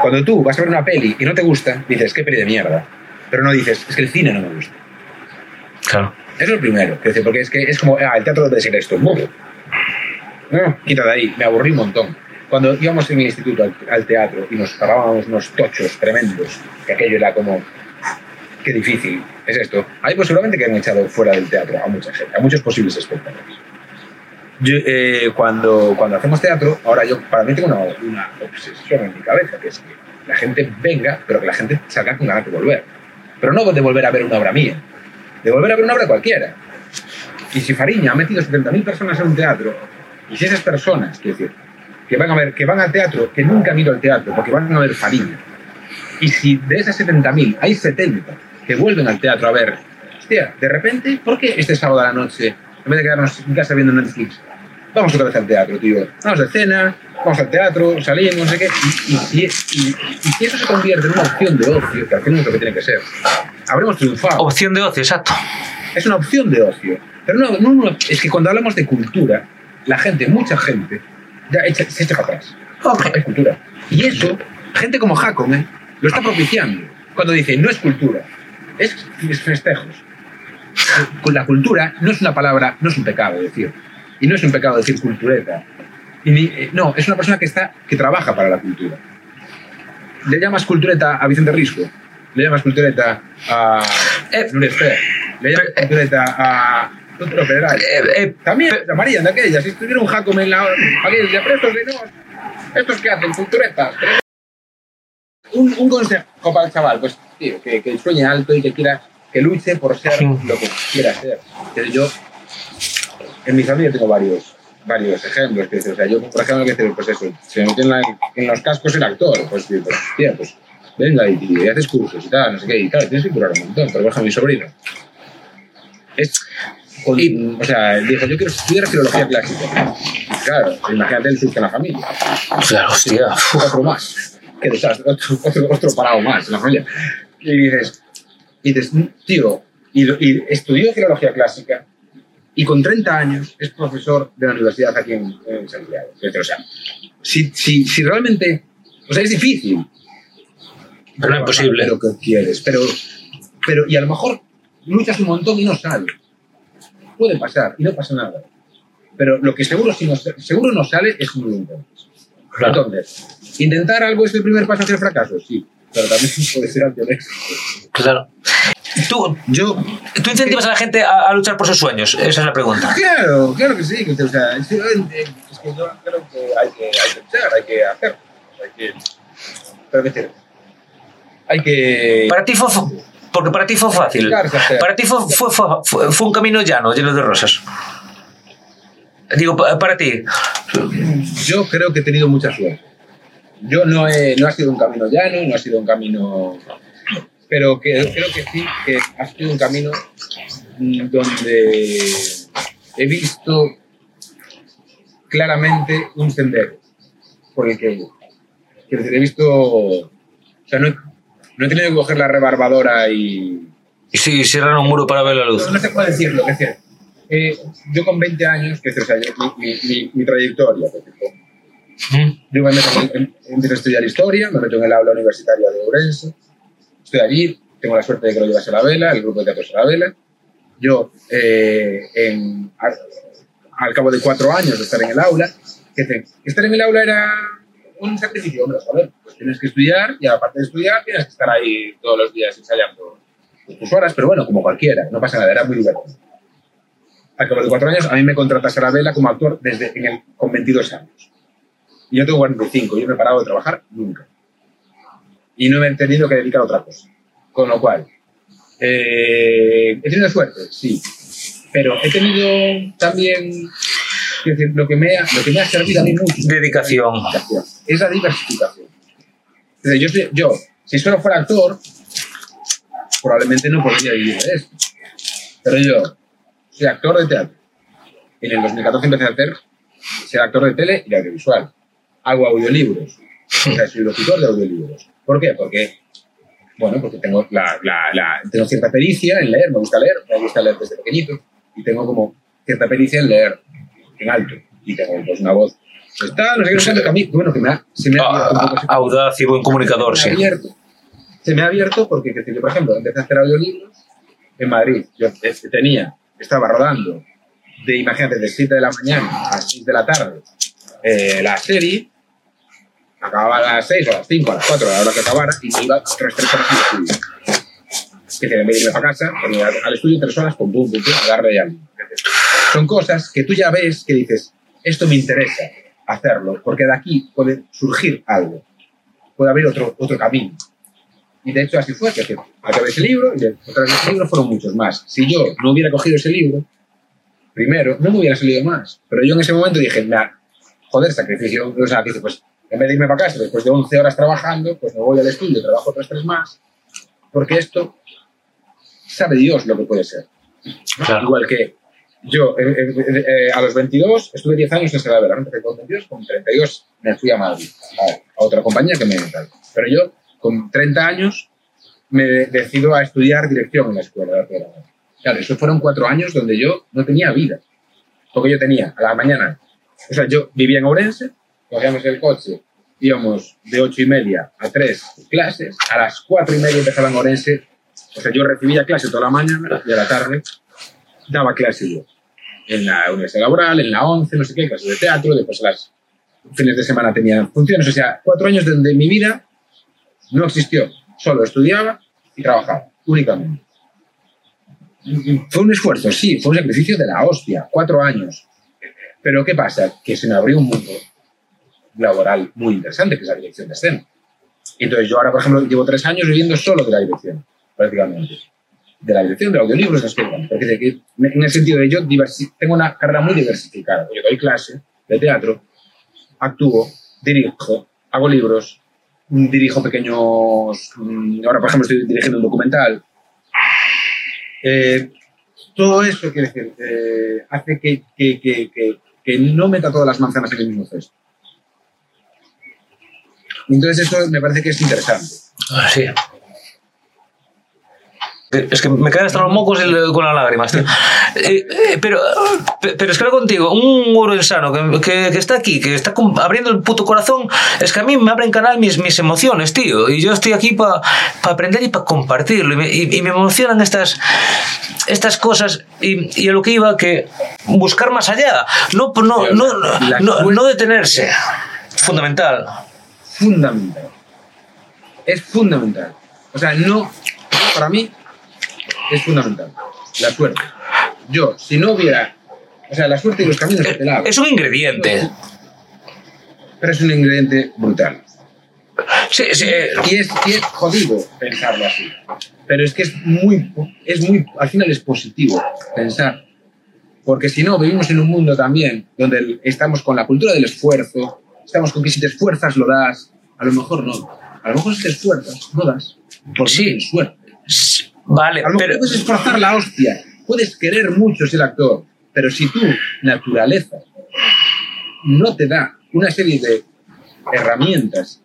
Cuando tú vas a ver una peli y no te gusta, dices, qué peli de mierda. Pero no dices, es que el cine no me gusta. Claro. Eso es lo primero, porque es que es como, ah, el teatro debe ser esto. No, quita de ahí, me aburrí un montón. Cuando íbamos en el instituto al, al teatro y nos pagábamos unos tochos tremendos, que aquello era como, qué difícil es esto. Ahí pues seguramente que han echado fuera del teatro a mucha gente, a muchos posibles espectadores. Yo, eh, cuando, cuando hacemos teatro, ahora yo para mí tengo una, una obsesión en mi cabeza, que es que la gente venga, pero que la gente salga con ganas de volver. Pero no de volver a ver una obra mía, de volver a ver una obra cualquiera. Y si Fariña ha metido 70.000 personas en un teatro, y si esas personas, quiero decir, que van, a ver, que van al teatro, que nunca han ido al teatro, porque van a ver Fariña, y si de esas 70.000 hay 70 que vuelven al teatro a ver, hostia, de repente, ¿por qué este sábado a la noche, en vez de quedarnos en casa viendo Netflix, vamos otra vez al teatro, tío? Vamos de cena, vamos al teatro, salimos, no sé qué, y, y si- y- y si eso se convierte en una opción de ocio, que al final es lo que tiene que ser, habremos triunfado. Opción de ocio, exacto. Es una opción de ocio. Pero no, no, no, es que cuando hablamos de cultura, la gente, mucha gente, ya echa- se echa para atrás. Es cultura. Y eso, gente como Jacome lo está propiciando. Cuando dice, no es cultura, es, es festejos. Con La cultura no es una palabra, no es un pecado decir. Y no es un pecado decir cultureta. Y ni- eh, no, es una persona que, está, que trabaja para la cultura. Le llamas cultureta a Vicente Risco, le llamas cultureta a Eh, le llamas eh, cultureta a Federal. Eh, eh, También llamarían de aquellas. Si estuviera un Jacome en la. Aquellos de pero estos de no. ¿Estos que hacen? Culturetas. un, un consejo para el chaval, pues, tío, que, que sueñe alto y que quiera, que luche por ser Sí. lo que quiera ser. Pero yo, en mi familia tengo varios, varios ejemplos. Que, o sea, yo, por ejemplo, que pues eso, se me metió en, la- en los cascos el actor, pues, tío, pues, tía, pues, venga y, y haces cursos y tal, no sé qué, y claro, tienes que curar un montón. Pero, por ejemplo, mi sobrino, es, con- Y- o sea, dijo, yo quiero estudiar filología clásica. Claro, imagínate el susto en la familia Claro, hostia. otro más. Qué desastre, otro, otro, otro parado más en la familia. Y dices, y dices tío, y, y estudió filología clásica y con 30 años es profesor de la universidad aquí en, en Santiago. O sea, si, si, si realmente, o sea, es difícil. Pero no imposible. Lo que quieres, pero, pero, y a lo mejor luchas un montón y no sale. Puede pasar y no pasa nada. Pero lo que seguro, si no, seguro no sale es un intento. Claro. Entonces, ¿intentar algo es el primer paso hacia el fracaso? Sí, pero también puede ser ante el éxito. Claro. Tú, Yo, tú incentivas a la gente a, a luchar por sus sueños. Esa es la pregunta. claro, claro que sí. que, o sea, es, que, eh, que yo creo que hay que, hay que luchar, hay que hacerlo. Hay que, pero qué decir, hay que... Para ti fu- porque para ti fue fácil. Claro. Para ti fue, fue, fue, fue- un camino llano, lleno de rosas. Digo, pa- para ti. Yo creo que he tenido mucha suerte. Yo no, he, no ha sido un camino llano, no ha sido un camino... Pero que, creo que sí, que ha sido un camino mm, donde he visto claramente un sendero por el que. Quiero decir, he visto... O sea, no he, no he tenido que coger la rebarbadora y, Y si cierran un muro para ver la luz. no, no se puede decirlo, es decir, eh, yo con 20 años, que es o sea, mi, mi, mi, trayectoria, por Mm. yo me meto empiezo a estudiar historia, me meto en el aula universitaria de Ourense, estoy allí, tengo la suerte de que lo llevas a la vela, el grupo de teatro a la vela. Yo, eh, en- al, al cabo de cuatro años de estar en el aula, que te- estar en el aula era un sacrificio, hombre, joder, pues tienes que estudiar y aparte de estudiar tienes que estar ahí todos los días ensayando tus horas, pero bueno, como cualquiera, no pasa nada, era muy divertido. Al cabo de cuatro años, a mí me contrata Sara Vela como actor desde en el, con 22 años. Y yo tengo 45, yo no he parado de trabajar nunca. Y no me he tenido que dedicar a otra cosa. Con lo cual, eh, ¿he tenido suerte? Sí. Pero he tenido también, quiero decir, lo que me ha, lo que me ha servido a mí mucho Dedicación. es la diversificación. Es decir, yo, yo, si solo fuera actor, probablemente no podría vivir de esto. Pero yo soy actor de teatro. En el 2014 empecé a hacer ser actor de tele y de audiovisual. Hago audiolibros. O sea, soy locutor de audiolibros. ¿Por qué? Porque, bueno, porque tengo, la, la- la- tengo cierta pericia en leer, me gusta leer, me gusta leer desde pequeñito, y tengo como cierta pericia en leer en alto. Y tengo pues, una voz. Está, no sé qué, no sé, que a mí, bueno, que me ha, se me ha abierto un poco ese- Ah, audaz y buen comunicador, se me sí. ha abierto. Se me ha abierto porque, que yo, por ejemplo, empecé a hacer audiolibros en Madrid. Yo tenía, estaba rodando de, imagínate, de 7 de la mañana a 6 de la tarde eh, la serie, acababa a las 6 o a las 5, a las 4, a la hora que acabara, y me iba 3, 3 horas al estudio. Que en vez de irme para casa, iba al estudio 3 horas, pum, pum, pum, pum, a darle ya. Son cosas que tú ya ves que dices, esto me interesa hacerlo, porque de aquí puede surgir algo, puede haber otro, otro camino. Y de hecho así fue, que acabé ese libro y detrás de ese libro fueron muchos más. Si yo no hubiera cogido ese libro, primero, no me hubiera salido más. Pero yo en ese momento dije, nah, joder, sacrificio, o sea, pues en vez de irme para casa después de 11 horas trabajando, pues me voy al estudio, trabajo otras tres más, porque esto sabe Dios lo que puede ser. Claro. Igual que yo eh, eh, eh, a los 22 estuve 10 años en Salavera, ¿no? empecé con 22, con 32 me fui a Madrid, a, a otra compañía que me tal. Pero yo con 30 años me decido a estudiar dirección en la escuela de dramático. Claro, esos fueron cuatro años donde yo no tenía vida. Porque yo tenía a la mañana, o sea, yo vivía en Ourense, cogíamos el coche, íbamos de ocho y media a tres clases, a las cuatro y media empezaba en Ourense, o sea, yo recibía clase toda la mañana y a la tarde daba clase yo. En la universidad laboral, en la 11, no sé qué, clases de teatro, después a las fines de semana tenía funciones, o sea, cuatro años donde mi vida no existió, solo estudiaba y trabajaba, únicamente. Fue un esfuerzo, sí, fue un sacrificio de la hostia, cuatro años. Pero ¿qué pasa? Que se me abrió un mundo laboral muy interesante, que es la dirección de escena. Entonces yo ahora, por ejemplo, llevo tres años viviendo solo de la dirección, prácticamente. De la dirección, de audiolibros, de escritura. Porque en el sentido de yo tengo una carrera muy diversificada. Yo doy clase de teatro, actúo, dirijo, hago libros, dirijo pequeños... Mm, ahora, por ejemplo, estoy dirigiendo un documental. Eh, todo eso quiere decir, eh, hace que, que, que, que, no meta todas las manzanas en el mismo cesto. Entonces eso me parece que es interesante. Ah, sí. Es que me caen hasta los mocos con las lágrimas, tío. Eh, eh, pero, pero es que contigo, un urensano que, que, que, está aquí, que está abriendo el puto corazón, es que a mí me abren canal mis, mis emociones, tío. Y yo estoy aquí para aprender y para compartirlo. Y me, emocionan estas, estas cosas. Y, y, a lo que iba, que buscar más allá. No, no, no, no, no detenerse. Fundamental. Fundamental. Es fundamental. O sea, no, para mí, es fundamental. La suerte. Yo, si no hubiera. O sea, la suerte y los caminos que te la Es un ingrediente. Pero es un ingrediente brutal. Sí, sí. Y es, y es jodido pensarlo así. Pero es que es muy, es muy. Al final es positivo pensar. Porque si no, vivimos en un mundo también donde estamos con la cultura del esfuerzo, estamos con que si te esfuerzas lo das. A lo mejor no. A lo mejor si te esfuerzas, no das. Porque sí. suerte. Vale, a lo pero... puedes esforzar la hostia, puedes querer mucho ser actor, pero si tu naturaleza no te da una serie de herramientas,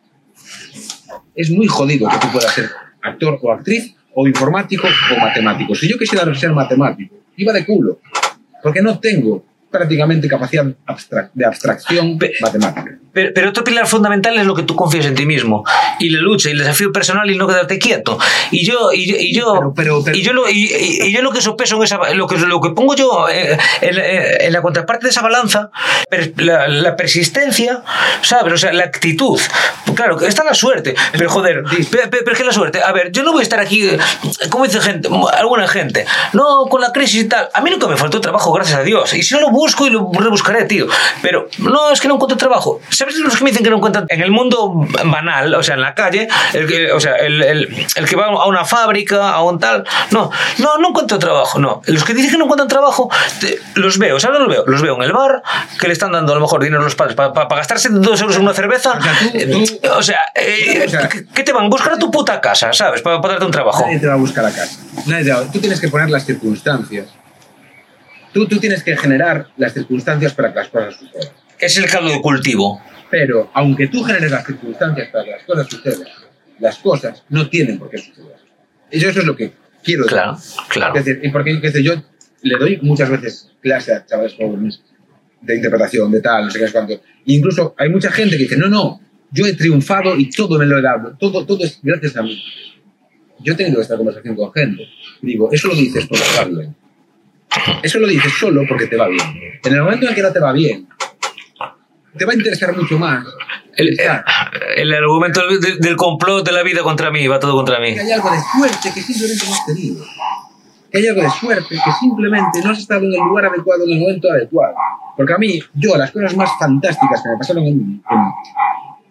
es muy jodido que tú puedas ser actor o actriz o informático o matemático. Si yo quisiera ser matemático, iba de culo, porque no tengo prácticamente capacidad de abstracción matemática. Pero, otro pilar fundamental es lo que tú confías en ti mismo y la lucha y el desafío personal y no quedarte quieto. Y yo, y, yo, y yo, lo, y, yo lo que sopeso en esa, lo que, lo que pongo yo eh, eh, en, la contraparte de esa balanza, la, persistencia, ¿sabes? O sea, la actitud. Claro, está la suerte, pero joder, pero, pero, es que la suerte. A ver, yo no voy a estar aquí, como dice gente, alguna gente, no con la crisis y tal. A mí nunca me faltó trabajo, gracias a Dios. Y si no lo busco y lo rebuscaré, tío. Pero no, es que no encuentro trabajo. ¿Sabes los que me dicen que no encuentran en el mundo banal, o sea, en la calle, el que, o sea, el, el, el que va a una fábrica, a un tal, no, no, no encuentro trabajo, no. Los que dicen que no encuentran trabajo, los veo, ¿sabes? Los veo, los veo en el bar, que le están dando a lo mejor dinero a los padres para gastarse dos euros en una cerveza. O sea, eh, ¿qué te van a buscar a tu puta casa, ¿sabes? Para, para darte un trabajo. Nadie te va a buscar a casa. Nadie Tú tienes que poner las circunstancias. Tú, tú tienes que generar las circunstancias para que las cosas sucedan. Es el caldo de cultivo. Pero aunque tú generes las circunstancias para que las cosas sucedan, las cosas no tienen por qué suceder. Y eso es lo que quiero decir. Claro, claro. Es decir, porque yo le doy muchas veces clase a chavales jóvenes de interpretación, de tal, no sé qué es cuánto. incluso hay mucha gente que dice, no, no, yo he triunfado y todo me lo he dado, todo, todo es gracias a mí. Yo he tenido esta conversación con gente digo, eso lo dices va bien. Eso lo dices solo porque te va bien. En el momento en que no te va bien, te va a interesar mucho más. El, el argumento del, complot de la vida contra mí, va todo contra mí. Que hay algo de suerte que simplemente no has tenido. Que hay algo de suerte que simplemente no has estado en el lugar adecuado en el momento adecuado. Porque a mí, yo, las cosas más fantásticas que me pasaron en,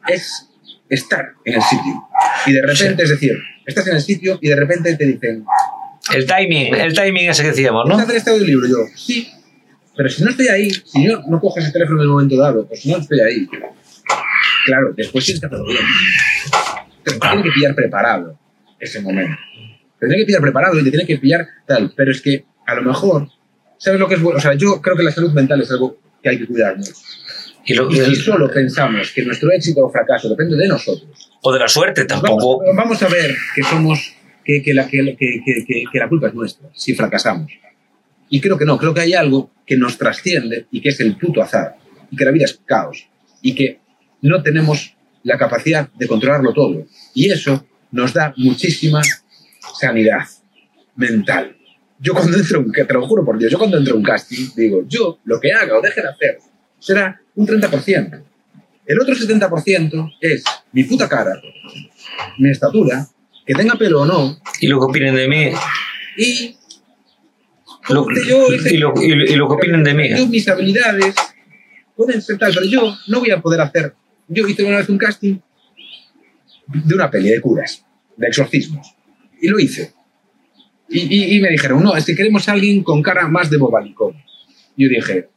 es estar en el sitio. Y de repente, es decir, estás en el sitio y de repente te dicen... El timing, el timing ese que decíamos, ¿no? ¿Vas a hacer este libro? Yo, sí, pero si no estoy ahí, si yo no cojo ese teléfono en el momento dado, pues no estoy ahí. Claro, después tienes que hacerlo bien. Te tiene que pillar preparado ese momento. Te tiene que pillar preparado y te tiene que pillar tal. Pero es que a lo mejor, ¿sabes lo que es bueno? O sea, yo creo que la salud mental es algo que hay que cuidar mucho. Y, si solo pensamos que nuestro éxito o fracaso depende de nosotros. O de la suerte tampoco. Vamos, a ver que somos, que, que, la, que, que la culpa es nuestra si fracasamos. Y creo que no, creo que hay algo que nos trasciende y que es el puto azar. Y que la vida es caos. Y que no tenemos la capacidad de controlarlo todo. Y eso nos da muchísima sanidad mental. Yo cuando entro, un, te lo juro por Dios, yo cuando entro a un casting, digo, yo lo que haga o deje de hacer será un 30%. El otro 70% es mi puta cara, mi estatura, que tenga pelo o no. Y lo que opinen de mí. Y y, lo, y, lo, que opinen de mí. Yo, mis habilidades pueden ser tal, pero yo no voy a poder hacer. Yo hice una vez un casting de una peli de curas, de exorcismos. Y lo hice. Y, me dijeron, no, es que queremos a alguien con cara más de bobalicón. Y yo dije,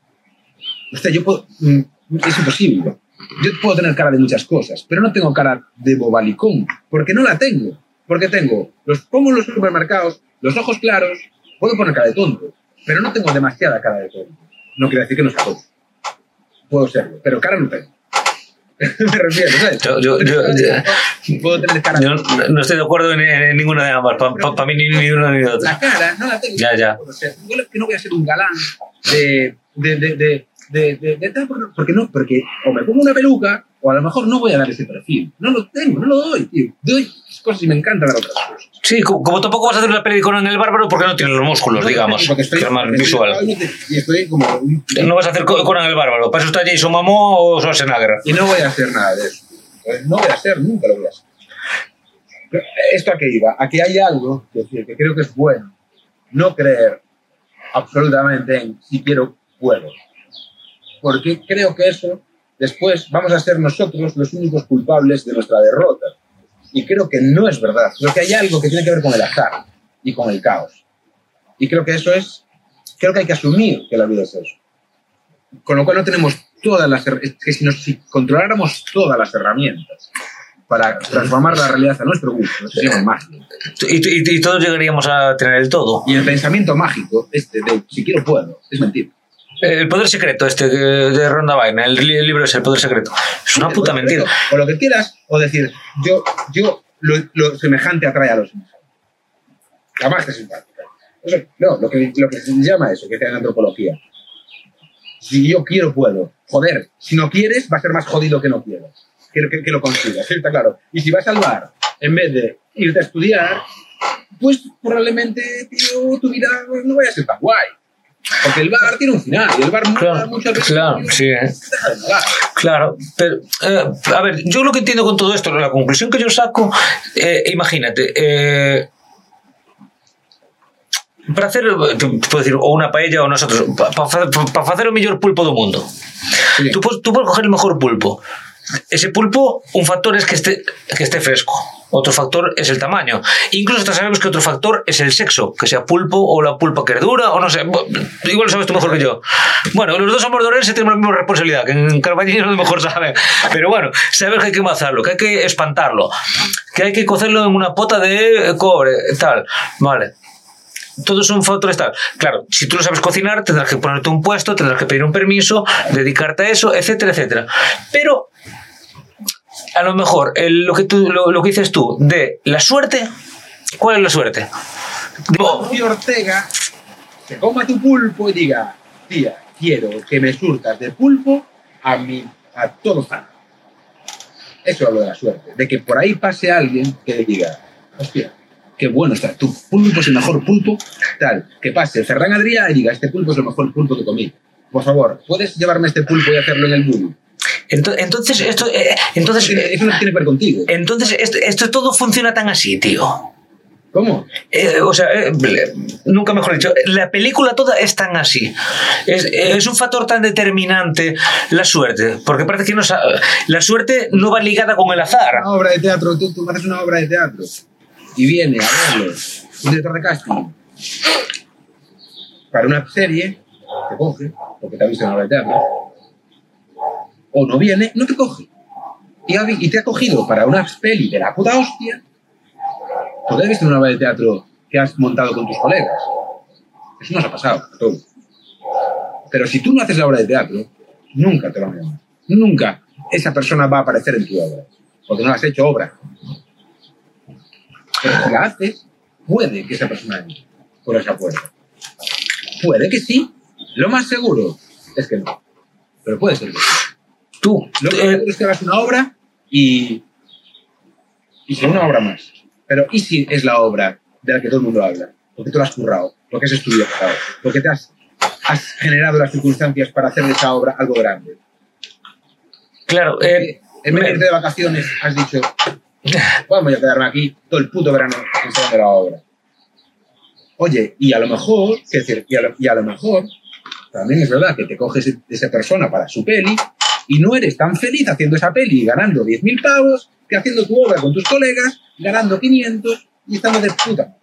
hostia, yo puedo, mm, es imposible. Yo puedo tener cara de muchas cosas, pero no tengo cara de bobalicón, porque no la tengo. Porque tengo, los pongo en los supermercados, los ojos claros, puedo poner cara de tonto, pero no tengo demasiada cara de tonto. No quiere decir que no sea tonto. Puedo serlo, pero cara no tengo. me refiero, ¿sabes? Yo- yo- yo- puedo tener cara Yo no, no estoy de acuerdo en, en ninguna de ambas. Para mí ni, ni una ni otra. La cara no la tengo. Ya, ya. O sea, es que no voy a ser un galán de. de, de, de, de, de- de porque- porque no, porque o me pongo una peluca o a lo mejor no voy a dar ese perfil. No lo tengo, no lo doy, tío. Doy cosas y me encanta dar otras cosas. Sí, co- como tampoco vas a hacer una peli con el bárbaro porque no tiene los músculos, digamos. porque estoy, que es más estoy visual. y estoy como. No vas a hacer co- Conan el bárbaro. Para eso está Jason Momoa o Schwarzenegger. Y no voy a hacer nada de eso. No voy a hacer, nunca lo voy a hacer. ¿Esto a qué iba? A que hay algo que, que creo que es bueno. No creer absolutamente en si quiero, puedo. Porque creo que eso después vamos a ser nosotros los únicos culpables de nuestra derrota. Y creo que no es verdad. Creo que hay algo que tiene que ver con el azar y con el caos. Y creo que eso es, creo que hay que asumir que la vida es eso. Con lo cual no tenemos todas las, es que si, nos, si controláramos todas las herramientas para transformar la realidad a nuestro gusto, eso sería mágico. Y, y- y todos llegaríamos a tener el todo. Y el pensamiento mágico, este de si quiero puedo, es mentira. El poder secreto este de Ronda Vaina, el, li- el libro es el poder secreto. Es una puta mentira. O lo que quieras, o decir, yo, yo lo, lo semejante atrae a lo semejante. La magia simpática. Eso- no, lo que, lo que se llama eso, que se llama antropología. Si yo quiero, puedo. Joder, si no quieres, va a ser más jodido que no. Que, que, que lo consigas, ¿sí? está claro. Y si vas al bar, en vez de irte a estudiar, pues probablemente, tío, tu vida no vaya a ser tan guay. Porque el bar tiene un final, y el bar Claro, muchas veces. claro, sí, ¿eh? Claro, pero eh, a ver, yo lo que entiendo con todo esto, la conclusión que yo saco, eh, imagínate, eh, para hacer, puedo decir, o una paella o nosotros, para hacer el mejor pulpo del mundo, Sí. tú puedes, tú puedes coger el mejor pulpo. Ese pulpo, un factor es que esté, que esté fresco. Otro factor es el tamaño. Incluso hasta sabemos que otro factor es el sexo, que sea pulpo o la pulpa que es dura, o no sé. Igual lo sabes tú mejor que yo. Bueno, los dos somos Orense tenemos la misma responsabilidad, que en Carballiño lo mejor saben. Pero bueno, sabes que hay que mazarlo, que hay que espantarlo, que hay que cocerlo en una pota de cobre, tal. Vale. Todos son factores tal. Claro, si tú no sabes cocinar, tendrás que ponerte un puesto, tendrás que pedir un permiso, dedicarte a eso, etcétera, etcétera. Pero a lo mejor el- lo, que tú, lo, lo que dices tú de la suerte, ¿cuál es la suerte? Rocío Ortega se coma tu pulpo y diga, tía, quiero que me surtas de pulpo a mi, a todo fan. Eso hablo de la suerte, de que por ahí pase alguien que diga, hostia, qué bueno está, tu pulpo es el mejor pulpo, tal, que pase Ferran Adrià y diga, este pulpo es el mejor pulpo que comí. Por favor, ¿puedes llevarme este pulpo y hacerlo en el bully? Ento- entonces, esto, eh, entonces, eh, Eso no tiene que ver contigo. entonces esto, esto todo funciona tan así, tío. ¿Cómo? Eh, o sea, eh, nunca mejor dicho, la película toda es tan así. Es, es un factor tan determinante la suerte, porque parece que no la suerte no va ligada con el azar. Una obra de teatro, tú, tú haces una obra de teatro y viene a verlo un director de casting para una serie, te coge, porque te ha visto una obra de teatro, o no viene, no te coge. Y, te ha cogido para una peli de la puta hostia, porque has visto una obra de teatro que has montado con tus colegas. Eso nos ha pasado a todos. Pero si tú no haces la obra de teatro, nunca te van a llamar. Nunca esa persona va a aparecer en tu obra. Porque no has hecho obra. Pero si la haces, puede que esa persona entre por esa puerta. Puede que sí. Lo más seguro es que no. Pero puede ser que sí. Tú, Lo más eh, es que hagas una obra y. Y sea una obra más. Pero ¿y si es la obra de la que todo el mundo habla? Porque tú la has currado, porque has estudiado, porque te has, has generado las circunstancias para hacer de esa obra algo grande. claro, eh, en vez de irte de vacaciones, has dicho, vamos a quedarme aquí todo el puto verano enseñando la obra. Oye, y a lo mejor, es decir, y a lo, y a lo mejor, también es verdad que te coges esa persona para su peli y no eres tan feliz haciendo esa peli y ganando 10.000 pavos que haciendo tu obra con tus colegas, ganando 500 y estando de puta.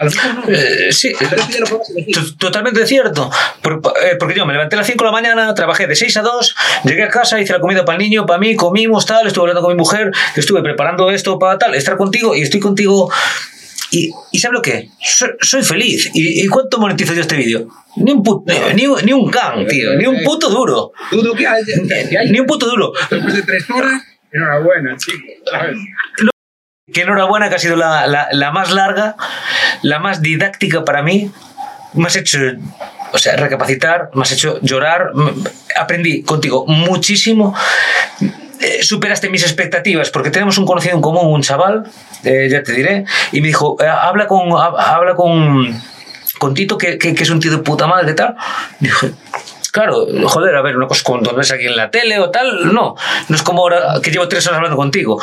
A lo mejor no. Eh, sí, lo totalmente cierto. Por- eh, Porque yo me levanté a las 5 de la mañana, trabajé de 6 a 2, llegué a casa, hice la comida para el niño, para mí, comimos, tal, estuve hablando con mi mujer, estuve preparando esto para tal, estar contigo y estoy contigo. Y, y ¿sabes lo que? Soy, soy feliz. ¿Y, y cuánto monetizo yo este vídeo? Ni un, put- ni, ni un can, tío. Ni un puto duro. Que haya. Que haya Ni un puto duro. después de tres horas, enhorabuena, chico. ¿sabes? que enhorabuena que ha sido la, la- la más larga, la más didáctica para mí. Me has hecho, o sea, recapacitar, me has hecho llorar. Aprendí contigo muchísimo. Eh, superaste mis expectativas porque tenemos un conocido en común, un chaval, eh, ya te diré, y me dijo, eh, habla con, hab- habla con, con Tito, que, que- es un tío de puta madre, tal. Dije, Claro, joder, a ver, una cosa cuando ves aquí en la tele o tal, no. No es como ahora que llevo tres horas hablando contigo.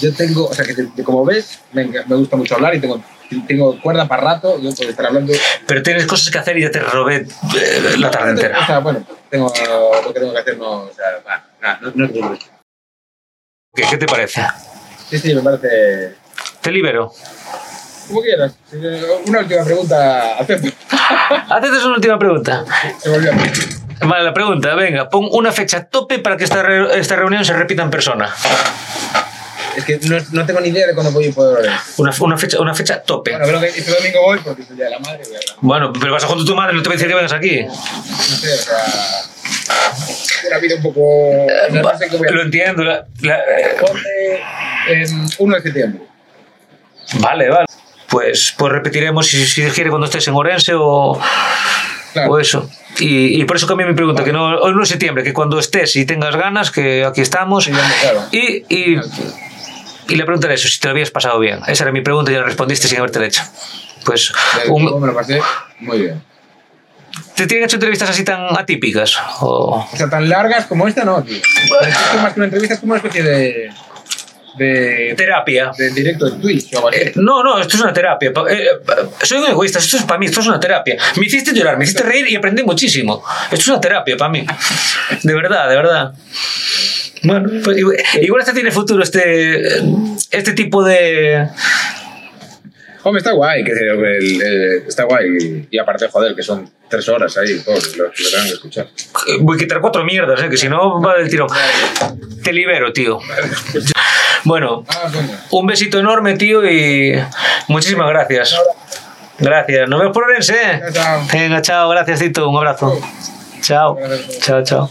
Yo tengo, o sea, que como ves, me, me gusta mucho hablar y tengo, tengo cuerda para rato. Yo puedo estar hablando. Pero tienes cosas que hacer y ya te robé eh, la tarde O entera. sea, bueno, tengo lo que tengo que hacer, no, o sea, nada, no, no. ¿Qué, qué te parece? Sí, sí, me parece. Te libero. Como quieras. Una última pregunta. acepto. Haces una última pregunta. Se volvió a mí. Vale, la pregunta, venga, pon una fecha tope para que esta, re- esta reunión se repita en persona. Es que no, no tengo ni idea de cuándo voy a poder volver. Una, una fecha, una fecha tope. Bueno, creo que este domingo voy porque el día de la madre. voy a hablar. Bueno, pero vas a junto a tu madre, no te voy a decir que vengas aquí. No sé, o sea. Una vida un poco. No sé qué voy a Lo entiendo. la- la- Ponte en 1 de septiembre. vale, vale. Pues, pues repetiremos si, si quiere cuando estés en Orense o, Claro. o eso. Y, y por eso cambié mi pregunta, que no, hoy no es septiembre, que cuando estés y tengas ganas, que aquí estamos. Sí, ya, claro. Y, y, y la pregunta era eso, si te lo habías pasado bien. Esa era mi pregunta y la respondiste sin haberte hecho. Pues, un- me lo pasé muy bien. ¿te tienen hecho entrevistas así tan atípicas? O... O sea, tan largas como esta, no, tío. Es más que una entrevista, es como una especie de. de. Terapia. de directo de Twitch o. Eh, no, no, esto es una terapia. Eh, eh, soy un egoísta, esto es para mí, esto es una terapia. Me hiciste llorar, me hiciste reír y aprendí muchísimo. Esto es una terapia para mí. De verdad, de verdad. Bueno, pues igual, igual hasta tiene futuro este, este tipo de... Hombre, está guay, que el- el- está guay. Y, aparte, joder, que son tres horas ahí, lo, lo tengan que escuchar. Voy a quitar cuatro mierdas, eh, que si no va del tirón. Te libero, tío. Bueno, Ah, un besito enorme, tío, y muchísimas gracias. Gracias. Nos vemos por Orense. eh. Venga, chao, gracias, Tito. Un abrazo. Chao. Chao, chao.